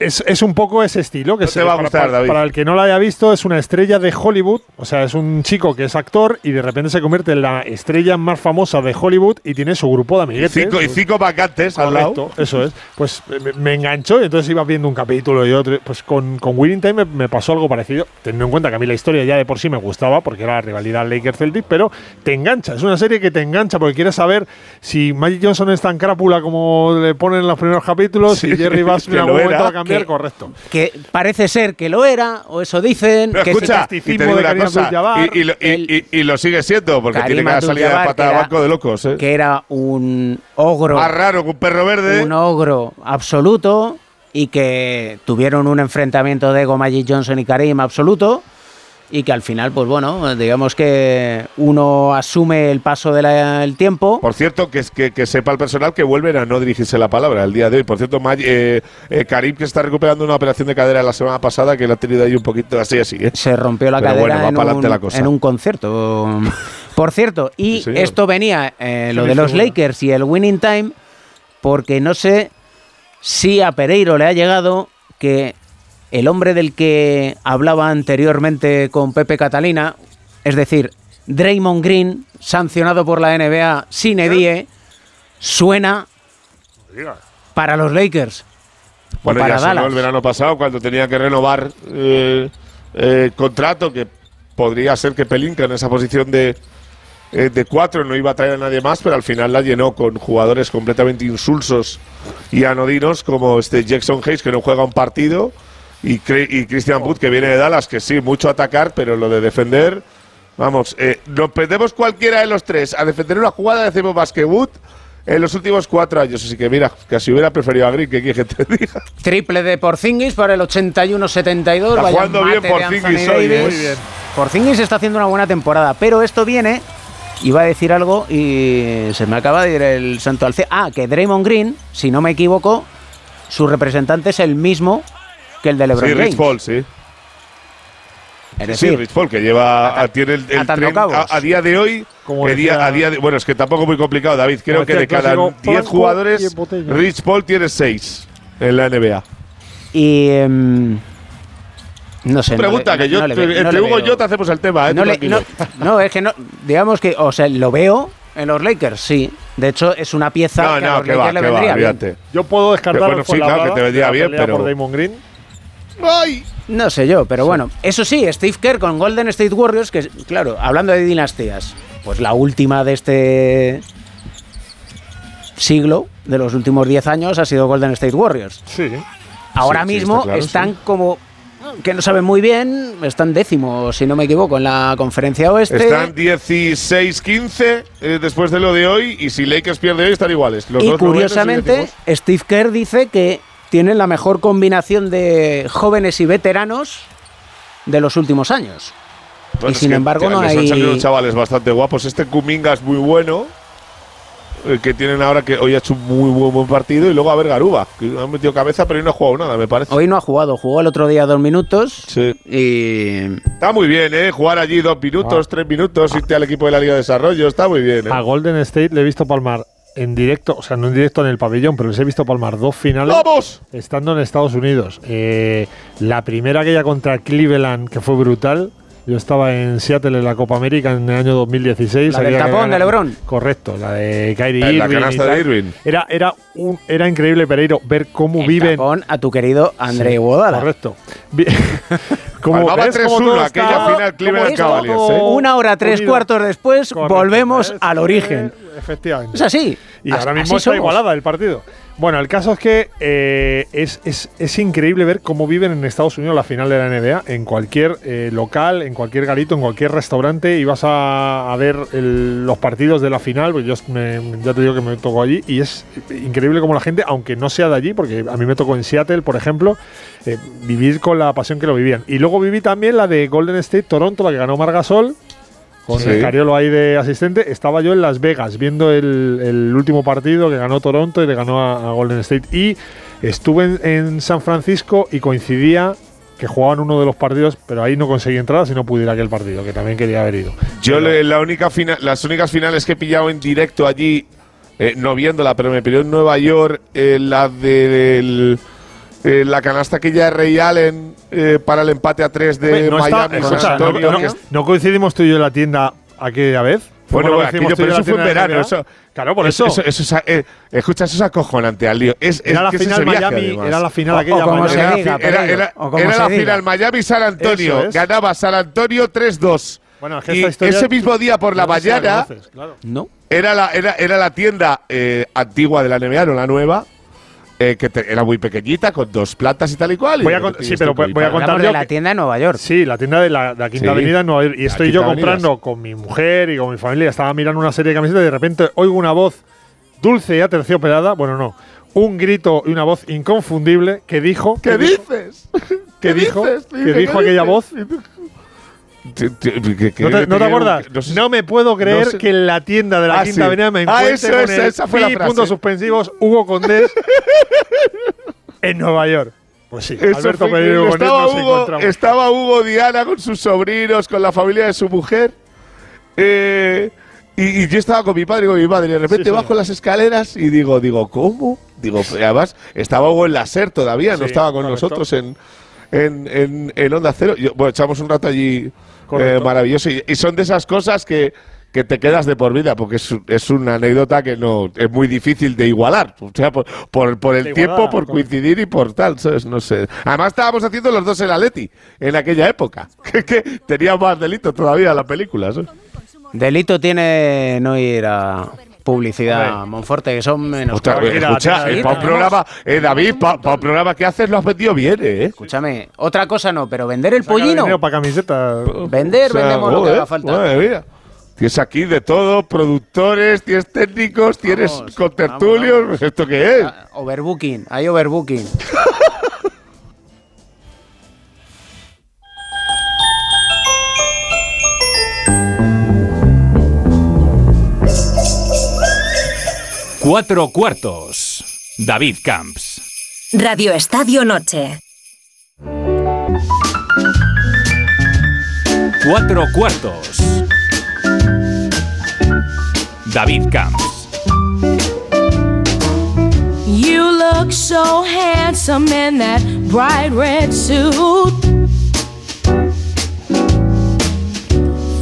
Es, es un poco ese estilo. Que No se- va a gustar, para- David. para el que no la haya visto, es una estrella de Hollywood. O sea, es un chico que es actor y de repente se convierte en la estrella más famosa de Hollywood y tiene su grupo de Y amiguetes. cinco, y cinco vacantes al lado. Eso es. Pues eh, me, me enganchó y entonces iba viendo un capítulo y otro. Pues con, con Winning Time me, me pasó algo parecido, teniendo en cuenta que a mí la historia ya de por sí me gustaba, porque era la rivalidad Lakers-Celtic, pero te engancha. Es una serie que te engancha porque quieres saber si Magic Johnson es tan crápula como le ponen en los primeros capítulos, Sí, si Jerry Bass [laughs] en algún lo momento era, va que correcto. Que parece ser que lo era, o eso dicen. Pero que escucha, y te digo una cosa, y, y lo- y- sigue siendo, porque Karim tiene cada salida de Abdul-Jabbar, pata de que era- banco de locos. ¿eh? que era un ogro. Más raro que un perro verde. Un ogro absoluto y que tuvieron un enfrentamiento de ego Magic Johnson y Karim absoluto y que al final, pues bueno, digamos que uno asume el paso del tiempo. Por cierto, que, que, que sepa el personal que vuelven a no dirigirse la palabra el día de hoy. Por cierto, Mag- eh, eh, Karim que está recuperando una operación de cadera la semana pasada que le ha tenido ahí un poquito así así. ¿eh? Se rompió la Pero cadera bueno, va en, un, la cosa. en un concierto. [laughs] Por cierto, y Sí, esto venía, eh, lo de los. Lakers y el Winning Time, porque no sé si a Pereiro le ha llegado que el hombre del que hablaba anteriormente con Pepe Catalina, es decir, Draymond Green, sancionado por la NBA sin edie, suena para los Lakers. Bueno, para ya sonó Dallas. el verano pasado cuando tenía que renovar eh, eh, contrato, que podría ser que Pelinka en esa posición de, eh, de cuatro no iba a traer a nadie más, pero al final la llenó con jugadores completamente insulsos y anodinos como este Jackson Hayes, que no juega un partido, y, y Christian Wood, que viene de Dallas, que sí, mucho atacar, pero lo de defender, vamos, eh, nos perdemos cualquiera de los tres a defender una jugada, decimos más que Wood. En los últimos cuatro años, así que mira, casi hubiera preferido a Green, que quieres que te diga. Triple de Porzingis para el 81-72. Está Vaya jugando bien Porzingis hoy. ¿eh? Muy bien. Porzingis está haciendo una buena temporada, pero esto viene. Iba a decir algo y se me acaba de ir el santo al. Ah, que Draymond Green, si no me equivoco, su representante es el mismo que el de LeBron Sí, James. Rich Paul, sí. Es sí, Rich Paul, que lleva, tiene el, el tren a, a día de hoy. Como que día- decía- a día de- bueno, es que tampoco es muy complicado, David. Creo que decía de cada clásico, 10 Franco y jugadores. Rich Paul tiene 6 en la NBA. y. em, no sé. Pregunta, que yo, no le ve- no entre Hugo y veo. yo te hacemos el tema, ¿eh? No, Tú le- tranquilo. no, no, es que no. Digamos que, o sea, lo veo en los Lakers, sí. De hecho, es una pieza No, que a no, los que Lakers va, le va, vendría bien. Yo puedo descartar Bueno, sí, claro, que te vendría bien, pero- por Damon Green. ¡Ay! No sé yo, pero bueno. Eso sí, Steve Kerr con Golden State Warriors, que claro, hablando de dinastías, pues la última de este siglo, de los últimos 10 años, ha sido Golden State Warriors. Sí. Ahora Sí, mismo está claro, están como que no saben muy bien, están décimos, si no me equivoco, en la conferencia oeste. Están 16-15 eh, después de lo de hoy y si Lakers pierde hoy están iguales. Los y dos curiosamente. Steve Kerr dice que tienen la mejor combinación de jóvenes y veteranos de los últimos años. Bueno, y sin que, embargo no les han salido hay... chavales bastante guapos. Este Kuminga es muy bueno. El que tienen ahora que hoy ha hecho un muy buen, buen partido. Y luego a ver Garuba, que ha metido cabeza, pero hoy no ha jugado nada, me parece. Hoy no ha jugado, jugó el otro día dos minutos Sí. y Está muy bien, ¿eh? Jugar allí dos minutos, tres minutos, irte al equipo de la Liga de Desarrollo. Está muy bien, ¿eh? A Golden State le he visto palmar en directo, o sea, no en directo en el pabellón, pero les he visto palmar dos finales ¡Vamos! estando en Estados Unidos. Eh, la primera aquella contra Cleveland, que fue brutal. Yo estaba en Seattle en la Copa América en el año 2016. La del tapón de LeBron. Correcto, la de Kyrie la Irving. y canasta de Irving. Era, era, un, era increíble, Pereiro, ver cómo el viven. tapón a tu querido André Sí. Correcto. [laughs] Como Palmaba ves cómo 3-1 todo aquella final Cleveland Cavaliers, todo ¿eh? Una hora, tres unido. cuartos después, Correcto. volvemos Es- al origen. eh, Efectivamente. Es así. Y ahora mismo así está somos. igualada el partido. Bueno, el caso es que eh, es, es- es increíble ver cómo viven en Estados Unidos la final de la NBA. En cualquier eh, local, en cualquier garito, en cualquier restaurante, y vas a, a ver el- los partidos de la final. Pues yo ya te digo que me tocó allí y es increíble como la gente, aunque no sea de allí, porque a mí me tocó en Seattle, por ejemplo, eh, vivir con la pasión que lo vivían. Y luego viví también la de Golden State Toronto, la que ganó Margasol con Sí. el Cariolo ahí de asistente. Estaba yo en Las Vegas viendo el, el último partido que ganó Toronto y le ganó a, a Golden State. Y estuve en, en San Francisco y coincidía que jugaban uno de los partidos, pero ahí no conseguí entradas y no pude ir a aquel partido, que también quería haber ido. Yo Pero- le- la única fina- las únicas finales que he pillado en directo allí, eh, no viéndola, pero me pilló en Nueva York, eh, la de la canasta que ya Ray Allen eh, para el empate a tres de está- Miami. escucha, no- coincidimos tú y yo en la tienda aquella vez. ¿Fue Bueno, aquello, y pero eso fue en la tienda de verano. NBA? Eso, claro, por eso, eso. eso, eso es- eh, escucha, eso es acojonante al lío. Es, Era es la final viaje, Miami, además. era la final O- aquella o como Miami. se Era, era- era- o como era se la diga. final Miami-San Antonio. Es. Ganaba San Antonio 3-2. Bueno, es que y esta historia- ese mismo día por la mañana conoces, claro. No. era la, era, era la tienda eh, antigua de la NBA, no la nueva. Eh, que te- era muy pequeñita, con dos plantas y tal y cual. Voy a de con- sí, pero voy a contar de la tienda en Nueva York. Sí, la tienda de la, de la Quinta Sí. Avenida en Nueva York. Y estoy yo comprando con mi mujer y con mi familia. Estaba mirando una serie de camisetas y de repente oigo una voz dulce y aterciopelada. Bueno, no. Un grito y una voz inconfundible que dijo. ¿Qué que dijo- dices? Que dijo, dices? que dijo ¿qué aquella dices? voz. Que- que- ¿No te, no te que- acuerdas? no sé- No me puedo creer no sé. que en la tienda de la Ah, Quinta sí. Avenida me Ah, encuentre eso, con esa- el esa fue la frase. puntos suspensivos Hugo Condés [laughs] en Nueva York. Pues sí, Eso Alberto fue estaba, Hugo, encontramos. estaba Hugo Diana con sus sobrinos, con la familia de su mujer. Eh, y, y yo estaba con mi padre y con mi madre. Y de repente Sí, sí. bajo las escaleras y digo, digo, ¿cómo? Digo, y además estaba Hugo en la SER todavía, no estaba con correcto. nosotros en, en, en, en Onda Cero. Yo- bueno, echamos un rato allí eh, maravilloso. Y, y son de esas cosas que, que te quedas de por vida, porque es, es una anécdota que no es muy difícil de igualar. O sea, por, por, por el De tiempo, por correcto. coincidir y por tal, ¿sabes? No sé. Además estábamos haciendo los dos el Atleti en aquella época. [laughs] Que, que tenía más delito todavía la película, ¿sabes? Delito tiene no ir a publicidad Hombre. Monforte, que son menos. Mira, escucha, eh, para un tenemos- programa, eh, David, para un programa que haces lo has vendido bien, ¿eh? Escúchame, otra cosa no, pero vender el pollino. dinero para camiseta. Vender, O sea, vendemos lo que haga falta. madre mía. Tienes aquí de todo, productores, tienes técnicos, tienes contertulios. ¿Esto qué es? Ah, Overbooking, hay overbooking. [laughs] Cuatro cuartos. David Camps. Radio Estadio Noche. Cuatro cuartos. David Camps. You look so handsome in that bright red suit.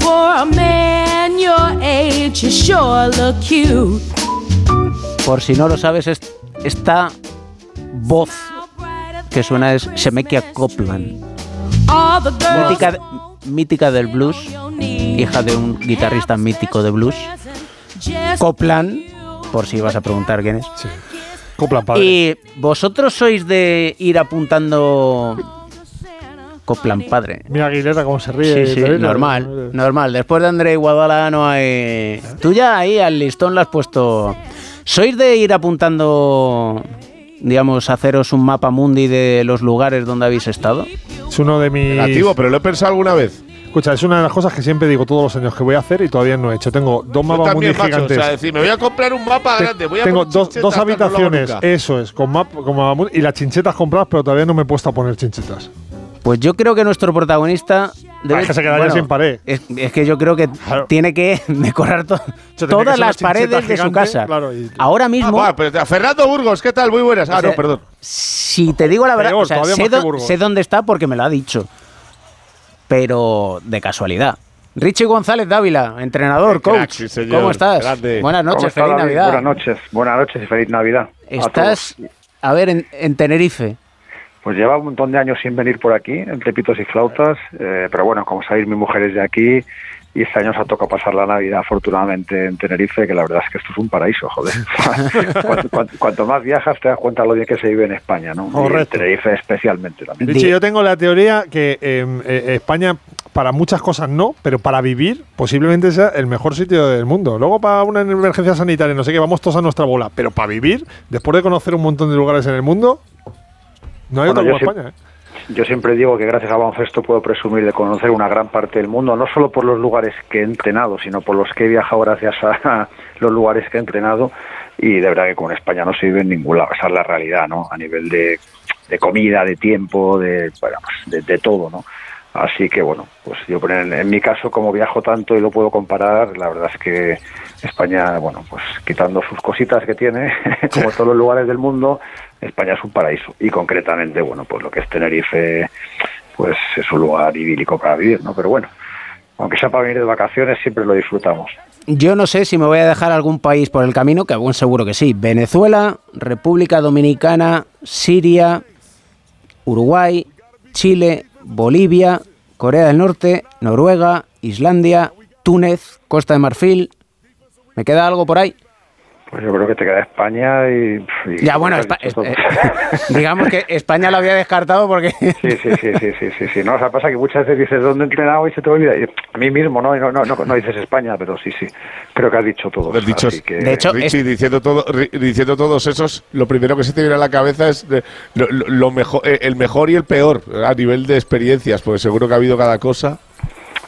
For a man your age, you sure look cute. Por si no lo sabes, es- esta voz que suena es Shemekia girls mítica, mítica del blues, hija de un guitarrista mítico de blues. just Copland, por si vas a preguntar quién es. Copland padre. Y vosotros sois de ir apuntando Copland padre. Mira Aguilera cómo se ríe. Sí, sí, normal, normal. Después de André Iguadala no hay... Tú ya ahí al listón lo has puesto... ¿Sois de ir apuntando, digamos, haceros un mapa mundi de los lugares donde habéis estado? Es uno de mis. Negativo, pero lo he pensado alguna vez. Escucha, es una de las cosas que siempre digo todos los años que voy a hacer y todavía no he hecho. Tengo dos Yo mapas también, muy macho. O gigantes. sea, decir, me voy a comprar un mapa Te- grande. Voy a tengo poner dos, chinchetas, dos tal, no lo hago habitaciones, nunca. eso es, con map, con mapa- y las chinchetas compradas, pero todavía no me he puesto a poner chinchetas. Pues yo creo que nuestro protagonista... Ah, es que se quedaría sin pared. Es, es que yo creo que tiene que [laughs] decorar to- tiene que todas las paredes de su casa. claro, y- Ahora Ah, mismo... va, pero, Fernando Burgos, ¿qué tal? Muy buenas. Ah, O sea, no, perdón. Si te digo la verdad, Peor, o sea, todavía sé, dónde está porque me lo ha dicho. Pero de casualidad. Richie González Dávila, entrenador, coach. sí. ¿Cómo estás? Grande. Buenas ¿Cómo noches, está, feliz David? Navidad. Buenas noches, buenas noches y feliz Navidad. Estás, a ver, en, en Tenerife. Pues lleva un montón de años sin venir por aquí, entre pitos y flautas, eh, pero bueno, como sabéis, mi mujer es de aquí y este año se ha tocado pasar la Navidad afortunadamente en Tenerife, que la verdad es que esto es un paraíso, joder. [laughs] cuanto, cuanto- cuanto más viajas te das cuenta lo bien que se vive en España, ¿no? Y en Correcto. Tenerife especialmente también. Richie, yo tengo la teoría que em, eh, España, para muchas cosas no, pero para vivir posiblemente sea el mejor sitio del mundo. Luego para una emergencia sanitaria, no sé qué, vamos todos a nuestra bola. Pero para vivir, después de conocer un montón de lugares en el mundo, no hay Bueno, otro yo como España. ¿eh? Yo siempre digo que gracias a baloncesto puedo presumir de conocer una gran parte del mundo, no solo por los lugares que he entrenado, sino por los que he viajado gracias a [laughs] los lugares que he entrenado. Y de verdad que con España no se vive en ningún lado. Esa es la realidad, ¿no? A nivel de, de comida, de tiempo, de, bueno, pues de, de todo, ¿no? Así que bueno, pues yo en, en mi caso como viajo tanto y lo puedo comparar, la verdad es que España, bueno, pues quitando sus cositas que tiene, [laughs] como todos los lugares del mundo, España es un paraíso y concretamente, bueno, pues lo que es Tenerife, pues es un lugar idílico para vivir, ¿no? Pero bueno, aunque sea para venir de vacaciones, siempre lo disfrutamos. Yo no sé si me voy a dejar algún país por el camino, que algún seguro que sí. Venezuela, República Dominicana, Siria, Uruguay, Chile, Bolivia, Corea del Norte, Noruega, Islandia, Túnez, Costa de Marfil. ¿Me queda algo por ahí? Pues yo creo que te queda España y. y- Ya, bueno, Espa- todo. eh, digamos que España lo había descartado porque... [laughs] Sí, sí, sí, sí, sí, sí, sí. No, o sea, pasa que muchas veces dices dónde he entrenado y se te olvida. Y a mí mismo, ¿no? Y no, no, no, no dices España, pero sí, sí. Creo que has dicho todo. Dicho, así que- Richie, diciendo, todo, diciendo todos esos, lo primero que se te viene a la cabeza es de- lo, lo- lo mejor, eh, el mejor y el peor a nivel de experiencias, porque seguro que ha habido cada cosa.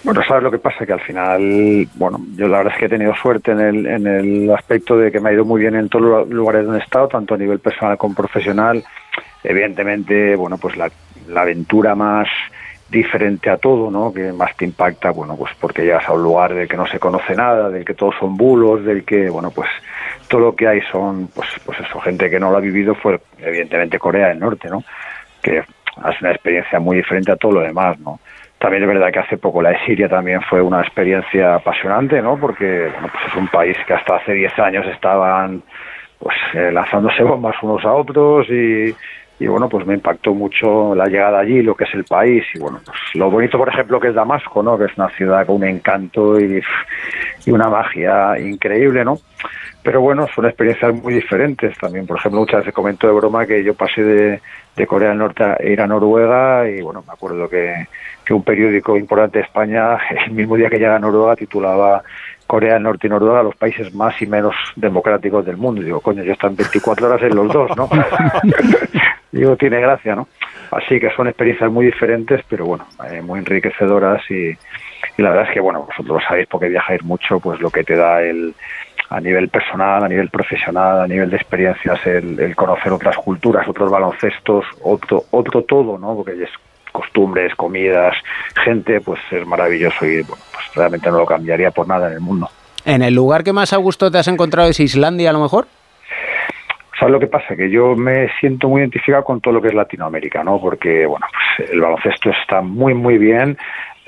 Bueno, ¿sabes lo que pasa? Que al final, bueno, yo la verdad es que he tenido suerte en el, en el aspecto de que me ha ido muy bien en todos los lugares donde he estado, tanto a nivel personal como profesional. Evidentemente, bueno, pues la, la aventura más diferente a todo, ¿no? Que más te impacta, bueno, pues porque llegas a un lugar del que no se conoce nada, del que todos son bulos, del que, bueno, pues todo lo que hay son, pues, pues eso, gente que no lo ha vivido fue evidentemente Corea del Norte, ¿no? Que es una experiencia muy diferente a todo lo demás, ¿no? También es verdad que hace poco la de Siria también fue una experiencia apasionante, ¿no? Porque bueno, pues es un país que hasta hace 10 años estaban pues eh, lanzándose [laughs] bombas unos a otros y, bueno, pues me impactó mucho la llegada allí, lo que es el país y bueno, pues lo bonito por ejemplo que es Damasco, ¿no? Que es una ciudad con un encanto y, y una magia increíble, ¿no? Pero bueno, son experiencias muy diferentes también. Por ejemplo, muchas veces comento de broma que yo pasé de, de Corea del Norte ir a Noruega y bueno, me acuerdo que, que un periódico importante de España, [laughs] el mismo día que llega a Noruega, titulaba Corea del Norte y Noruega los países más y menos democráticos del mundo. Y digo, coño, yo están 24 horas en los dos, ¿no? [laughs] [laughs] digo, tiene gracia, ¿no? Así que son experiencias muy diferentes, pero bueno, eh, muy enriquecedoras y, y la verdad es que, bueno, vosotros lo sabéis porque viajáis mucho, pues lo que te da el a nivel personal, a nivel profesional, a nivel de experiencias, el, el conocer otras culturas, otros baloncestos, otro, otro todo, ¿no? Porque es costumbres, comidas, gente, pues es maravilloso y bueno, pues realmente no lo cambiaría por nada en el mundo. ¿En el lugar que más a gusto te has encontrado es Islandia a lo mejor? ¿Sabes lo que pasa? Que yo me siento muy identificado con todo lo que es Latinoamérica, ¿no? Porque, bueno, pues el baloncesto está muy, muy bien.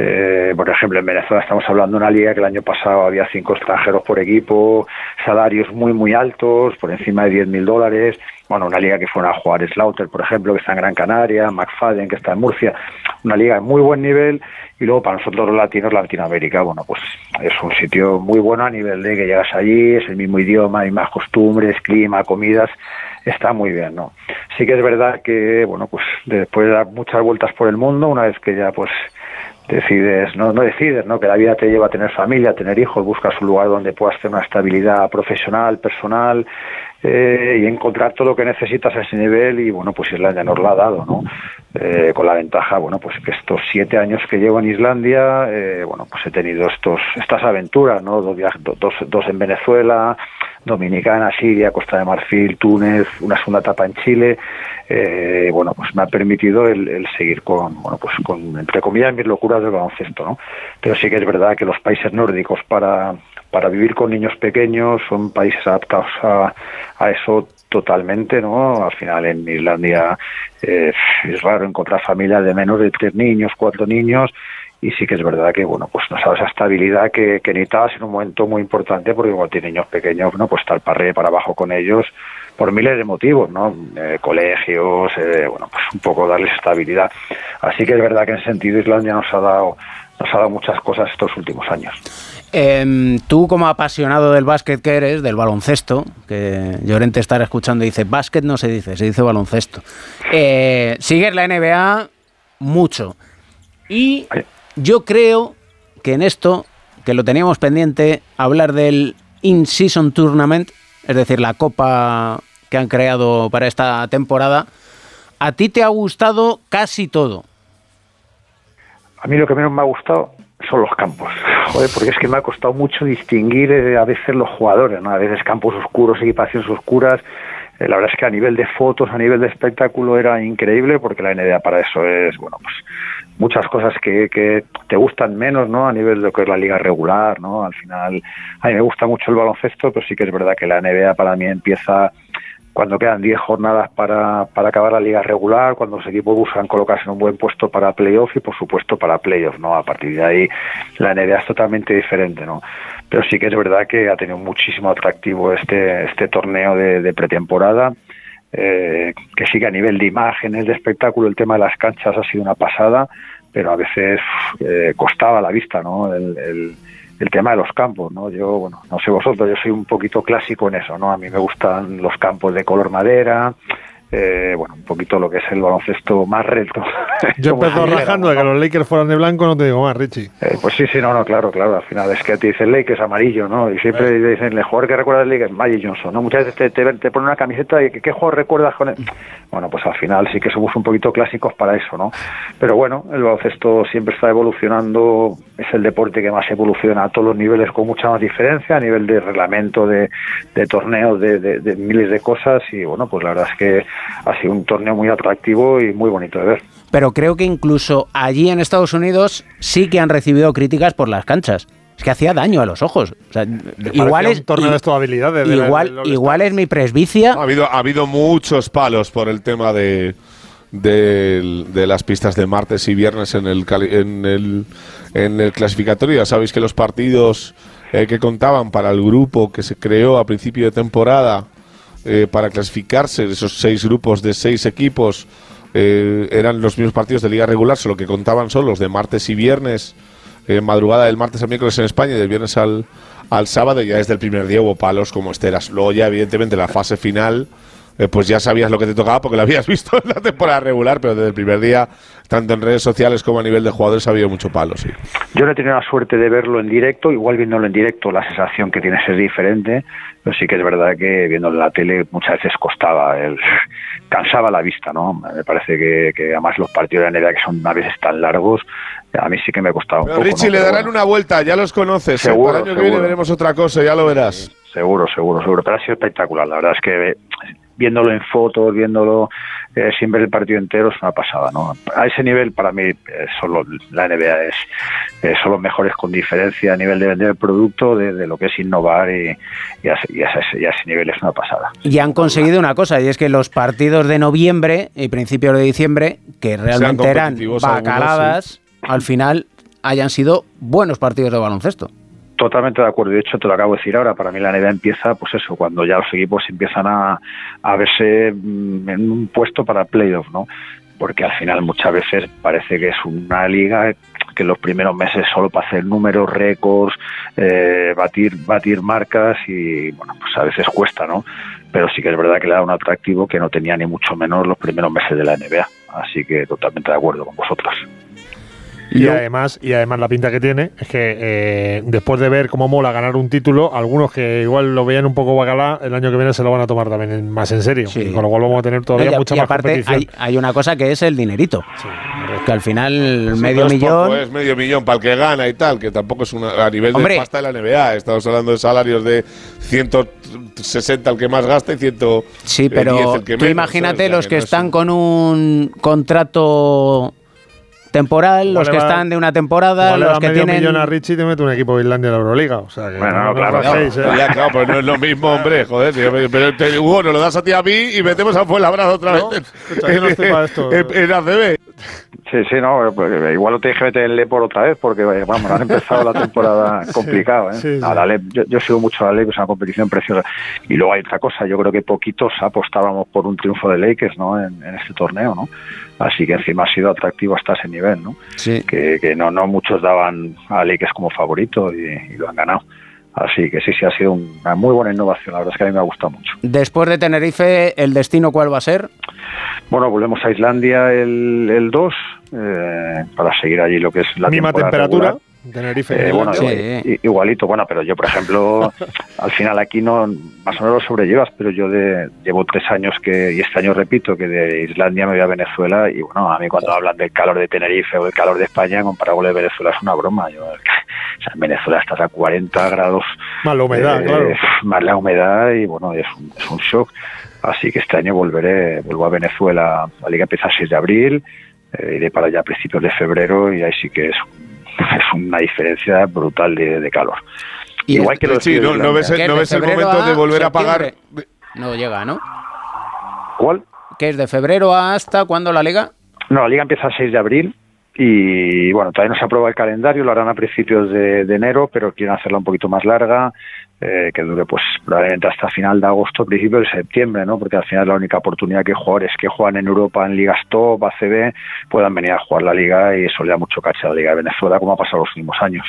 Eh, por ejemplo, en Venezuela estamos hablando de una liga que el año pasado había cinco extranjeros por equipo, salarios muy, muy altos, por encima de 10.000 dólares. Bueno, una liga que fueron a jugar Slaughter, por ejemplo, que está en Gran Canaria, McFadden, que está en Murcia. Una liga de muy buen nivel. Y luego para nosotros los latinos, Latinoamérica, bueno, pues es un sitio muy bueno a nivel de que llegas allí, es el mismo idioma, mismas costumbres, clima, comidas. Está muy bien, ¿no? Sí que es verdad que, bueno, pues después de dar muchas vueltas por el mundo, una vez que ya, pues, decides, no, no decides, ¿no? Que la vida te lleva a tener familia, a tener hijos, buscas un lugar donde puedas tener una estabilidad profesional, personal eh, y encontrar todo lo que necesitas a ese nivel y bueno, pues Islandia nos lo ha dado, ¿no? Eh, con la ventaja, bueno, pues que estos siete años que llevo en Islandia, eh, bueno, pues he tenido estos, estas aventuras, ¿no? Dos, dos, dos en Venezuela, Dominicana, Siria, Costa de Marfil, Túnez, una segunda etapa en Chile, eh, bueno, pues me ha permitido el, el seguir con, bueno, pues con, entre comillas, mis locuras del baloncesto, ¿no? Pero sí que es verdad que los países nórdicos para, para vivir con niños pequeños son países adaptados a, eso totalmente, ¿no? Al final en Islandia eh, es raro encontrar familias de menos de tres niños, cuatro niños, y sí que es verdad que bueno pues nos dado esa estabilidad que, que necesitabas en un momento muy importante porque cuando tienes niños pequeños no pues estar para arriba y para abajo con ellos por miles de motivos no Eh, colegios eh, bueno pues un poco darles estabilidad. Así que es verdad que en ese sentido Islandia nos ha dado nos ha dado muchas cosas estos últimos años Em, tú como apasionado del básquet que eres, del baloncesto, que Llorente estará escuchando y dice, básquet no se dice, se dice baloncesto. Eh, sigues la NBA mucho. Y yo creo que en esto, que lo teníamos pendiente, hablar del In-Season Tournament, es decir, la copa que han creado para esta temporada, a ti te ha gustado casi todo. A mí lo que menos me ha gustado son los campos, joder, porque es que me ha costado mucho distinguir eh, a veces los jugadores, ¿no? A veces campos oscuros, equipaciones oscuras. Eh, la verdad es que a nivel de fotos, a nivel de espectáculo era increíble, porque la NBA para eso es, bueno, pues muchas cosas que, que te gustan menos, ¿no? A nivel de lo que es la liga regular, ¿no? Al final, a mí me gusta mucho el baloncesto, pero sí que es verdad que la NBA para mí empieza cuando quedan 10 jornadas para, para acabar la liga regular, cuando los equipos buscan colocarse en un buen puesto para playoff y por supuesto para playoff, ¿no? A partir de ahí la NBA es totalmente diferente, ¿no? Pero sí que es verdad que ha tenido muchísimo atractivo este, este torneo de, pretemporada, eh, que sí que a nivel de imágenes, de espectáculo, el tema de las canchas ha sido una pasada, pero a veces eh, costaba la vista, ¿no? El- el tema de los campos, ¿no? Yo, bueno, no sé vosotros, yo soy un poquito clásico en eso, ¿no? A mí me gustan los campos de color madera, eh, bueno, un poquito lo que es el baloncesto más reto. [laughs] Yo empezó rajando de que los Lakers fueran de blanco, no te digo más, Richie. eh, pues sí, sí, no, no, claro, claro. Al final es que te dicen Lakers amarillo, ¿no? Y siempre dicen el jugador que recuerda el Lakers, Magic Johnson, ¿no? Muchas veces te, te, te ponen una camiseta y ¿qué, qué jugador recuerdas con él? [laughs] Bueno, pues al final sí que somos un poquito clásicos para eso, ¿no? Pero bueno, el baloncesto siempre está evolucionando, es el deporte que más evoluciona a todos los niveles con mucha más diferencia, a nivel de reglamento, de, de torneos, de, de- de miles de cosas y bueno, pues la verdad es que ha sido un torneo muy atractivo y muy bonito de ver. Pero creo que incluso allí en Estados Unidos sí que han recibido críticas por las canchas. Es que hacía daño a los ojos. O sea, igual es, un torneo de estas habilidades. de la- igual, del igual es mi presbicia. Ha habido, ha habido muchos palos por el tema de, de las pistas de martes y viernes en el, cali- en el, en el clasificatorio. Ya sabéis que los partidos eh, que contaban para el grupo que se creó a principio de temporada eh, para clasificarse, esos seis grupos de seis equipos, eh, eran los mismos partidos de liga regular, solo que contaban son los de martes y viernes, eh, madrugada del martes al miércoles en España y del viernes al, al sábado, ya desde el primer día hubo palos como esteras. Luego ya, evidentemente, la fase final, eh, pues ya sabías lo que te tocaba porque lo habías [laughs] visto en la temporada regular, pero desde el primer día, tanto en redes sociales como a nivel de jugadores, ha habido mucho palo, sí. Yo no he tenido la suerte de verlo en directo, igual viéndolo en directo la sensación que tienes es diferente, pero sí que es verdad que viéndolo en la tele muchas veces costaba, el, [laughs] cansaba la vista, ¿no? Me parece que, que además los partidos de la NBA que son a veces tan largos, a mí sí que me costaba un Pero poco. Richie, ¿no? le darán bueno, una vuelta, ya los conoces. ¿eh? Seguro, el año que viene seguro. veremos otra cosa, ya lo verás. Seguro, seguro, seguro. Pero ha sido espectacular. La verdad es que viéndolo en fotos, viéndolo eh, sin ver el partido entero es una pasada, ¿no? A ese nivel, para mí, eh, solo la NBA es eh, son los mejores con diferencia a nivel de vender el producto, de, de lo que es innovar y, y, a, y a ese, y a ese nivel es una pasada. Y han conseguido una cosa, y es que los partidos de noviembre y principios de diciembre, que realmente eran algunos, bacaladas, al final hayan sido buenos partidos de baloncesto. Totalmente de acuerdo. De hecho, te lo acabo de decir ahora. Para mí la NBA empieza, pues eso, cuando ya los equipos empiezan a, a verse mm, en un puesto para playoff, ¿no? Porque al final muchas veces parece que es una liga que en los primeros meses solo para hacer números, récords, eh, batir, batir marcas y bueno, pues a veces cuesta, ¿no? Pero sí que es verdad que le da un atractivo que no tenía ni mucho menos los primeros meses de la NBA. Así que totalmente de acuerdo con vosotros. Y además, y además la pinta que tiene es que eh, después de ver cómo mola ganar un título, algunos que igual lo veían un poco bacalá, el año que viene se lo van a tomar también en- más en serio. Y con lo cual vamos a tener todavía No, y a- mucha y más aparte competición. hay, hay una cosa que es el dinerito. que al final Sí, medio no es poco, millón... es medio millón para el que gana y tal, que tampoco es una, a nivel Hombre. de pasta de la NBA. Estamos hablando de salarios de 160 el que más gasta y 100 Sí, pero tú imagínate los que están con un contrato temporal, los que va- están de una temporada, los que medio tienen... millón a Richie y te mete un equipo de Islandia en la Euroliga. O sea que Bueno, no, no claro, No, ¿eh? ya, claro, pero no es lo mismo, hombre, joder. tío, Pero, te- Hugo, nos lo das a ti a mí y metemos a Fuenlabrada otra vez. escucha, yo no estoy [laughs] para esto. en, en ACB. Sí, sí, no, pues, igual lo te dije meter en Lepor otra vez porque, vamos, han empezado la [laughs] temporada complicada. ¿eh? sí, sí. A la Lep- yo, yo sigo mucho a la Lep, es una competición preciosa. Y luego hay otra cosa, yo creo que poquitos apostábamos por un triunfo de Lakers ¿no? en, en este torneo, ¿no? Así que encima ha sido atractivo hasta ese nivel, ¿no? Sí. Que, que no, no muchos daban a Lakers como favorito y, y lo han ganado. Así que sí, sí, ha sido una muy buena innovación, la verdad es que a mí me ha gustado mucho. Después de Tenerife, ¿el destino cuál va a ser? Bueno, volvemos a Islandia el, el 2 eh, para seguir allí lo que es la Misma temperatura. regular. Tenerife. Eh, bueno, igualito, bueno, pero yo, por ejemplo, [laughs] al final aquí no, más o menos lo sobrellevas, pero yo de, llevo tres años que, y este año repito, que de Islandia me voy a Venezuela y bueno, a mí cuando hablan del calor de Tenerife o del calor de España, comparado con el de Venezuela es una broma. Yo, [laughs] o sea, en Venezuela estás a 40 grados. Más la humedad, eh, claro. [laughs] Más la humedad y bueno, es un, es un shock. Así que este año volveré, vuelvo a Venezuela, la liga empieza el 6 de abril, eh, iré para allá a principios de febrero y ahí sí que es, [laughs] es una diferencia brutal de, de calor. Igual que lo Sí, no, no ves, ¿Qué es no ves el momento de volver a pagar. No llega, ¿no? ¿Cuál? ¿Qué es de febrero hasta cuándo la liga? No, la liga empieza el 6 de abril y bueno, todavía no se aprueba el calendario, lo harán a principios de, de enero, pero quieren hacerla un poquito más larga, eh, que dure pues probablemente hasta final de agosto, principio de septiembre, ¿no? Porque al final es la única oportunidad que jugadores que juegan en Europa en ligas top, ACB, puedan venir a jugar la liga y eso le da mucho caché a la liga de Venezuela, como ha pasado los últimos años.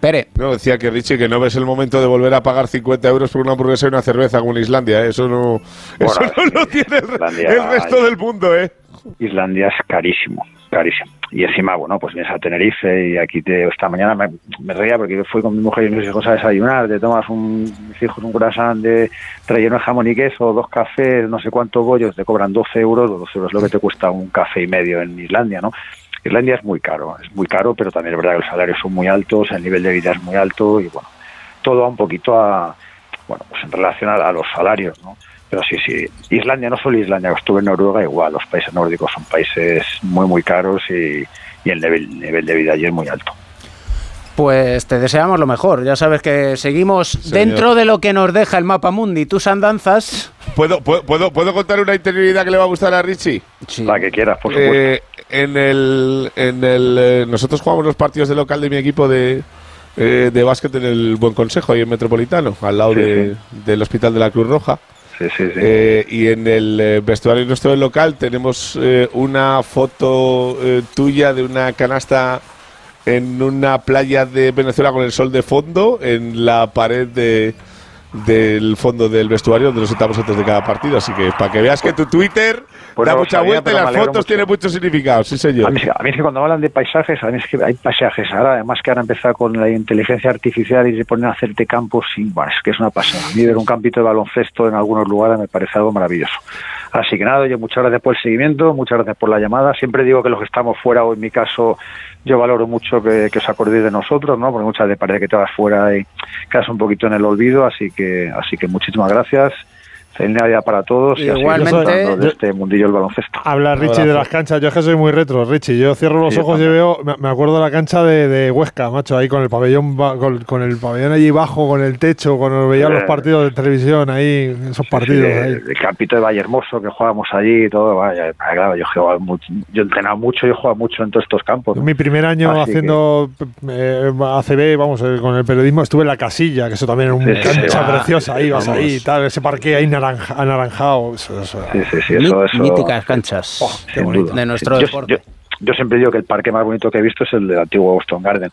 Pere. No, decía que Richie, que no ves el momento de volver a pagar 50 euros por una hamburguesa y una cerveza como en Islandia. ¿eh? Eso no, eso no sí, lo tiene el, Islandia el resto hay- del mundo, ¿eh? Islandia es carísimo, carísimo. Y encima, bueno, pues vienes a Tenerife y aquí te, esta mañana me, reía porque fui con mi mujer y mis hijos a desayunar, te tomas un, mis hijos un croissant de relleno de jamón y queso, dos cafés, no sé cuántos bollos, te cobran 12 euros, 12 euros es lo que te cuesta un café y medio en Islandia, ¿no? Islandia es muy caro, es muy caro, pero también es verdad que los salarios son muy altos, el nivel de vida es muy alto y bueno, todo va un poquito a, bueno, pues en relación a, a los salarios, ¿no? Pero sí, sí, Islandia, no solo Islandia, que estuve en Noruega, igual, los países nórdicos son países muy, muy caros y, y el nivel, nivel de vida allí es muy alto. Pues te deseamos lo mejor. Ya sabes que seguimos dentro de lo que nos deja el mapa mundi. Tus andanzas. ¿Puedo, puedo, puedo, puedo contar una interioridad que le va a gustar a Richie? La que quieras, por supuesto. Eh, en el, en el, eh, nosotros jugamos los partidos de local de mi equipo de, eh, de básquet en el Buen Consejo, ahí en Metropolitano, al lado Sí, de- del Hospital de la Cruz Roja. Sí, sí, sí. Eh, y en el eh, vestuario nuestro del local tenemos eh, una foto eh, tuya de una canasta en una playa de Venezuela con el sol de fondo en la pared de, del fondo del vestuario donde nos sentamos antes de cada partido. Así que para que veas que tu Twitter Pues da no mucha sabía, vuelta y las fotos mucho. tienen mucho significado. Sí, señor. A mí, a mí es que cuando hablan de paisajes, a mí es que hay paisajes ahora, además que ahora empezar con la inteligencia artificial y se ponen a hacerte campos, y, bueno, es que es una pasada. A mí ver un campito de baloncesto en algunos lugares me parece algo maravilloso. Así que nada, yo muchas gracias por el seguimiento, muchas gracias por la llamada. Siempre digo que los que estamos fuera, o en mi caso, yo valoro mucho que, que os acordéis de nosotros, ¿no? Porque muchas veces parece que te vas fuera y quedas un poquito en el olvido, así que, así que muchísimas gracias. Feliz Navidad para todos y Igualmente. disfrutando de este mundillo del baloncesto. Habla Richie de las canchas. Yo es que soy muy retro, Richie. Yo cierro los Sí, ojos y veo. Me acuerdo de la cancha de, de Huesca, macho, ahí con el pabellón con, con el pabellón allí bajo, con el techo, cuando veía los Eh, partidos de televisión ahí, esos partidos Sí, ahí. el, el campito de Valle Hermoso que jugábamos allí y todo, vaya, claro, yo he jugado mucho, yo he entrenado mucho, yo he jugado mucho en todos estos campos. ¿no? Mi primer año Así haciendo eh, ACB, vamos, eh, con el periodismo, estuve en la casilla, que eso también era una cancha sí, va. preciosa, ahí vas ahí y tal, ese parque ahí naranja, anaranjado. Eso, eso. Sí, sí, sí, eso, eso- Míticas canchas sin duda. de nuestro yo, deporte. yo- yo siempre digo que el parque más bonito que he visto es el del antiguo Boston Garden.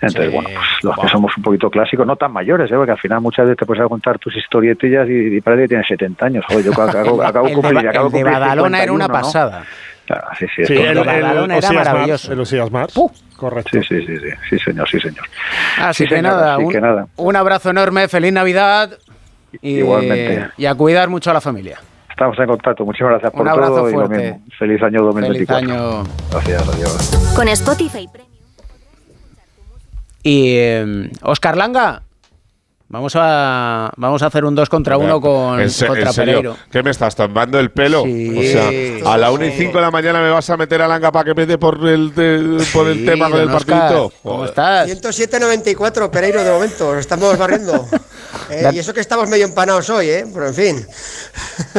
Entonces, bueno, pues los que somos un poquito clásicos, no tan mayores, ¿eh? porque al final muchas veces te puedes contar tus historietillas y, y parece que tienes 70 años. Joder, yo acabo, [laughs] acabo, El de, cumplir- acabo el de Badalona era una 51, ¿no? pasada. Claro, sí, sí, Sí, el, el, Badalona era Osías Mars, maravilloso. el Mars. Correcto. Sí, sí, sí, sí, sí, señor, sí, señor. Así Sí, que señor, nada, así un, que nada. un abrazo enorme, feliz Navidad. Y, Igualmente. Y a cuidar mucho a la familia. Estamos en contacto. Muchísimas gracias por Un abrazo todo y lo fuerte. mismo. Feliz año 2024. Feliz año. Gracias, adiós. Con Spotify Y eh, Oscar Langa, vamos a vamos a hacer un 2 contra 1 con ¿En, se- contra en serio? Pereiro. ¿Qué me estás tomando el pelo? Sí. O sea, a la 1 y 5 de la mañana me vas a meter a Langa para que me dé por el, de- por el Sí, tema con el don Oscar, partidito. ¿Cómo estás? 107.94, Pereiro, de momento. Estamos barriendo. [laughs] Eh, y eso que estamos medio empanados hoy, ¿eh? Pero en fin.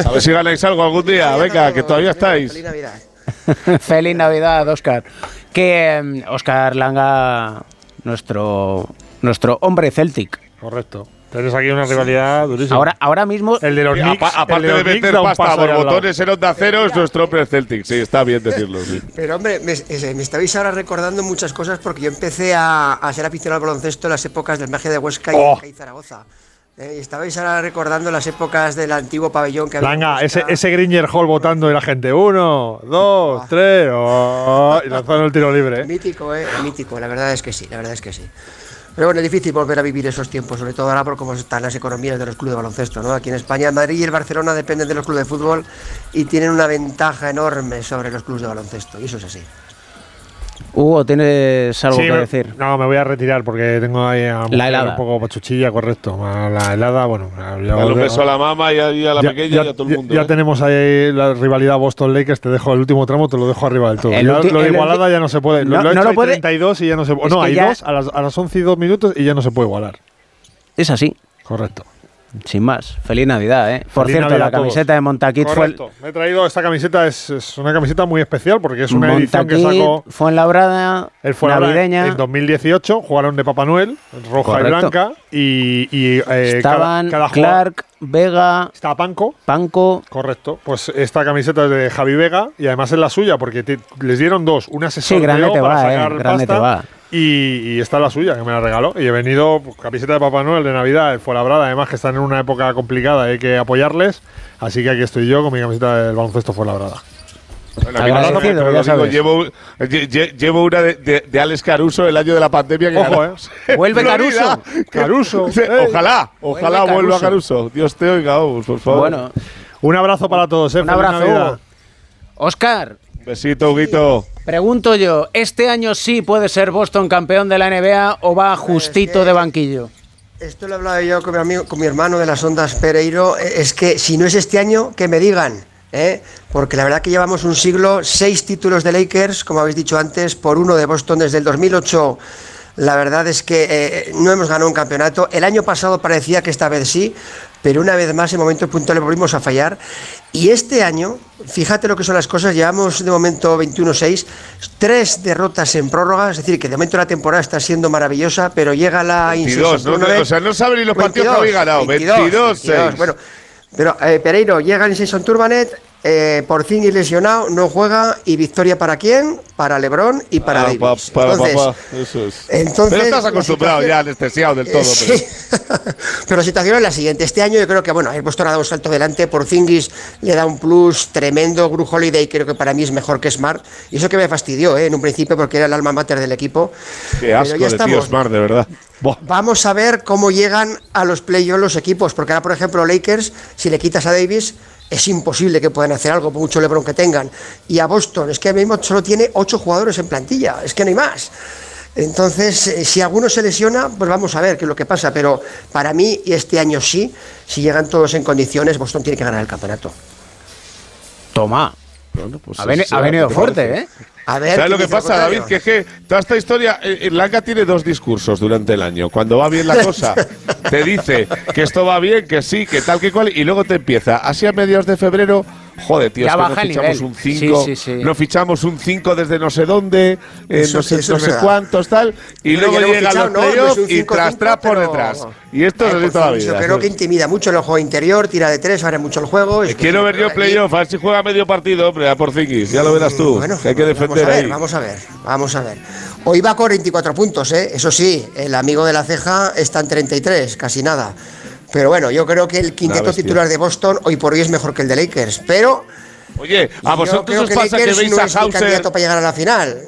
A ver si ganáis algo algún día. Venga, que todavía estáis. Feliz Navidad. [laughs] Feliz Navidad, Oscar. Que eh, Oscar Langa, nuestro nuestro hombre Celtic. Correcto. Tienes aquí una rivalidad durísima. Ahora, ahora mismo. el de los Y Knicks, apa- aparte de, Knicks meter pasta por botones en Onda Cero, es nuestro hombre Celtic. Sí, está bien decirlo. Sí. [laughs] Pero hombre, me, eh, me estabais ahora recordando muchas cosas porque yo empecé a, a ser aficionado al baloncesto en las épocas del Magia de Huesca y, Oh. y Zaragoza. Eh, estabais ahora recordando las épocas del antiguo pabellón que había. en Langa, ese, ese Gringer Hall votando y la gente. Uno, dos, tres. oh, y lanzando el tiro libre. ¿eh? Mítico, eh, mítico, la verdad es que sí, la verdad es que sí. Pero bueno, es difícil volver a vivir esos tiempos, sobre todo ahora por cómo están las economías de los clubes de baloncesto, ¿no? Aquí en España, Madrid y el Barcelona dependen de los clubes de fútbol y tienen una ventaja enorme sobre los clubes de baloncesto, y eso es así. Hugo, ¿tienes algo Sí, que me- decir? No, me voy a retirar porque tengo ahí a mujer helada. un poco pachuchilla, correcto. La helada, bueno. ya- Dale un beso a la mamá y a, y a la ya- pequeña ya- y a todo el mundo. ya ¿eh? tenemos ahí la rivalidad Boston Lakers. Te dejo el último tramo, te lo dejo arriba del todo. El Ya ulti- lo de igualada ya no se puede. No- lo, lo he no hecho lo puede- 32 y ya no se puede. No, hay ya- dos a las, a las 11 y 2 minutos y ya no se puede igualar. Es así. Correcto. Sin más. Feliz Navidad, ¿eh? Por Feliz cierto, Navidad la camiseta de Montaquit fue. Me he traído esta camiseta, es, es una camiseta muy especial porque es una edición que Montaquit, sacó Fuenlabrada, el Fuenlabrada navideña. en 2018. Jugaron de Papá Noel, roja Correcto. y blanca. Y, y, eh, Estaban cada, cada jugador- Clark, Vega, Estaba Panco. Panco. Correcto. Pues esta camiseta es de Javi Vega y además es la suya porque te- les dieron dos. Una se Sí, grande te para va, eh, grande pasta te va. Y, y esta es la suya, que me la regaló. Y he venido, pues, camiseta de Papá Noel de Navidad, de Fuenlabrada, además que están en una época complicada, hay que apoyarles. Así que aquí estoy yo con mi camiseta del baloncesto Fuenlabrada. Bueno, a mí no, Agradecido, pero ya lo digo, sabes. llevo, lle- lle- llevo una de, de- de Alex Caruso el año de la pandemia. Que Ojo, ¿eh? [laughs] Vuelve. Caruso. Caruso. Ey. Ojalá, ojalá Vuelve vuelva Caruso. Caruso. Dios te oiga, por favor. Bueno, Un abrazo para todos, ¿eh? un abrazo. Oscar, Besito, Huguito. pregunto yo, ¿este año sí puede ser Boston campeón de la NBA o va justito de banquillo? Esto lo he hablado yo con mi, amigo, con mi hermano de las ondas Pereiro. eh, Es que si no es este año, que me digan. ¿eh? Porque la verdad que llevamos un siglo, seis títulos de Lakers, como habéis dicho antes, por uno de Boston desde el 2008. La verdad es que eh, no hemos ganado un campeonato. El año pasado parecía que esta vez sí, pero una vez más en momentos puntuales volvimos a fallar. Y este año, fíjate lo que son las cosas, llevamos de momento 21-6, tres derrotas en prórroga, es decir, que de momento la temporada está siendo maravillosa, pero llega la 22, ¿no? Tournament. O sea, no sabe ni los partidos que habéis ganado. 22, 6. Bueno, pero eh, Pereiro llega en Season Tournament, eh, por fin y lesionado, no juega, y victoria para quién? Para LeBron y para Ah, Davis. pa- para Entonces, papá, eso es. entonces, Pero estás acostumbrado ya, anestesiado del eh, todo. pero- sí. [laughs] Pero la situación es la siguiente. Este año yo creo que, bueno, el Boston ha dado un salto adelante. Por Zingis le da un plus tremendo. Gru Holiday creo que para mí es mejor que Smart. Y eso que me fastidió, ¿eh? En un principio porque era el alma mater del equipo. Qué asco Pero ya de tío estamos. Smart, de verdad. Vamos a ver cómo llegan a los playoffs los equipos, porque ahora, por ejemplo, Lakers, si le quitas a Davis, es imposible que puedan hacer algo, por mucho LeBron que tengan. Y a Boston, es que mismo solo tiene ocho jugadores en plantilla, es que no hay más. Entonces, eh, si alguno se lesiona, pues vamos a ver qué es lo que pasa. Pero para mí, y este año sí, si llegan todos en condiciones, Boston tiene que ganar el campeonato. Toma. Pues ha, veni- sí, ha venido fuerte. ¿eh? A ver, ¿Sabes lo ¿quién que pasa? David? Que es que toda esta historia, eh, eh, tiene dos discursos durante el año. Cuando va bien la [laughs] cosa, te dice que esto va bien, que sí, que tal, que cual, y luego te empieza. Así a mediados de febrero, joder, tío, Ya es que no baja el fichamos nivel. un 5, Sí, sí, sí. no fichamos un 5 desde no sé dónde, eh, Eso no sé, no sé cuántos, tal, y Pero luego llegan los no, no playoffs un y 5-5, tras tras por detrás. Y esto es por toda la vida. Yo creo que intimida mucho el juego interior, tira de tres, abre mucho el juego. es que Quiero ver yo playoff, a ver si juega medio partido, hombre, a por Zingis, ya lo verás tú. Bueno, que hay que vamos defender a ver, ahí. Vamos a ver, vamos a ver. Hoy va con 24 puntos, ¿eh? Eso sí, el amigo de la ceja está en 33, casi nada. Pero bueno, yo creo que el quinteto titular de Boston hoy por hoy es mejor que el de Lakers. Pero Oye, a vosotros os que pasa que Lakers veis no a es mi Hauser. candidato para llegar a la final.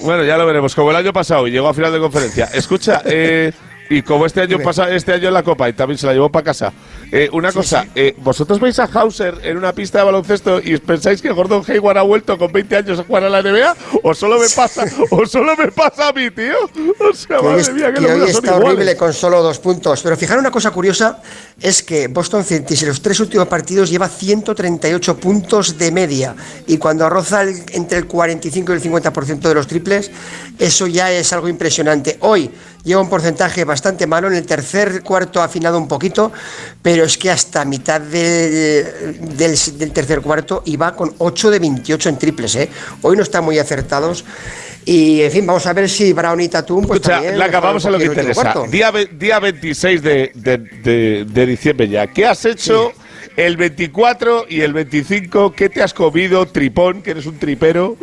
Bueno, ya lo veremos. Como el año pasado y llegó a final de conferencia. Escucha, eh, y como este año pasa, este año en la Copa y también se la llevó para casa. Eh, una cosa, eh, vosotros veis a Hauser en una pista de baloncesto y pensáis que Gordon Hayward ha vuelto con 20 años a jugar a la NBA o solo me pasa, [laughs] o solo me pasa a mí, tío. O sea, que madre es- mía, que que los hoy está horrible iguales. con solo dos puntos. Pero fijar una cosa curiosa es que Boston Celtics en los tres últimos partidos lleva 138 puntos de media. Y cuando roza el- entre el 45 y el 50% de los triples, eso ya es algo impresionante. Hoy lleva un porcentaje bastante malo. En el tercer cuarto ha afinado un poquito, pero es que hasta mitad del, del, del tercer cuarto iba con 8 de 28 en triples. ¿eh? Hoy no están muy acertados. Y en fin, vamos a ver si Brown y Tatum pues Escucha, también Laca, mejoran vamos un a lo que interesa. cuarto. Día, día 26 de, de- de- de diciembre ya. ¿Qué has hecho el 24 y el 25? ¿Qué te has comido, tripón, que eres un tripero?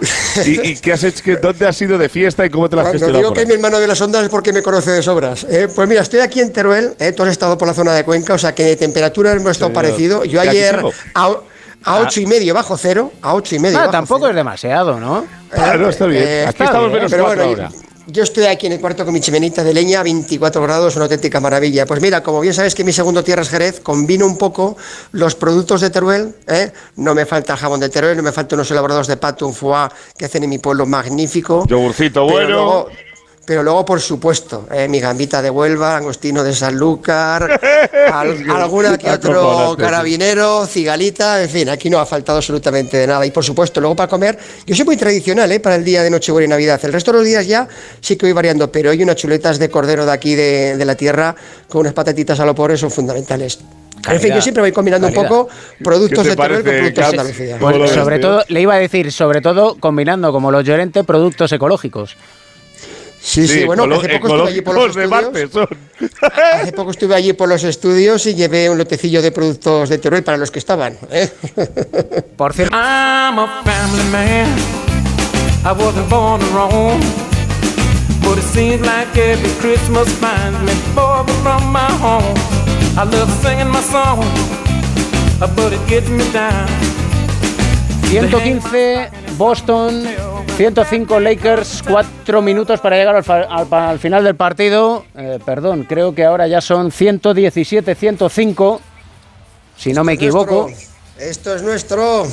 ¿Y, y qué has hecho? ¿Qué- ¿Dónde has ido de fiesta y cómo te la has Cuando gestionado? digo que mi hermano de las ondas es porque me conoce de sobras. ¿eh? Pues mira, estoy aquí en Teruel, ¿eh? tú has estado por la zona de Cuenca, o sea que de temperatura hemos estado Sí, parecido. Yo y ayer a, a ocho y medio bajo cero, a ocho y medio Ah, bajo tampoco es demasiado, ¿no? Ah, no, está bien. Eh, Aquí está estamos bien, menos pero cuatro bueno, ahora. Yo, yo estoy aquí en el cuarto con mi chimenita de leña, 24 grados, una auténtica maravilla. Pues mira, como bien sabes que mi segundo tierra es Jerez, combino un poco los productos de Teruel. ¿eh? No me falta el jabón de Teruel, no me faltan unos elaborados de pato, un foie que hacen en mi pueblo magnífico. Yogurcito bueno. luego- pero luego, por supuesto, eh, mi gambita de Huelva, Agostino de Sanlúcar, [laughs] al- alguna que otro carabinero, cigalita, en fin, aquí no ha faltado absolutamente de nada. Y por supuesto, luego para comer, yo soy muy tradicional ¿eh? para el día de Nochebuena y Navidad. El resto de los días ya sí que voy variando, pero hoy unas chuletas de cordero de aquí de, de la tierra con unas patatitas a lo pobre son fundamentales. en fin, yo siempre voy combinando Calidad. un poco productos ¿Qué te de Teruel con productos de? Andalucía. ¿Cómo lo Pues sobre todo, le iba a decir, sobre todo combinando como los Llorente productos ecológicos. Sí, sí, bueno, ecolo- hace poco estuve allí por los estudios. Hace poco estuve allí por los estudios y llevé un lotecillo de productos de Teruel para los que estaban. ¿eh? [laughs] Por cierto, I'm a family man. I wasn't born to roam. But it seems like every Christmas finds me far from my home. I love singing my song, but it gets me down. 115 Boston, 105 Lakers, 4 minutos para llegar al, fa- al al final del partido. Eh, perdón, creo que ahora ya son 117, 105, si no me equivoco. Esto es nuestro.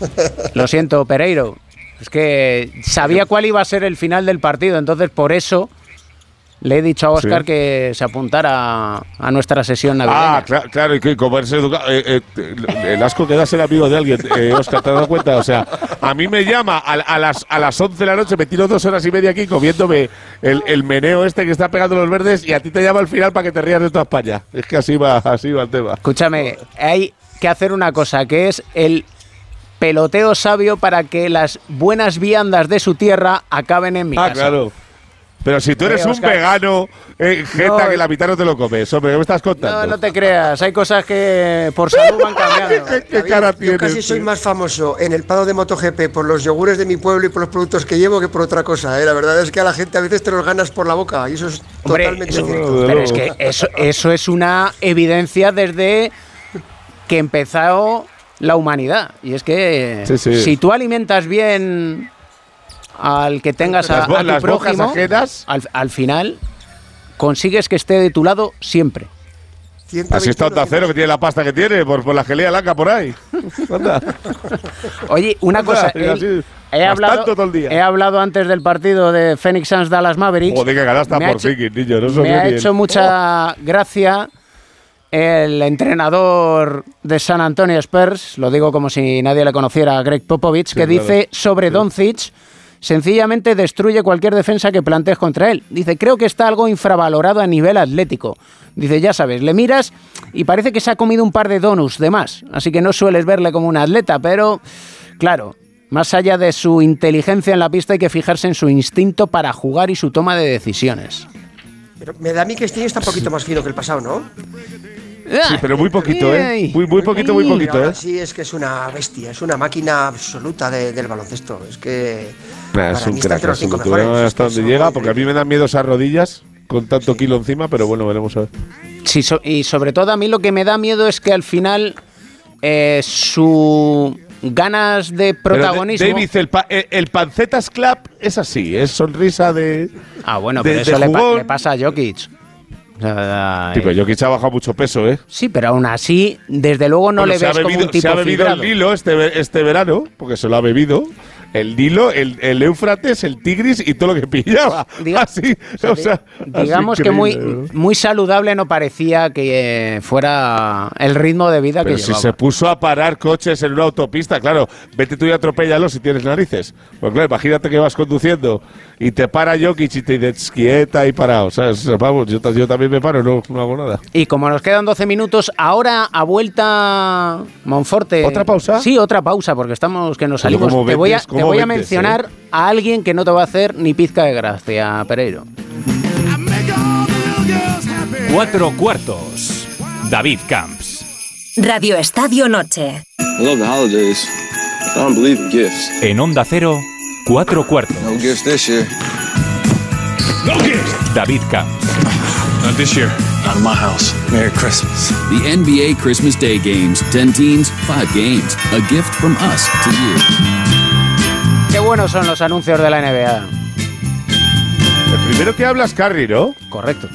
[laughs] Lo siento, Pereiro. Es que sabía cuál iba a ser el final del partido, entonces por eso le he dicho a Oscar Sí. que se apuntara a nuestra sesión navideña. Ah, cla- claro, y que como eres educado. eh, eh, el asco que da ser amigo de alguien, eh, Oscar, ¿te has dado cuenta? O sea, a mí me llama a, a las, a las 11 de la noche, me tiro dos horas y media aquí comiéndome el, el meneo este que está pegando los verdes y a ti te llama al final para que te rías de toda España. Es que así va, así va el tema. Escúchame, hay que hacer una cosa, que es el peloteo sabio para que las buenas viandas de su tierra acaben en mi Ah, casa. claro. Pero si tú eres Eh, un vegano, eh, jeta, No, que la mitad no te lo comes, hombre, ¿qué me estás contando? No, no te creas, hay cosas que por [laughs] salud van cambiando. David, Yo casi soy más famoso en el pado de MotoGP por los yogures de mi pueblo y por los productos que llevo que por otra cosa. ¿eh? La verdad es que a la gente a veces te los ganas por la boca y eso es Hombre, totalmente eso- cierto. pero es que eso, eso es una evidencia desde que empezó la humanidad. Y es que Sí, sí. si tú alimentas bien al que tengas a, a tu prójimo, al, al final consigues que esté de tu lado siempre. Así está Onda Cero, que tiene la pasta que tiene, por, por la gelea laca por ahí. [laughs] Anda. Oye, una Anda, cosa, él- así, he, hablado, todo el día. he hablado antes del partido de Phoenix Suns Dallas Mavericks. Joder, que ganaste Me ha por hecho- Ziggy, niño. No me ha hecho mucha gracia el entrenador de San Antonio Spurs, lo digo como si nadie le conociera, Greg Popovich, Sí, que claro. dice sobre Doncic, sencillamente destruye cualquier defensa que plantees contra él. Dice, creo que está algo infravalorado a nivel atlético. Dice, ya sabes, le miras y parece que se ha comido un par de donuts de más, así que no sueles verle como un atleta, pero claro, más allá de su inteligencia en la pista hay que fijarse en su instinto para jugar y su toma de decisiones. Pero me da a mí que este año está un poquito [laughs] más fino que el pasado, ¿no? Sí, pero muy poquito, ¿eh? Muy, muy poquito, muy poquito, ¿eh? Sí, es que es una bestia, es una máquina absoluta de- del baloncesto. Es que. Nah, es un crack absoluto. que hasta dónde son llega, porque a mí me dan miedo esas rodillas con tanto kilo encima, pero bueno, veremos a ver. Sí, so- y sobre todo a mí lo que me da miedo es que al final eh, su ganas de Pero, protagonismo. David, el, pa- el, el pancetas clap es así, es sonrisa de. ah, bueno, de- pero eso le, pa- jugón. le pasa a Jokic. Sí, pero Jokic ha bajado mucho peso, ¿eh? sí, pero aún así, desde luego no Bueno, le ves como bebido- un tipo Se ha bebido fibrado. el Nilo este, este verano, porque se lo ha bebido. El Nilo, el, el Éufrates, el Tigris y todo lo que pillaba. [laughs] así, o sea, Digamos así que muy, muy saludable no parecía que eh, fuera el ritmo de vida Pero que si llevaba. se puso a parar coches en una autopista, claro, vete tú y atropéllalo si tienes narices. Pues claro, imagínate que vas conduciendo y te para Jokic y te dices quieta y parado. ¿sabes? Vamos, yo, ta- yo también me paro, no, no hago nada. Y como nos quedan 12 minutos, ahora a vuelta Monforte. ¿Otra pausa? Sí, otra pausa, porque estamos que nos salimos. ¿cómo Te voy a? Te ¿Cómo voy a mencionar a alguien que no te va a hacer ni pizca de gracia, Pereiro. Cuatro cuartos. David Camps. Radio Estadio Noche. I love the holidays. I don't believe in gifts. En Onda Cero, cuatro cuartos. No gifts this year. David Camps. Not this year. Not in my house. Merry Christmas. The NBA Christmas Day games. 10 teams, 5 games. A gift from us to you. Qué buenos son los anuncios de la NBA. El primero que habla es Curry, ¿no? Correcto.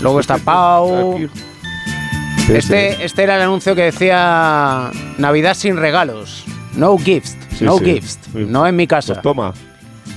Luego está Pau. Este, este era el anuncio que decía Navidad sin regalos. No gifts. Sí, no sí. gifts. No en mi casa. Pues toma.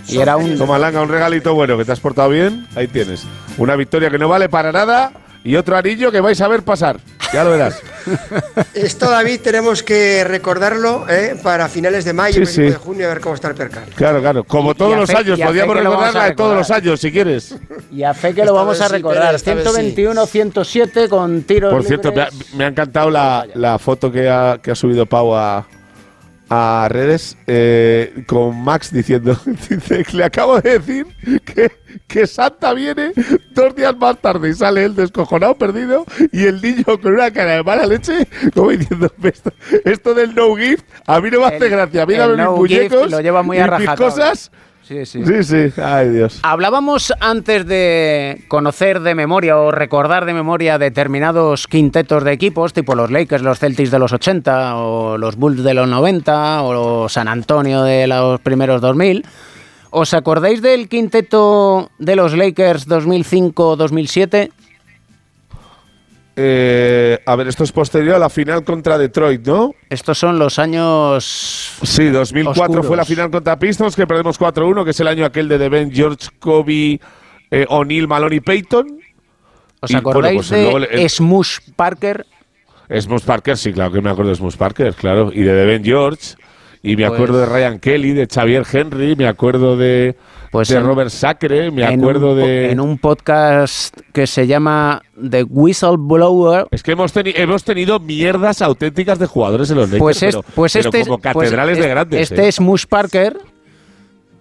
Y era un. Toma, Langa, un regalito bueno, que te has portado bien. Ahí tienes. Una victoria que no vale para nada y otro anillo que vais a ver pasar. Ya lo verás. [laughs] Esto, David, tenemos que recordarlo ¿eh? para finales de mayo, Sí, 25 sí. de junio, a ver cómo está el percal. Claro, claro. Como todos los fe- años. Podríamos recordarla de todos los años, si quieres. Y a fe que lo Esta vamos a recordar. Pérez, esta vez sí. 121, 107 con tiros. Por cierto, me ha, libres. me ha encantado la, la foto que ha, que ha subido Pau a, a redes eh, con Max diciendo, [laughs] dice, le acabo de decir que, que Santa viene dos días más tarde y sale él descojonado, perdido, y el niño con una cara de mala leche, como diciendo, esto, esto del no gift, a mí no me hace El- gracia, el mírame mis no muñecos gift lo lleva muy a mis cosas. Sí, Sí, sí. Ay, Dios. Hablábamos antes de conocer de memoria o recordar de memoria determinados quintetos de equipos, tipo los Lakers, los Celtics de los 80, o los Bulls de los 90, o San Antonio de los primeros 2000. ¿Os acordáis del quinteto de los Lakers 2005-2007? Eh, a ver, esto es posterior a la final contra Detroit, ¿no? Estos son los años. Sí, 2004 Oscuros. fue la final contra Pistons, que perdemos 4-1, que es el año aquel de Devin, George, Kobe, eh, O'Neal, Malone y Peyton. ¿Os Y, acordáis bueno, pues, de el- Smush Parker? Smush Parker, sí, claro que me acuerdo de Smush Parker, claro. Y de Devin George. Y me Pues- acuerdo de Ryan Kelly, de Xavier Henry, me acuerdo de, Pues de en- Robert Sacre, me acuerdo un de... En un podcast que se llama The Whistleblower. Es que hemos, teni- hemos tenido mierdas auténticas de jugadores en los Lakers, Pues, es- pero, pues pero este, como pues catedrales es- de grandes. Este ¿eh? es Mush Parker.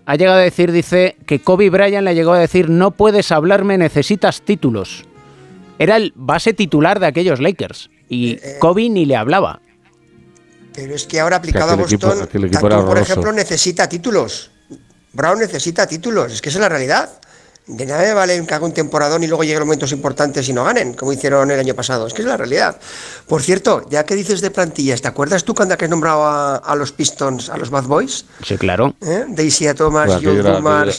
Ha llegado a decir, dice, que Kobe Bryant le llegó a decir, no puedes hablarme, necesitas títulos. Era el base titular de aquellos Lakers. Y Eh, Kobe ni le hablaba. Pero es que ahora aplicado a Boston, equipo Tatum, por ejemplo, necesita títulos. Brown necesita títulos. Es que esa es la realidad. De nada me vale que haga un temporadón y luego lleguen momentos importantes y no ganen, como hicieron el año pasado. Es que es la realidad. Por cierto, ya que dices de plantillas, ¿te acuerdas tú cuando has nombrado a, a los Pistons, a los Bad Boys? Sí, claro. ¿Eh? Daisy Thomas, Joe era Mark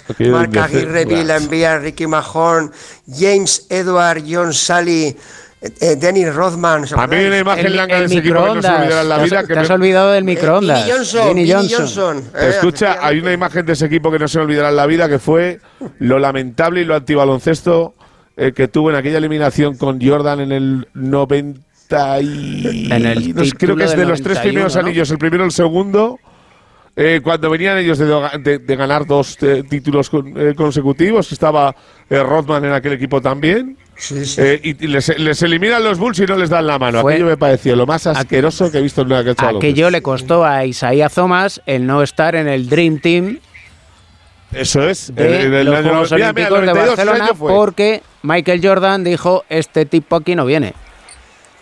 Aguirre, Bill. Envía, Ricky Mahorn, James Edward, John Sally, eh, eh, Dennis Rodman. ¿os A mí hay una imagen blanca de ese equipo que no se olvidará en la Te has- vida. te que has me- olvidado del microondas. Vinnie Johnson, Vinnie Vinnie Johnson. Johnson. eh, Escucha, hay una imagen de ese equipo que no se me olvidará en la vida, que fue lo lamentable y lo antibaloncesto eh, que tuvo en aquella eliminación con Jordan en el 90 y... En el no sé, creo que es de los tres 91, primeros ¿no? anillos, el primero y el segundo, eh, cuando venían ellos de, de- de ganar dos eh, títulos con- eh, consecutivos, estaba eh, Rodman en aquel equipo también. Eh, y y les, les eliminan los Bulls y no les dan la mano. Fue- Aquello me pareció lo más asqueroso que he visto en una cancha Aquello le costó a Isaiah Thomas el no estar en el Dream Team Eso es. de en- en el los año- Juegos mira, mira, Olímpicos de 92, ¿qué Barcelona porque Michael Jordan dijo, este tipo aquí no viene.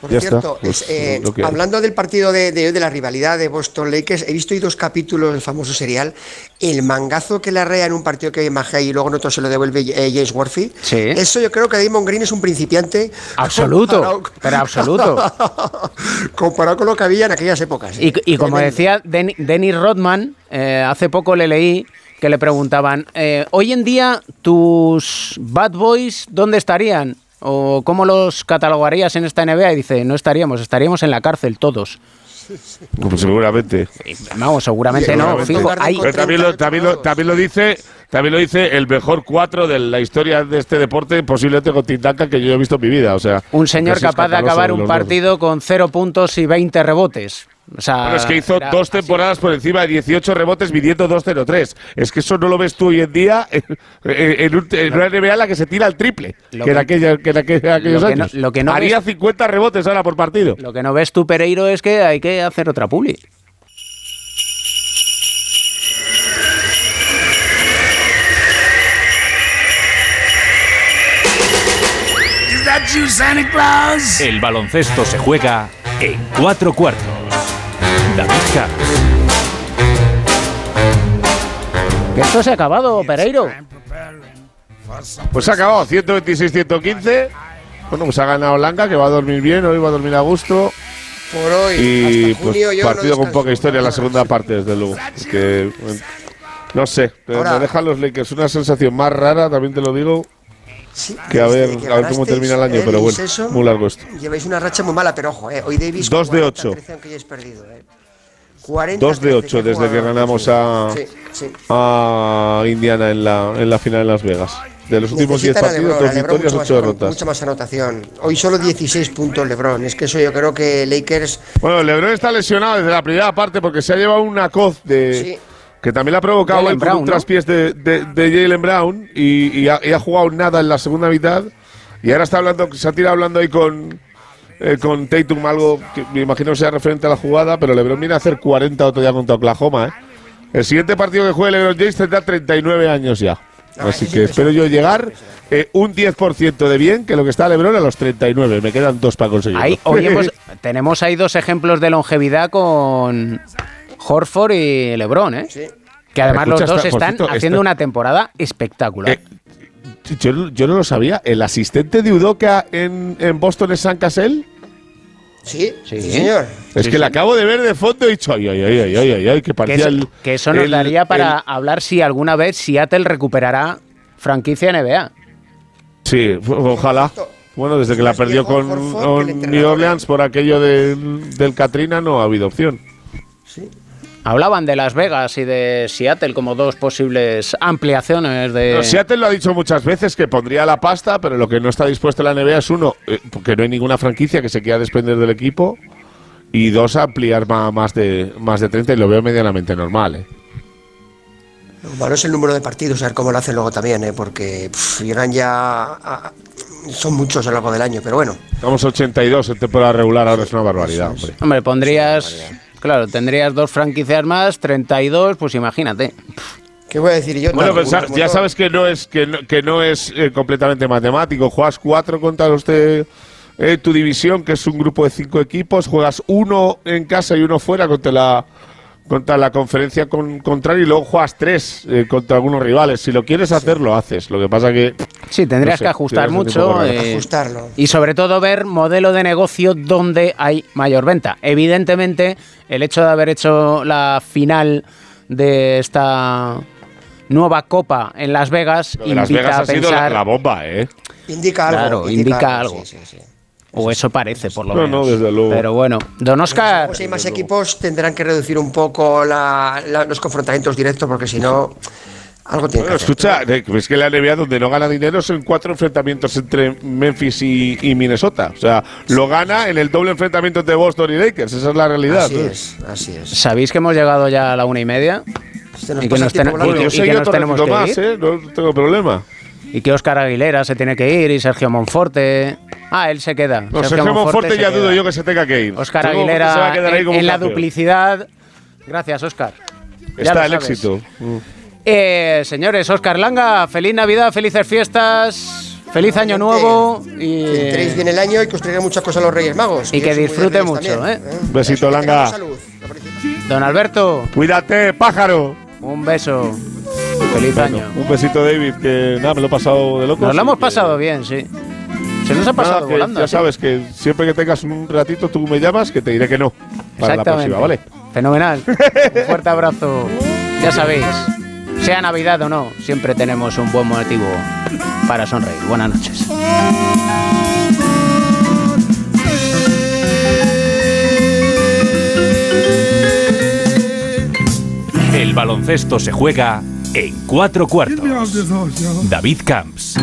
Por Ya cierto, pues, es, eh, que hablando del partido de, de de la rivalidad de Boston Lakers, he visto hoy dos capítulos del famoso serial. El mangazo que le arrea en un partido que Mahé y luego en otro se lo devuelve eh, James Worthy. Sí. Eso yo creo que Damon Green es un principiante. Absoluto, comparado- pero absoluto. [laughs] comparado con lo que había en aquellas épocas. Y, y como Tremendo. decía Den- Dennis Rodman, eh, hace poco le leí que le preguntaban, eh, hoy en día tus bad boys, ¿dónde estarían? ¿O cómo los catalogarías en esta NBA? Y dice, no estaríamos, estaríamos en la cárcel todos. Pues seguramente. Vamos, seguramente no. Fijo, hay- Pero también lo, también, lo, también lo dice también lo dice el mejor cuatro de la historia de este deporte, posiblemente con Tintaka, que yo he visto en mi vida. O sea, un señor capaz de acabar un dos. partido con cero puntos y 20 rebotes. O sea, Bueno, es que hizo dos así. temporadas por encima de 18 rebotes midiendo 2-0-3. Es que eso no lo ves tú hoy en día en, en un- en una NBA en la que se tira el triple, Lo que, en que- aquella- que en aquella- aquellos lo que no- años. lo que no Haría ves- 50 rebotes ahora por partido. Lo que no ves tú, Pereiro, es que hay que hacer otra publi. You, Santa Claus? El baloncesto se juega en cuatro cuartos. David. Que esto se ha acabado, Pereiro. Pues se ha acabado, 126-115. Bueno, pues ha ganado Blanca, que va a dormir bien, hoy va a dormir a gusto. Por hoy, Y hasta pues, junio yo no partido con poca historia en la segunda parte, desde luego. Es que, no sé, me- Ahora- me dejan los Lakers una sensación más rara, también te lo digo, que a desde ver, que a ver cómo termina el año, pero bueno, Inceso, muy largo esto. Lleváis una racha muy mala, pero ojo, eh, hoy Davis. Dos de 40, ocho. 13, aunque hayáis perdido, eh. 40, 2 de 8 13, desde que ganamos a, Sí, sí. a Indiana en la, en la final en Las Vegas. De los últimos 10 Necesitan a partidos, LeBron, 2 a LeBron victorias, mucho 8 más- derrotas. Mucha más anotación. Hoy solo 16 puntos LeBron. Es que eso yo creo que Lakers. Bueno, LeBron está lesionado desde la primera parte porque se ha llevado una coz de. Sí. Que también le ha provocado Jaylen él con Brown, un ¿no? traspiés de, de, de Jalen Brown y, y ha, y ha jugado nada en la segunda mitad. Y ahora está hablando, se ha tirado hablando ahí con, eh, con Tatum, algo que me imagino sea referente a la jugada, pero LeBron viene a hacer 40 otro día contra Oklahoma. ¿eh? El siguiente partido que juegue LeBron James tendrá 39 años ya. Así que espero yo llegar eh, un 10% de bien que lo que está LeBron a los 39. Me quedan dos para conseguirlo. Ahí, hemos- [laughs] tenemos ahí dos ejemplos de longevidad con Horford y LeBron, ¿eh? Sí. Que además Escucha, los dos está- están cierto, haciendo está- una temporada espectacular. Eh, Yo, yo no lo sabía. ¿El asistente de Udoca en, en Boston es San Cassell? Sí, Sí. sí, señor. Es Sí, que sí. le acabo de ver de fondo y he dicho, ay, ay, ay, ay, ay, ay, ay, que que, parecía eso, el. que eso nos el- daría para el- hablar si alguna vez Seattle recuperará franquicia NBA. sí, ojalá. Bueno, desde que la perdió con, con New Orleans por aquello del, del Katrina no ha habido opción. Hablaban de Las Vegas y de Seattle como dos posibles ampliaciones de... No, Seattle lo ha dicho muchas veces que pondría la pasta, pero lo que no está dispuesto la NBA es uno, eh, porque no hay ninguna franquicia que se quiera desprender del equipo, y dos, ampliar más de, más de 30, y lo veo medianamente normal. ¿eh? Lo malo es el número de partidos, a ver cómo lo hacen luego también, ¿eh? porque pff, llegan ya. a- son muchos a lo largo del año, pero bueno. Estamos 82 en temporada regular, ahora es una barbaridad. hombre. Hombre, pondrías... Claro, tendrías dos franquicias más, 32, pues imagínate. ¿Qué voy a decir yo? Bueno, como ya sabes que no es que no, que no es eh, completamente matemático. Juegas cuatro contra los de eh, tu división, que es un grupo de cinco equipos. Juegas uno en casa y uno fuera contra la contra la conferencia con, contraria y luego juegas tres eh, contra algunos rivales. Si lo quieres hacer, lo haces. Lo que pasa que Sí, tendrías no sé, que ajustar mucho. eh, Ajustarlo. Y sobre todo ver modelo de negocio donde hay mayor venta. Evidentemente, el hecho de haber hecho la final de esta nueva copa en Las Vegas Lo de Las invita Vegas a ha sido la, pensar. la bomba, ¿eh? Indica algo. Claro, indica algo. O eso parece, por lo No, menos. no, desde luego. Pero bueno, don Oscar. Si hay más equipos, tendrán que reducir un poco la- la- los confrontamientos directos, porque si no, algo tiene Bueno, escucha, es que la NBA donde no gana dinero son cuatro enfrentamientos entre Memphis y, y Minnesota. O sea, lo gana en el doble enfrentamiento entre Boston y Lakers. Esa es la realidad. Así ¿no? es, así es. ¿Sabéis que hemos llegado ya a la una y media? Se nos Y que nos, y Yo y que tenemos que más, ir. ¿eh? No tengo problema. Y que Óscar Aguilera se tiene que ir y Sergio Monforte. Ah, él se queda. No, Sergio Monforte ya dudo yo que se tenga que ir. Sergio Monforte Aguilera se va a quedar ahí en, como en un la campeón. duplicidad. Gracias, Óscar. Ya Está el sabes. éxito. Mm. Eh, señores, Óscar Langa, feliz Navidad, felices fiestas, feliz Año Nuevo y, Que entréis bien el año y que os traigan muchas cosas a los Reyes Magos. y que disfrute mucho. también, ¿eh? Un besito, Langa. salud. Don Alberto, Cuídate, pájaro. un beso. Feliz Bueno, año. Un besito, David, que nada, me lo he pasado de loco. Nos lo hemos pasado bien, sí. Se nos ha pasado volando. Ya sí. sabes que siempre que tengas un ratito tú me llamas, que te diré que no. Para la próxima, ¿vale? Fenomenal. [laughs] Un fuerte abrazo. Ya sabéis, sea Navidad o no, siempre tenemos un buen motivo para sonreír. Buenas noches. El baloncesto se juega en cuatro cuartos. David Camps.